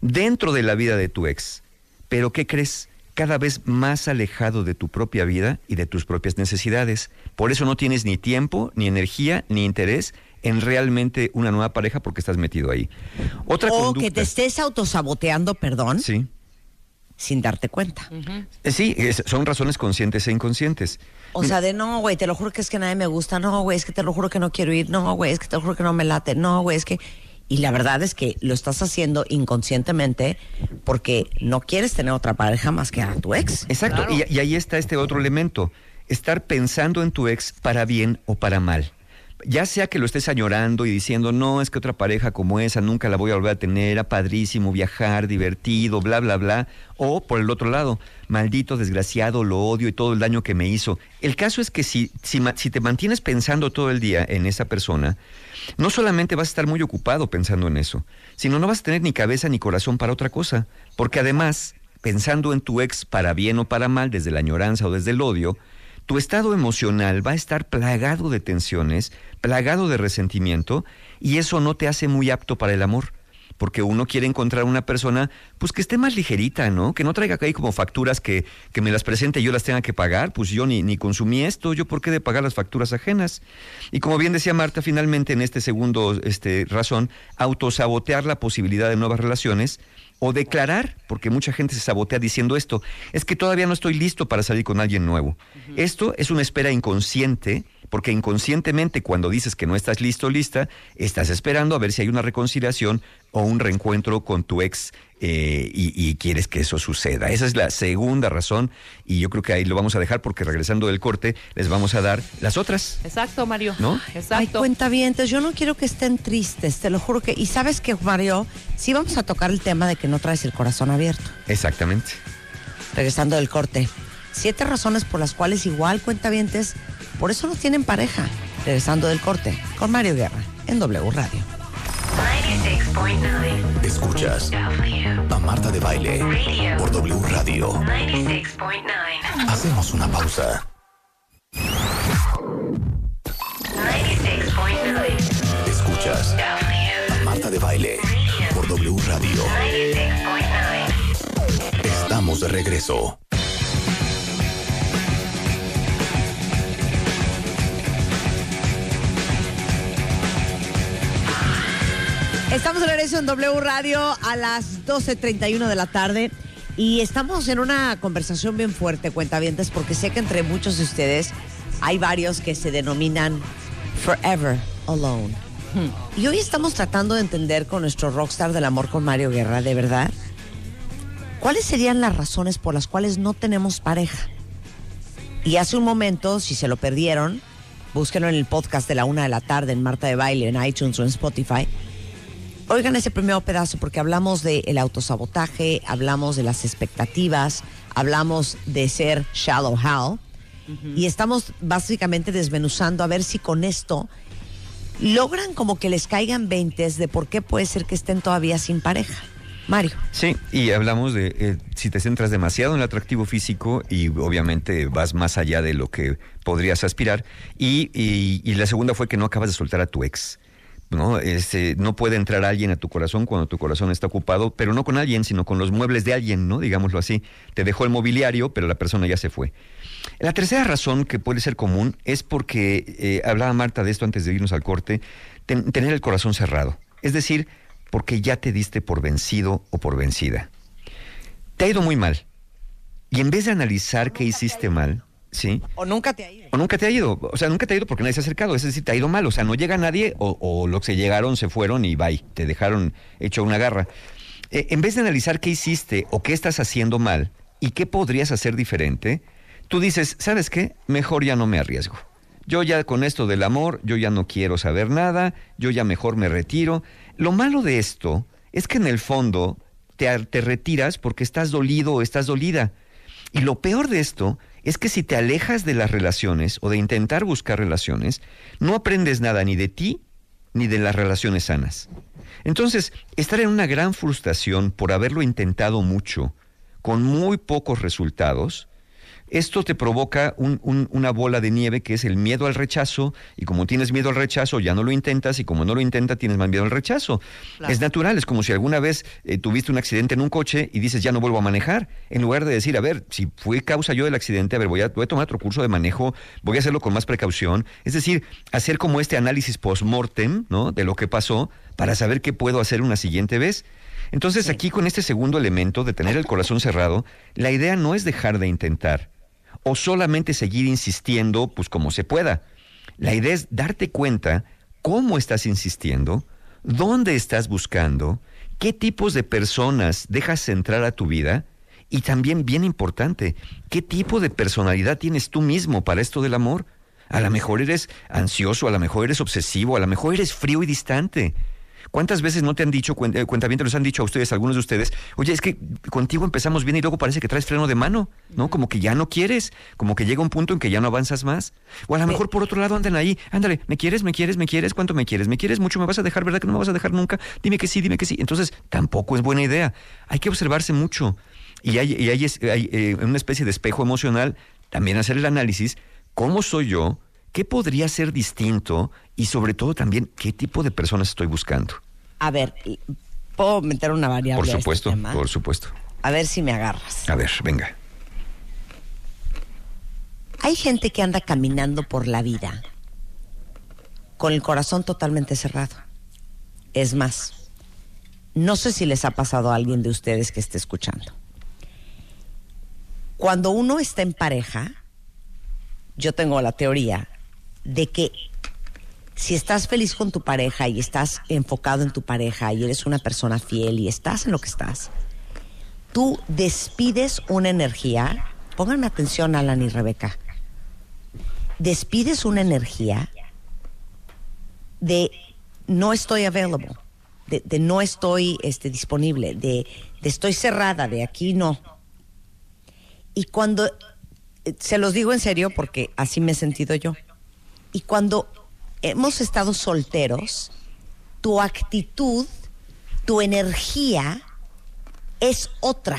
dentro de la vida de tu ex. Pero ¿qué crees? Cada vez más alejado de tu propia vida y de tus propias necesidades. Por eso no tienes ni tiempo, ni energía, ni interés en realmente una nueva pareja porque estás metido ahí. Otra o conducta. que te estés autosaboteando, perdón, Sí. sin darte cuenta. Sí, es- son razones conscientes e inconscientes. O sea, de no, güey, te lo juro que es que nadie me gusta, no, güey, es que te lo juro que no quiero ir, no, güey, es que te lo juro que no me late, no, güey, es que... Y la verdad es que lo estás haciendo inconscientemente porque no quieres tener otra pareja más que a tu ex. Exacto, y, y ahí está este otro elemento, estar pensando en tu ex para bien o para mal. Ya sea que lo estés añorando y diciendo, no, es que otra pareja como esa nunca la voy a volver a tener, era padrísimo viajar, divertido, bla, bla, bla. O por el otro lado, maldito, desgraciado, lo odio y todo el daño que me hizo. El caso es que si, si, si te mantienes pensando todo el día en esa persona, no solamente vas a estar muy ocupado pensando en eso, sino no vas a tener ni cabeza ni corazón para otra cosa. Porque además, pensando en tu ex para bien o para mal, desde la añoranza o desde el odio, tu estado emocional va a estar plagado de tensiones, plagado de resentimiento, y eso no te hace muy apto para el amor. Porque uno quiere encontrar una persona, pues que esté más ligerita, ¿no? Que no traiga ahí como facturas que, que me las presente y yo las tenga que pagar. Pues yo ni, ni consumí esto, yo por qué de pagar las facturas ajenas. Y como bien decía Marta, finalmente en este segundo este, razón, autosabotear la posibilidad de nuevas relaciones o declarar, porque mucha gente se sabotea diciendo esto, es que todavía no estoy listo para salir con alguien nuevo. Esto es una espera inconsciente, porque inconscientemente cuando dices que no estás listo o lista, estás esperando a ver si hay una reconciliación o un reencuentro con tu ex eh, y, y quieres que eso suceda. Esa es la segunda razón y yo creo que ahí lo vamos a dejar porque regresando del corte les vamos a dar las otras. Exacto, Mario. ¿No? Ay, Exacto. cuentavientes, yo no quiero que estén tristes, te lo juro que... Y sabes que, Mario, sí vamos a tocar el tema de que no traes el corazón abierto. Exactamente. Regresando del corte. Siete razones por las cuales igual, cuentavientes, por eso no tienen pareja. Regresando del corte, con Mario Guerra, en W Radio. 96.9 Escuchas a Marta de Baile por W Radio. 96.9 Hacemos una pausa. 96.9 Escuchas a Marta de Baile por W Radio. 96.9 Estamos de regreso. Estamos de regreso en W Radio a las 12.31 de la tarde y estamos en una conversación bien fuerte, cuentavientes, porque sé que entre muchos de ustedes hay varios que se denominan Forever Alone. Y hoy estamos tratando de entender con nuestro rockstar del amor con Mario Guerra, de verdad, cuáles serían las razones por las cuales no tenemos pareja. Y hace un momento, si se lo perdieron, búsquenlo en el podcast de la una de la tarde en Marta de Baile, en iTunes o en Spotify. Oigan ese primer pedazo porque hablamos del autosabotaje, hablamos de las expectativas, hablamos de ser shallow how y estamos básicamente desmenuzando a ver si con esto logran como que les caigan veintes de por qué puede ser que estén todavía sin pareja. Mario. Sí, y hablamos de eh, si te centras demasiado en el atractivo físico y obviamente vas más allá de lo que podrías aspirar. Y, y- y la segunda fue que no acabas de soltar a tu ex. ¿No? Este, no puede entrar alguien a tu corazón cuando tu corazón está ocupado, pero no con alguien, sino con los muebles de alguien, ¿no? Digámoslo así. Te dejó el mobiliario, pero la persona ya se fue. La tercera razón que puede ser común es porque, eh, hablaba Marta de esto antes de irnos al corte, ten- tener el corazón cerrado. Es decir, porque ya te diste por vencido o por vencida. Te ha ido muy mal. Y en vez de analizar qué hiciste mal, ¿sí? O nunca te ha ido. O nunca te ha ido. O sea, nunca te ha ido porque nadie se ha acercado. Es decir, te ha ido mal. O sea, no llega nadie o, o los que llegaron se fueron y bye. Te dejaron hecho una garra. Eh, en vez de analizar qué hiciste o qué estás haciendo mal y qué podrías hacer diferente, tú dices, ¿sabes qué? Mejor ya no me arriesgo. Yo ya con esto del amor, yo ya no quiero saber nada, yo ya mejor me retiro. Lo malo de esto es que en el fondo te, te retiras porque estás dolido o estás dolida. Y lo peor de esto es que si te alejas de las relaciones o de intentar buscar relaciones, no aprendes nada ni de ti ni de las relaciones sanas. Entonces, estar en una gran frustración por haberlo intentado mucho, con muy pocos resultados, esto te provoca un- un- una bola de nieve que es el miedo al rechazo, y como tienes miedo al rechazo, ya no lo intentas, y como no lo intentas, tienes más miedo al rechazo. Claro. Es natural, es como si alguna vez eh, tuviste un accidente en un coche y dices, ya no vuelvo a manejar, en lugar de decir, a ver, si fue causa yo del accidente, a ver, voy a, voy a tomar otro curso de manejo, voy a hacerlo con más precaución, es decir, hacer como este análisis post-mortem, ¿no?, de lo que pasó, para saber qué puedo hacer una siguiente vez. Entonces, aquí con este segundo elemento de tener el corazón cerrado, la idea no es dejar de intentar o solamente seguir insistiendo, pues como se pueda. La idea es darte cuenta cómo estás insistiendo, dónde estás buscando, qué tipos de personas dejas entrar a tu vida y también, bien importante, qué tipo de personalidad tienes tú mismo para esto del amor. A lo mejor eres ansioso, a lo mejor eres obsesivo, a lo mejor eres frío y distante. ¿Cuántas veces no te han dicho, eh, cuentavientes, les han dicho a ustedes, algunos de ustedes, oye, es que contigo empezamos bien y luego parece que traes freno de mano, ¿no? Como que ya no quieres, como que llega un punto en que ya no avanzas más. O a lo mejor por otro lado andan ahí, ándale, ¿me quieres, me quieres, me quieres? ¿Cuánto me quieres? ¿Me quieres mucho? ¿Me vas a dejar, verdad que no me vas a dejar nunca? Dime que sí, dime que sí. Entonces, tampoco es buena idea. Hay que observarse mucho. Y hay, y hay, eh, una especie de espejo emocional, también hacer el análisis, ¿cómo soy yo? ¿Qué podría ser distinto? Y sobre todo también, ¿qué tipo de personas estoy buscando? A ver, ¿puedo meter una variable? Por a este supuesto, tema? por supuesto. A ver si me agarras. A ver, venga. Hay gente que anda caminando por la vida con el corazón totalmente cerrado. Es más, no sé si les ha pasado a alguien de ustedes que esté escuchando. Cuando uno está en pareja, yo tengo la teoría de que si estás feliz con tu pareja y estás enfocado en tu pareja y eres una persona fiel y estás en lo que estás, tú despides una energía, pongan atención Alan y Rebeca, despides una energía de no estoy available, de, no estoy este, disponible, de, de estoy cerrada, de aquí no. Y cuando, eh, se los digo en serio porque así me he sentido yo, y cuando hemos estado solteros, tu actitud, tu energía es otra.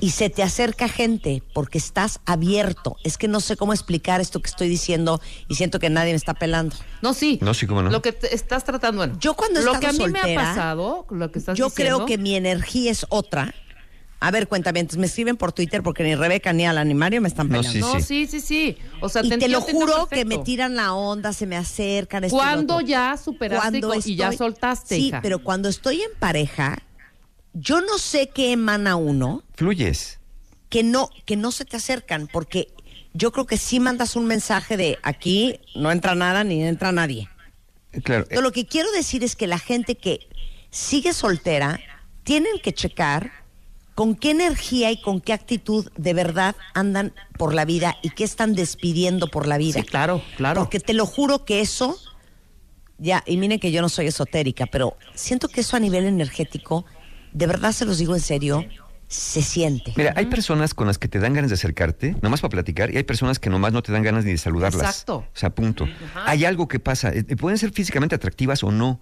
Y se te acerca gente porque estás abierto. Es que no sé cómo explicar esto que estoy diciendo y siento que nadie me está pelando. No, sí. No, sí, cómo no. Lo que te estás tratando, bueno. Yo cuando he Lo estado que a mí me ha pasado, lo que estás Yo diciendo, creo que mi energía es otra. A ver, cuéntame, me escriben por Twitter porque ni Rebeca, ni Alan, ni Mario me están No, pelando. No, sí, sí, sí. O sea, y te, te, lo entiendo juro que perfecto. me tiran la onda, se me acercan. esto y lo Cuando otro. ya superaste y co- y ya soltaste, Sí, hija. pero cuando estoy en pareja, yo no sé qué emana uno Fluyes. que no, que no se te acercan, porque yo creo que sí mandas un mensaje de aquí no entra nada ni entra nadie. Claro. Pero lo que quiero decir es que la gente que sigue soltera tienen que checar con qué energía y con qué actitud de verdad andan por la vida y qué están despidiendo por la vida. Sí, claro, claro. Porque te lo juro que eso, ya, y miren que yo no soy esotérica, pero siento que eso a nivel energético, de verdad se los digo en serio, se siente. Mira, hay personas con las que te dan ganas de acercarte, nomás para platicar, y hay personas que nomás no te dan ganas ni de saludarlas. Exacto. O sea, punto. Hay algo que pasa. eh, Pueden ser físicamente atractivas o no.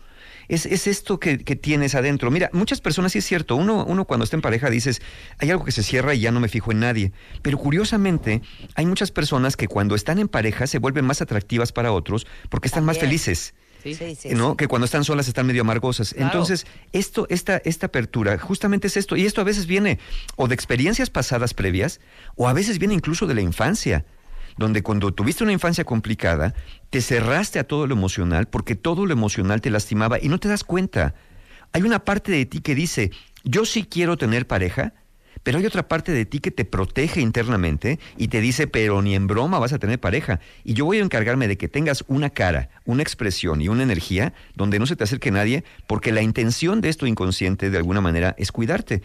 Es, es esto que, que tienes adentro. Mira, muchas personas, sí es cierto, uno, uno cuando está en pareja dices, hay algo que se cierra y ya no me fijo en nadie. Pero curiosamente, hay muchas personas que cuando están en pareja se vuelven más atractivas para otros porque están más felices. Sí, sí, sí. ¿no? Que cuando están solas están medio amargosas. Claro. Entonces, esto, esta, esta apertura, justamente es esto. Y esto a veces viene o de experiencias pasadas previas, o a veces viene incluso de la infancia. Donde cuando tuviste una infancia complicada, te cerraste a todo lo emocional, porque todo lo emocional te lastimaba y no te das cuenta. Hay una parte de ti que dice, yo sí quiero tener pareja, pero hay otra parte de ti que te protege internamente y te dice, pero ni en broma vas a tener pareja. Y yo voy a encargarme de que tengas una cara, una expresión y una energía donde no se te acerque nadie, porque la intención de esto inconsciente, de alguna manera, es cuidarte.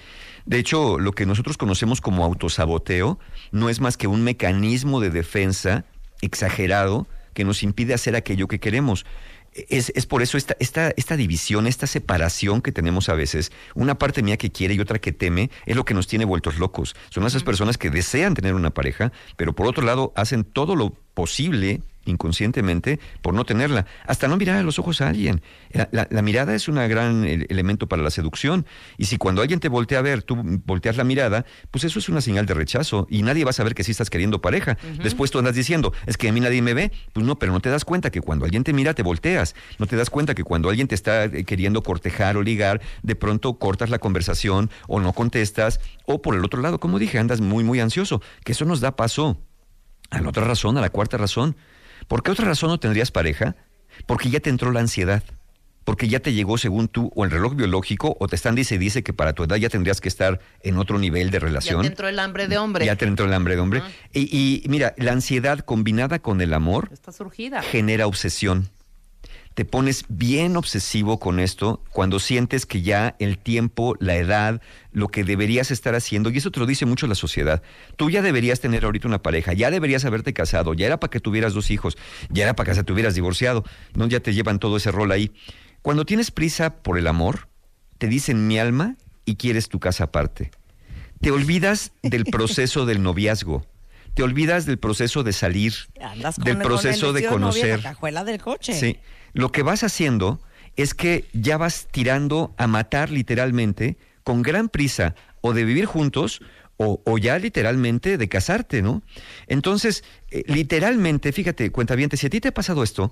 De hecho, lo que nosotros conocemos como autosaboteo no es más que un mecanismo de defensa exagerado que nos impide hacer aquello que queremos. Es, es por eso esta, esta, esta división, esta separación que tenemos a veces, una parte mía que quiere y otra que teme, es lo que nos tiene vueltos locos. Son esas personas que desean tener una pareja, pero por otro lado hacen todo lo posible inconscientemente por no tenerla, hasta no mirar a los ojos a alguien. La, la- la mirada es un gran el- elemento para la seducción. Y si cuando alguien te voltea a ver, tú volteas la mirada, pues eso es una señal de rechazo. Y nadie va a saber que sí estás queriendo pareja. Después tú andas diciendo, es que a mí nadie me ve, pues no, pero no te das cuenta que cuando alguien te mira te volteas, no te das cuenta que cuando alguien te está eh, queriendo cortejar o ligar, de pronto cortas la conversación o no contestas. O por el otro lado, como dije, andas muy muy ansioso, que eso nos da paso a la otra razón, a la cuarta razón. ¿Por qué otra razón no tendrías pareja? Porque ya te entró la ansiedad. Porque ya te llegó, según tú, o el reloj biológico, o te están dice dice que para tu edad ya tendrías que estar en otro nivel de Ya relación. te entró el hambre de hombre. Ya te entró el hambre de hombre. y, y mira, la ansiedad combinada con el amor Está surgida. genera obsesión. Te pones bien obsesivo con esto cuando sientes que ya el tiempo, la edad, lo que deberías estar haciendo, y eso te lo dice mucho la sociedad, tú ya deberías tener ahorita una pareja, ya deberías haberte casado, ya era para que tuvieras dos hijos, ya era para que se te hubieras divorciado, no ya te llevan todo ese rol ahí. Cuando tienes prisa por el amor, te dicen mi alma y quieres tu casa aparte. Te olvidas del proceso del noviazgo. Te olvidas del proceso de salir, Andas con del el proceso de conocer. la cajuela del coche. Sí. Lo que vas haciendo es que ya vas tirando a matar literalmente con gran prisa o de vivir juntos o, ya literalmente de casarte, ¿no? Entonces, eh, literalmente, fíjate, cuenta bien, si a ti te ha pasado esto,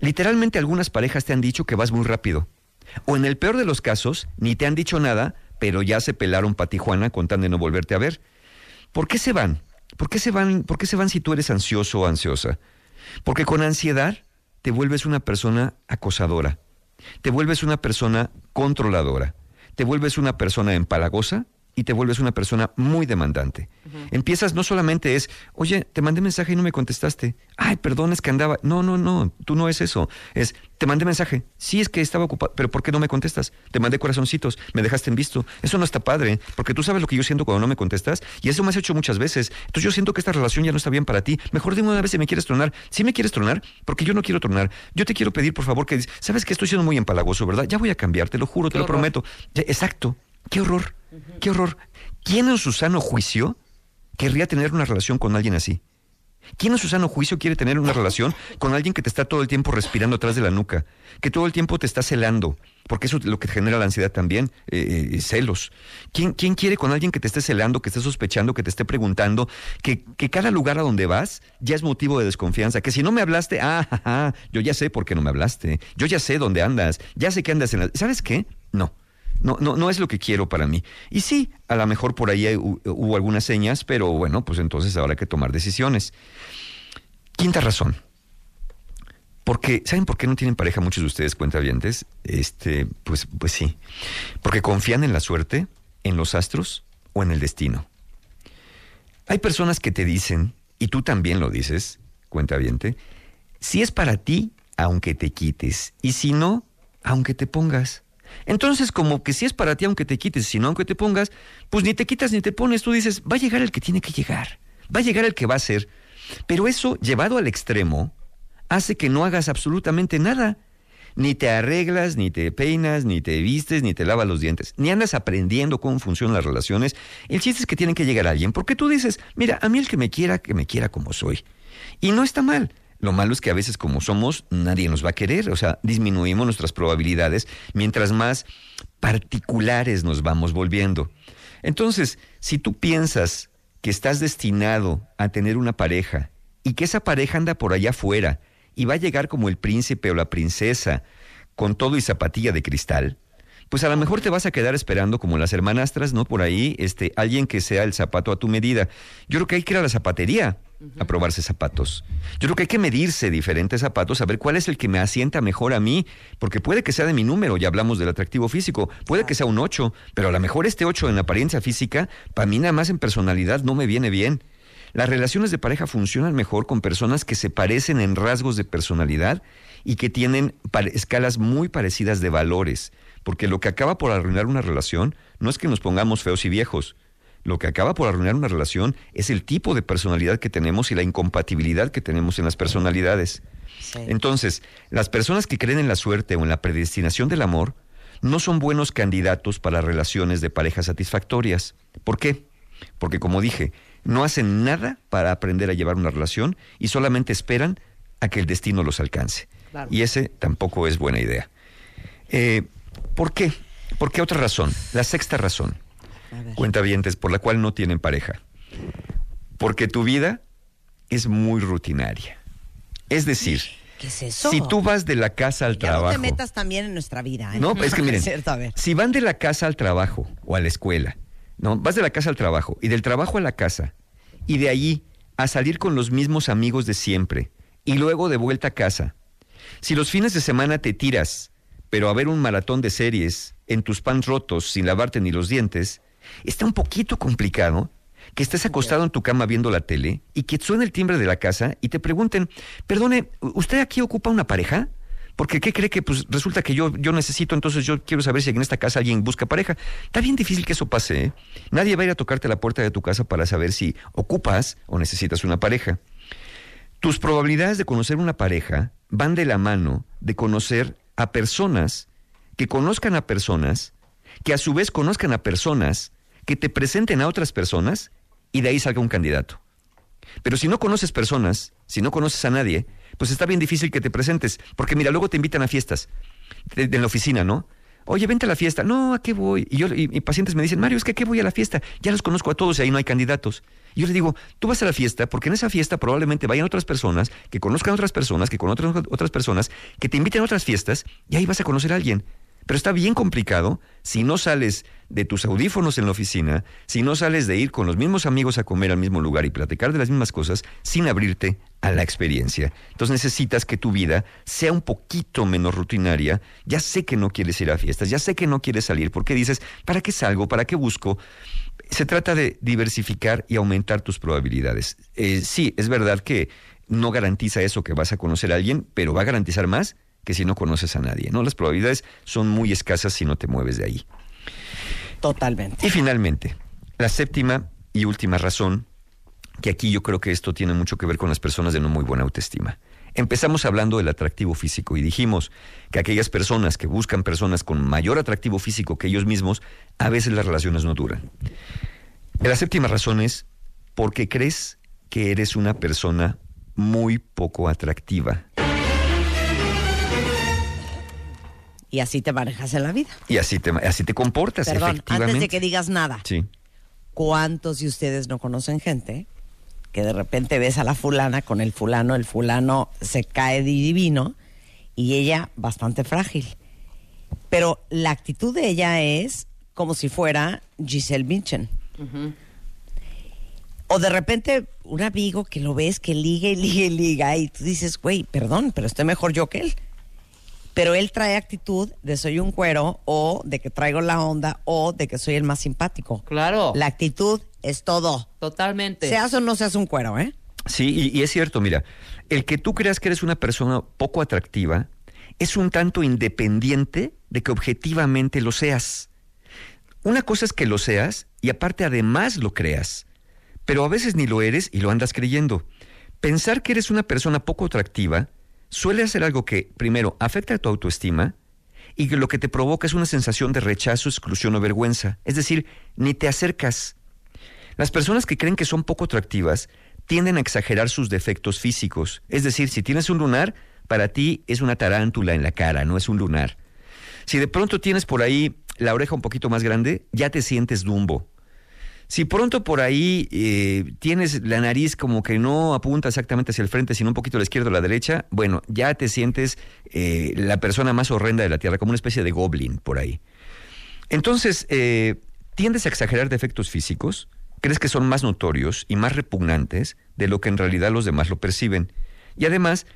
literalmente algunas parejas te han dicho que vas muy rápido. O en el peor de los casos, ni te han dicho nada, pero ya se pelaron para Tijuana con tan de no volverte a ver. ¿Por qué se van? ¿Por qué se van, por qué se van si tú eres ansioso o ansiosa? Porque con ansiedad te vuelves una persona acosadora, te vuelves una persona controladora, te vuelves una persona empalagosa y te vuelves una persona muy demandante. Empiezas no solamente es, oye, te mandé mensaje y no me contestaste. Ay, perdón, es que andaba. No, no, no, tú no es eso. Es, te mandé mensaje. Sí, es que estaba ocupado, pero ¿por qué no me contestas? Te mandé corazoncitos, me dejaste en visto. Eso no está padre, porque tú sabes lo que yo siento cuando no me contestas y eso me has hecho muchas veces. Entonces yo siento que esta relación ya no está bien para ti. Mejor dime una vez si me quieres tronar. Si me quieres tronar, porque yo no quiero tronar. Yo te quiero pedir, por favor, que sabes que estoy siendo muy empalagoso, ¿verdad? Ya voy a cambiar, te lo juro, te lo prometo. Ya, exacto. Qué horror. Qué horror. ¿Quién en su sano juicio querría tener una relación con alguien así? ¿Quién en su sano juicio quiere tener una relación con alguien que te está todo el tiempo respirando atrás de la nuca? Que todo el tiempo te está celando, porque eso es lo que genera la ansiedad también, eh, eh, celos. ¿Quién, ¿Quién quiere con alguien que te esté celando, que esté sospechando, que te esté preguntando, que, que cada lugar a donde vas ya es motivo de desconfianza? Que si no me hablaste, ah, ja, ja, yo ya sé por qué no me hablaste, yo ya sé dónde andas, ya sé que andas en la... ¿Sabes qué? No. No, no, no es lo que quiero para mí. Y sí, a lo mejor por ahí hu- hubo algunas señas, pero bueno, pues entonces hay que tomar decisiones. Quinta razón. Porque, ¿saben por qué no tienen pareja muchos de ustedes cuentavientes? Este, pues, pues sí. Porque confían en la suerte, en los astros o en el destino. Hay personas que te dicen, y tú también lo dices, cuentaviente, si es para ti, aunque te quites, y si no, aunque te pongas. Entonces, como que si es para ti, aunque te quites, si no, aunque te pongas, pues ni te quitas ni te pones, tú dices, va a llegar el que tiene que llegar, va a llegar el que va a ser. Pero eso, llevado al extremo, hace que no hagas absolutamente nada. Ni te arreglas, ni te peinas, ni te vistes, ni te lavas los dientes, ni andas aprendiendo cómo funcionan las relaciones. El chiste es que tienen que llegar alguien, porque tú dices, mira, a mí el que me quiera, que me quiera como soy. Y no está mal. Lo malo es que a veces como somos, nadie nos va a querer, o sea, disminuimos nuestras probabilidades mientras más particulares nos vamos volviendo. Entonces, si tú piensas que estás destinado a tener una pareja y que esa pareja anda por allá afuera y va a llegar como el príncipe o la princesa con todo y zapatilla de cristal, pues a lo mejor te vas a quedar esperando como las hermanastras, ¿no? Por ahí, este, alguien que sea el zapato a tu medida. Yo creo que hay que ir a la zapatería a probarse zapatos. Yo creo que hay que medirse diferentes zapatos, a ver cuál es el que me asienta mejor a mí, porque puede que sea de mi número, ya hablamos del atractivo físico, puede que sea un 8, pero a lo mejor este 8 en apariencia física, para mí nada más en personalidad no me viene bien. Las relaciones de pareja funcionan mejor con personas que se parecen en rasgos de personalidad y que tienen escalas muy parecidas de valores, porque lo que acaba por arruinar una relación no es que nos pongamos feos y viejos, lo que acaba por arruinar una relación es el tipo de personalidad que tenemos y la incompatibilidad que tenemos en las personalidades. Entonces, las personas que creen en la suerte o en la predestinación del amor no son buenos candidatos para relaciones de pareja satisfactorias. ¿Por qué? Porque como dije, no hacen nada para aprender a llevar una relación y solamente esperan a que el destino los alcance. Claro. Y ese tampoco es buena idea. Eh, ¿Por qué? ¿Por qué otra razón? La sexta razón, cuentavientes, por la cual no tienen pareja. Porque tu vida es muy rutinaria. Es decir, ¿Qué es eso? si tú vas de la casa al Ya no trabajo. te metas también en nuestra vida. ¿eh? No, es que miren, Es cierto, a ver. si van de la casa al trabajo o a la escuela, no, vas de la casa al trabajo y del trabajo a la casa y de allí a salir con los mismos amigos de siempre y luego de vuelta a casa. Si los fines de semana te tiras, pero a ver un maratón de series en tus pants rotos sin lavarte ni los dientes, está un poquito complicado que estés acostado en tu cama viendo la tele y que suene el timbre de la casa y te pregunten, perdone, ¿usted aquí ocupa una pareja? Porque ¿qué cree que pues resulta que yo, yo necesito, entonces yo quiero saber si en esta casa alguien busca pareja? Está bien difícil que eso pase, ¿eh? Nadie va a ir a tocarte la puerta de tu casa para saber si ocupas o necesitas una pareja. Tus probabilidades de conocer una pareja van de la mano de conocer a personas que conozcan a personas, que a su vez conozcan a personas, que te presenten a otras personas y de ahí salga un candidato. Pero si no conoces personas, si no conoces a nadie, pues está bien difícil que te presentes. Porque mira, luego te invitan a fiestas de, la oficina, ¿no? Oye, vente a la fiesta. No, ¿a qué voy? Y yo y, y pacientes me dicen, Mario, es que ¿a qué voy a la fiesta? Ya los conozco a todos y ahí no hay candidatos. Y yo les digo, tú vas a la fiesta porque en esa fiesta probablemente vayan otras personas, que conozcan otras personas, que conozcan otras, personas, que te inviten a otras fiestas y ahí vas a conocer a alguien. Pero está bien complicado si no sales de tus audífonos en la oficina, si no sales de ir con los mismos amigos a comer al mismo lugar y platicar de las mismas cosas sin abrirte a la experiencia. Entonces necesitas que tu vida sea un poquito menos rutinaria. Ya sé que no quieres ir a fiestas, ya sé que no quieres salir, porque dices, ¿para qué salgo? ¿Para qué busco? Se trata de diversificar y aumentar tus probabilidades. Eh, sí, es verdad que no garantiza eso que vas a conocer a alguien, pero va a garantizar más que si no conoces a nadie, ¿no? Las probabilidades son muy escasas si no te mueves de ahí. Totalmente. Y finalmente, la séptima y última razón, que aquí yo creo que esto tiene mucho que ver con las personas de no muy buena autoestima. Empezamos hablando del atractivo físico y dijimos que aquellas personas que buscan personas con mayor atractivo físico que ellos mismos, a veces las relaciones no duran. La séptima razón es porque crees que eres una persona muy poco atractiva. Y así te manejas en la vida. Y así te, así te comportas, Perdón, efectivamente. antes de que digas nada, Sí. ¿cuántos de ustedes no conocen gente que de repente ves a la fulana con el fulano, el fulano se cae de divino y ella bastante frágil? Pero la actitud de ella es como si fuera Giselle Bündchen. O de repente un amigo que lo ves que liga y liga y liga y tú dices, güey, perdón, pero estoy mejor yo que él. Pero él trae actitud de soy un cuero o de que traigo la onda o de que soy el más simpático. Claro. La actitud es todo. Totalmente. Seas o no seas un cuero, ¿eh? Sí, y, y es cierto, mira, el que tú creas que eres una persona poco atractiva es un tanto independiente de que objetivamente lo seas. Una cosa es que lo seas y aparte además lo creas, pero a veces ni lo eres y lo andas creyendo. Pensar que eres una persona poco atractiva suele ser algo que, primero, afecta a tu autoestima y que lo que te provoca es una sensación de rechazo, exclusión o vergüenza. Es decir, ni te acercas. Las personas que creen que son poco atractivas tienden a exagerar sus defectos físicos. Es decir, si tienes un lunar, para ti es una tarántula en la cara, no es un lunar. Si de pronto tienes por ahí la oreja un poquito más grande, ya te sientes dumbo. Si pronto por ahí eh, tienes la nariz como que no apunta exactamente hacia el frente, sino un poquito a la izquierda o a la derecha, bueno, ya te sientes eh, la persona más horrenda de la Tierra, como una especie de goblin por ahí. Entonces, eh, tiendes a exagerar defectos físicos, crees que son más notorios y más repugnantes de lo que en realidad los demás lo perciben. Y además,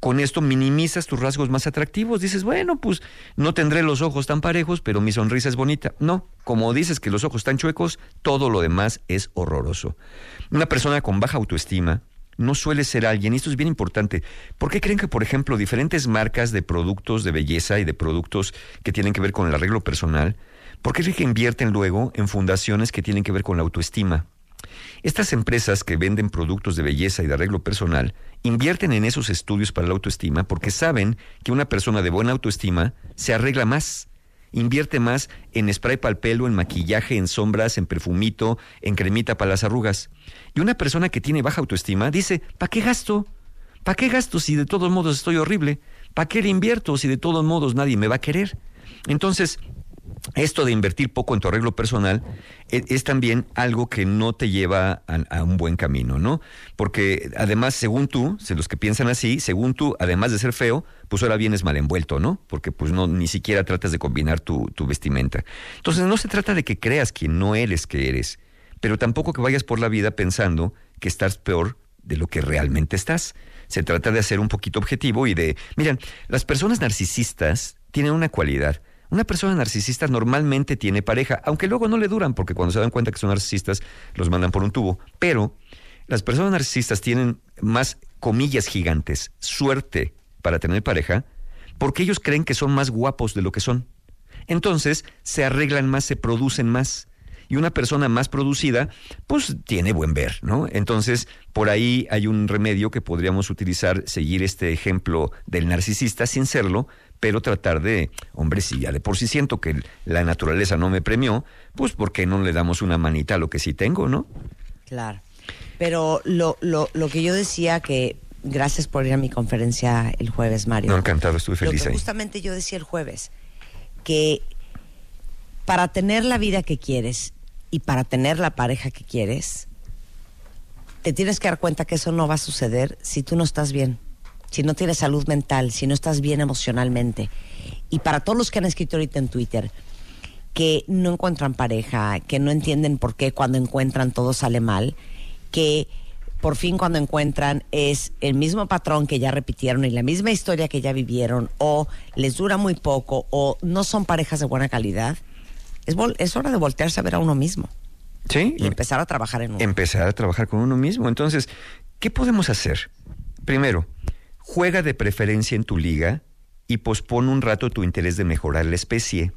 con esto minimizas tus rasgos más atractivos. Dices, bueno, pues no tendré los ojos tan parejos, pero mi sonrisa es bonita. No, como dices que los ojos están chuecos, todo lo demás es horroroso. Una persona con baja autoestima no suele ser alguien, y esto es bien importante, ¿por qué creen que, por ejemplo, diferentes marcas de productos de belleza y de productos que tienen que ver con el arreglo personal, ¿por qué creen que invierten luego en fundaciones que tienen que ver con la autoestima? Estas empresas que venden productos de belleza y de arreglo personal invierten en esos estudios para la autoestima porque saben que una persona de buena autoestima se arregla más, invierte más en spray para el pelo, en maquillaje, en sombras, en perfumito, en cremita para las arrugas. Y una persona que tiene baja autoestima dice, ¿para qué gasto? ¿Para qué gasto si de todos modos estoy horrible? ¿Para qué le invierto si de todos modos nadie me va a querer? Entonces, esto de invertir poco en tu arreglo personal e- es, también algo que no te lleva a, un buen camino, ¿no? Porque además, según tú, los que piensan así, según tú, además de ser feo, pues ahora vienes mal envuelto, ¿no? Porque pues no, ni siquiera tratas de combinar tu, vestimenta. Entonces no se trata de que creas quien no eres que eres, pero tampoco que vayas por la vida pensando que estás peor de lo que realmente estás. Se trata de ser un poquito objetivo y de, miren, las personas narcisistas tienen una cualidad. Una persona narcisista normalmente tiene pareja, aunque luego no le duran porque cuando se dan cuenta que son narcisistas los mandan por un tubo. Pero las personas narcisistas tienen más comillas gigantes, suerte para tener pareja, porque ellos creen que son más guapos de lo que son. Entonces, se arreglan más, se producen más. Y una persona más producida, pues tiene buen ver, ¿no? Entonces, por ahí hay un remedio que podríamos utilizar, seguir este ejemplo del narcisista sin serlo, pero tratar de, hombre, si ya de por sí siento que la naturaleza no me premió, pues ¿por qué no le damos una manita a lo que sí tengo, no? Claro. Pero lo, lo, lo que yo decía que gracias por ir a mi conferencia el jueves, Mario. No, encantado, estuve Lo feliz que ahí. justamente yo decía el jueves, que para tener la vida que quieres y para tener la pareja que quieres, te tienes que dar cuenta que eso no va a suceder si tú no estás bien, si no tienes salud mental, si no estás bien emocionalmente. Y para todos los que han escrito ahorita en Twitter, que no encuentran pareja, que no entienden por qué cuando encuentran todo sale mal, que por fin cuando encuentran es el mismo patrón que ya repitieron y la misma historia que ya vivieron, o les dura muy poco, o no son parejas de buena calidad, es, vol- es hora de voltearse a ver a uno mismo Sí. y empezar a trabajar en uno. empezar a trabajar con uno mismo. Entonces, ¿qué podemos hacer? Primero, juega de preferencia en tu liga y pospone un rato tu interés de mejorar la especie.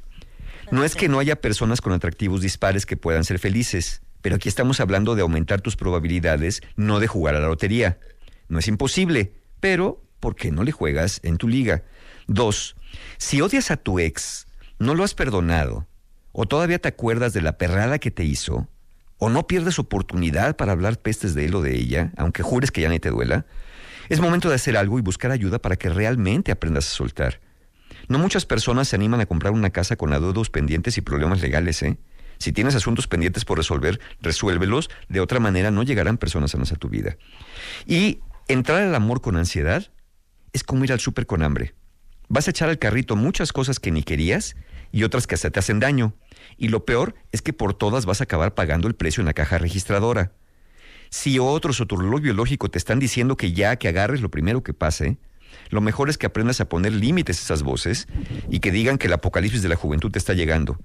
No es que no haya personas con atractivos dispares que puedan ser felices, pero aquí estamos hablando de aumentar tus probabilidades, no de jugar a la lotería. No es imposible, pero ¿por qué no le juegas en tu liga? Dos, si odias a tu ex, no lo has perdonado, o todavía te acuerdas de la perrada que te hizo, o no pierdes oportunidad para hablar pestes de él o de ella, aunque jures que ya ni te duela, es momento de hacer algo y buscar ayuda para que realmente aprendas a soltar. No muchas personas se animan a comprar una casa con adeudos pendientes y problemas legales, ¿eh? Si tienes asuntos pendientes por resolver, resuélvelos. De otra manera, no llegarán personas sanas a tu vida. Y entrar al amor con ansiedad es como ir al súper con hambre. Vas a echar al carrito muchas cosas que ni querías y otras que hasta te hacen daño. Y lo peor es que por todas vas a acabar pagando el precio en la caja registradora. Si otros o tu reloj biológico te están diciendo que ya que agarres lo primero que pase, lo mejor es que aprendas a poner límites a esas voces y que digan que el apocalipsis de la juventud te está llegando.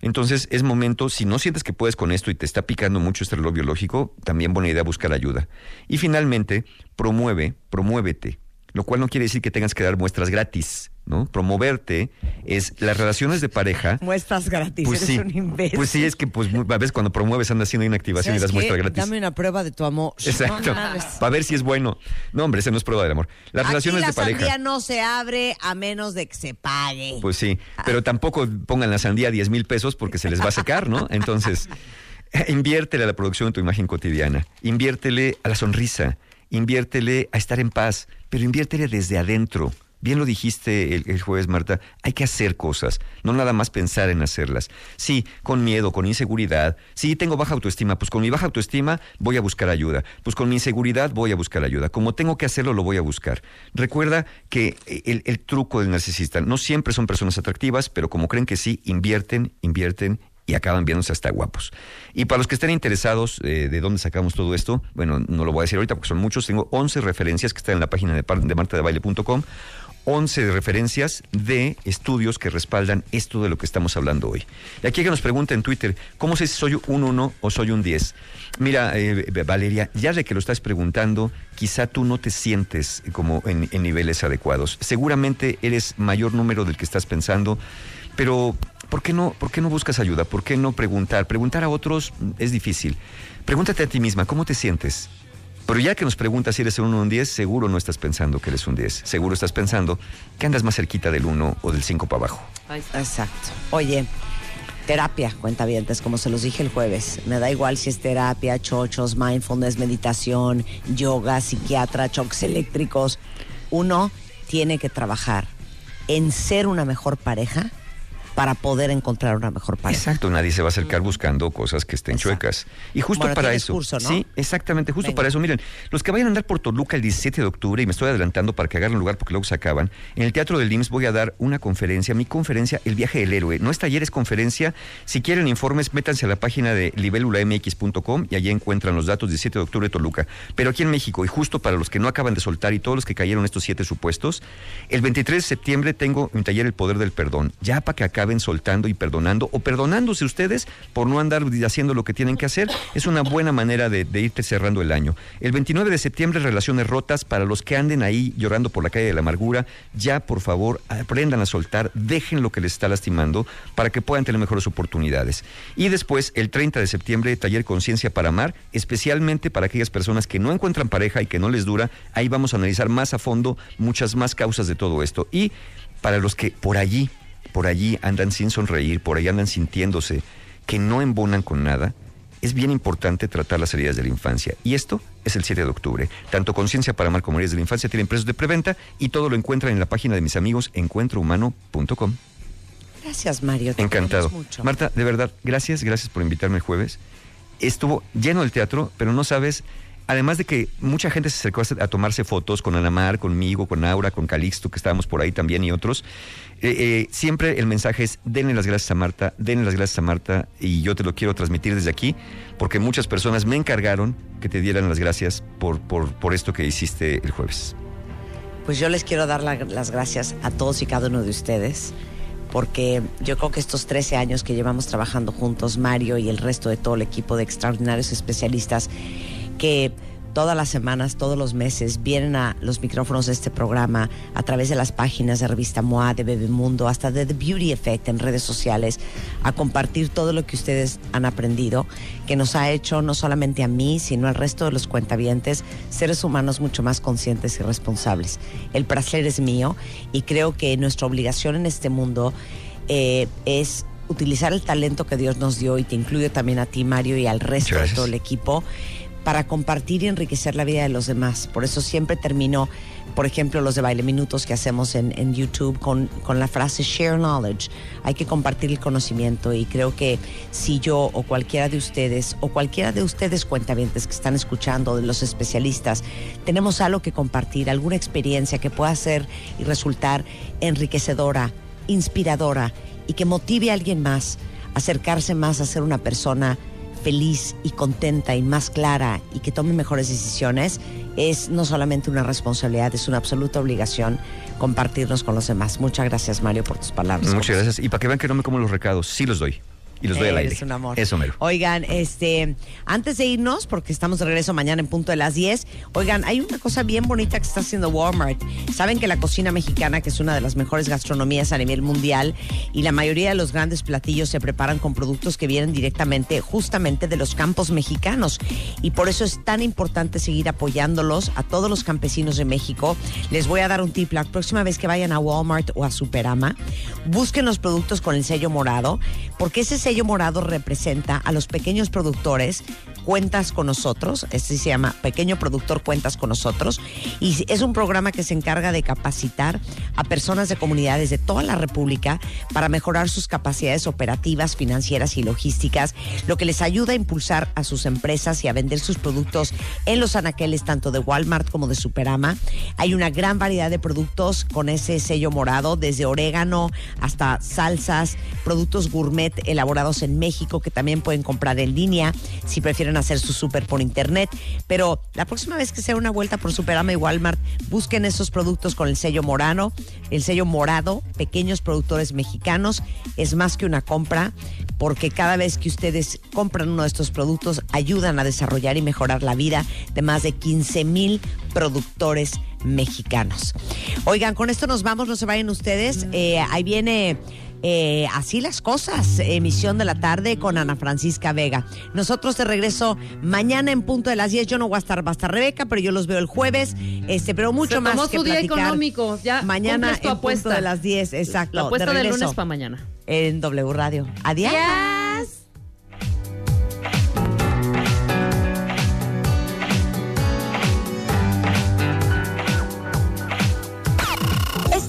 Entonces es momento, si no sientes que puedes con esto y te está picando mucho este reloj biológico, también buena idea buscar ayuda. Y finalmente, promueve, promuévete, lo cual no quiere decir que tengas que dar muestras gratis, ¿no? Promoverte es las relaciones de pareja. Muestras gratis, Pues eres sí, un imbécil. pues sí, es que pues a veces cuando promueves andas haciendo inactivación y ¿Sabes das muestras gratis. Dame una prueba de tu amor. Exacto. No. Para ver si es bueno. No, hombre, ese no es prueba del amor. Las Aquí relaciones la de pareja. sandía no se abre a menos de que se pague. Pues sí, pero tampoco pongan la sandía a 10 mil pesos porque se les va a secar, ¿no? Entonces, inviértele a la producción de tu imagen cotidiana, inviértele a la sonrisa, inviértele a estar en paz, pero inviértele desde adentro. Bien lo dijiste el, jueves, Marta, hay que hacer cosas, no nada más pensar en hacerlas. Sí, con miedo, con inseguridad. Sí, tengo baja autoestima, pues con mi baja autoestima voy a buscar ayuda. Pues con mi inseguridad voy a buscar ayuda. Como tengo que hacerlo, lo voy a buscar. Recuerda que el, truco del narcisista, no siempre son personas atractivas, pero como creen que sí, invierten, invierten y acaban viéndose hasta guapos. Y para los que estén interesados eh, de dónde sacamos todo esto, bueno, no lo voy a decir ahorita porque son muchos, tengo 11 referencias que están en la página de, de martadebaile.com, 11 referencias de estudios que respaldan esto de lo que estamos hablando hoy. Y aquí que nos pregunta en Twitter, ¿cómo sé si soy un 1 o soy un 10? Mira, eh, Valeria, ya de que lo estás preguntando, quizá tú no te sientes como en, en niveles adecuados. Seguramente eres mayor número del que estás pensando, pero ¿por qué no, por qué no buscas ayuda? ¿Por qué no preguntar? Preguntar a otros es difícil. Pregúntate a ti misma, ¿cómo te sientes? Pero ya que nos preguntas si eres un 1 o un 10, seguro no estás pensando que eres un 10. Seguro estás pensando que andas más cerquita del 1 o del 5 para abajo. Exacto. Oye, terapia, cuentavientes, como se los dije el jueves. Me da igual si es terapia, chochos, mindfulness, meditación, yoga, psiquiatra, choques eléctricos. Uno tiene que trabajar en ser una mejor pareja para poder encontrar una mejor pareja. Exacto, nadie se va a acercar buscando cosas que estén chuecas. Y justo Bueno, para eso. curso, ¿no? Sí, exactamente, justo Venga. para eso. Miren, los que vayan a andar por Toluca el 17 de octubre, y me estoy adelantando para que agarren lugar porque luego se acaban, en el Teatro del IMSS voy a dar una conferencia, mi conferencia, El viaje del héroe. No es taller, es conferencia. Si quieren informes, métanse a la página de libelulamx.com y allí encuentran los datos 17 de octubre Toluca. Pero aquí en México, y justo para los que no acaban de soltar y todos los que cayeron estos siete supuestos, el 23 de septiembre tengo un taller El Poder del Perdón. Ya para que acaben soltando y perdonando o perdonándose ustedes por no andar haciendo lo que tienen que hacer. Es una buena manera de, de irte cerrando el año. El 29 de septiembre, relaciones rotas para los que anden ahí llorando por la calle de la amargura. Ya, por favor, aprendan a soltar, dejen lo que les está lastimando para que puedan tener mejores oportunidades. Y después, el 30 de septiembre, taller Conciencia para Amar, especialmente para aquellas personas que no encuentran pareja y que no les dura. Ahí vamos a analizar más a fondo muchas más causas de todo esto. Y para los que por allí, por allí andan sin sonreír, por allí andan sintiéndose que no embonan con nada, es bien importante tratar las heridas de la infancia. Y esto es el 7 de octubre. Tanto Conciencia para Amar como Heridas de la Infancia tienen precios de preventa y todo lo encuentran en la página de mis amigos encuentrohumano.com. Gracias, Mario. te Encantado. mucho. Marta, de verdad, gracias, gracias por invitarme el jueves. Estuvo lleno el teatro, pero no sabes, además de que mucha gente se acercó a, tomarse fotos con Ana Mar, conmigo, con Aura, con Calixto, que estábamos por ahí también y otros. eh, eh, siempre el mensaje es denle las gracias a Marta, denle las gracias a Marta y yo te lo quiero transmitir desde aquí porque muchas personas me encargaron que te dieran las gracias por, por, por esto que hiciste el jueves. Pues yo les quiero dar la- las gracias a todos y cada uno de ustedes, porque yo creo que estos 13 años que llevamos trabajando juntos, Mario y el resto de todo el equipo de extraordinarios especialistas, que todas las semanas, todos los meses vienen a los micrófonos de este programa a través de las páginas de Revista MOA, de Bebemundo, hasta de The Beauty Effect en redes sociales, a compartir todo lo que ustedes han aprendido, que nos ha hecho no solamente a mí, sino al resto de los cuentavientes, seres humanos mucho más conscientes y responsables. El placer es mío y creo que nuestra obligación en este mundo eh, es utilizar el talento que Dios nos dio y te incluye también a ti, Mario, y al resto de Gracias. todo el equipo para compartir y enriquecer la vida de los demás. Por eso siempre termino, por ejemplo, los de baile minutos que hacemos en, YouTube con, con la frase share knowledge. Hay que compartir el conocimiento y creo que si yo o cualquiera de ustedes o cualquiera de ustedes cuentavientes que están escuchando, de los especialistas, tenemos algo que compartir, alguna experiencia que pueda ser y resultar enriquecedora, inspiradora y que motive a alguien más a acercarse más a ser una persona feliz y contenta y más clara y que tome mejores decisiones, es no solamente una responsabilidad, es una absoluta obligación compartirnos con los demás. Muchas gracias, Mario, por tus palabras. Muchas gracias. Y para que vean que no me como los recados, sí los doy. Y los doy al aire. Eres un amor. Eso mero. Oigan, este, antes de irnos, porque estamos de regreso mañana en punto de las 10, oigan, hay una cosa bien bonita que está haciendo Walmart. Saben que la cocina mexicana, que es una de las mejores gastronomías a nivel mundial, y la mayoría de los grandes platillos se preparan con productos que vienen directamente, justamente de los campos mexicanos. Y por eso es tan importante seguir apoyándolos a todos los campesinos de México. Les voy a dar un tip. La próxima vez que vayan a Walmart o a Superama, busquen los productos con el sello morado, porque ese sello morado representa a los pequeños productores. Cuentas con nosotros, este se llama Pequeño Productor Cuentas con nosotros, y es un programa que se encarga de capacitar a personas de comunidades de toda la República para mejorar sus capacidades operativas, financieras y logísticas, lo que les ayuda a impulsar a sus empresas y a vender sus productos en los anaqueles tanto de Walmart como de Superama. Hay una gran variedad de productos con ese sello morado, desde orégano hasta salsas, productos gourmet elaborados en México que también pueden comprar en línea si prefieren hacer su súper por internet. Pero la próxima vez que sea una vuelta por Superama y Walmart, busquen esos productos con el sello morano, el sello morado, pequeños productores mexicanos. Es más que una compra, porque cada vez que ustedes compran uno de estos productos, ayudan a desarrollar y mejorar la vida de más de 15 mil productores mexicanos. Oigan, con esto nos vamos, no se vayan ustedes. Eh, ahí viene eh, Así las cosas, emisión de la tarde con Ana Francisca Vega. Nosotros de regreso mañana en punto de las 10. Yo no voy a estar, va a estar Rebeca, pero yo los veo el jueves. Este, pero mucho Se más tomó que su día platicar. económico. Ya mañana en apuesta. punto de las 10, exacto. La apuesta de lunes para mañana. En W Radio. Adiós.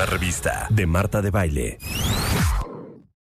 la revista de Marta de Baile.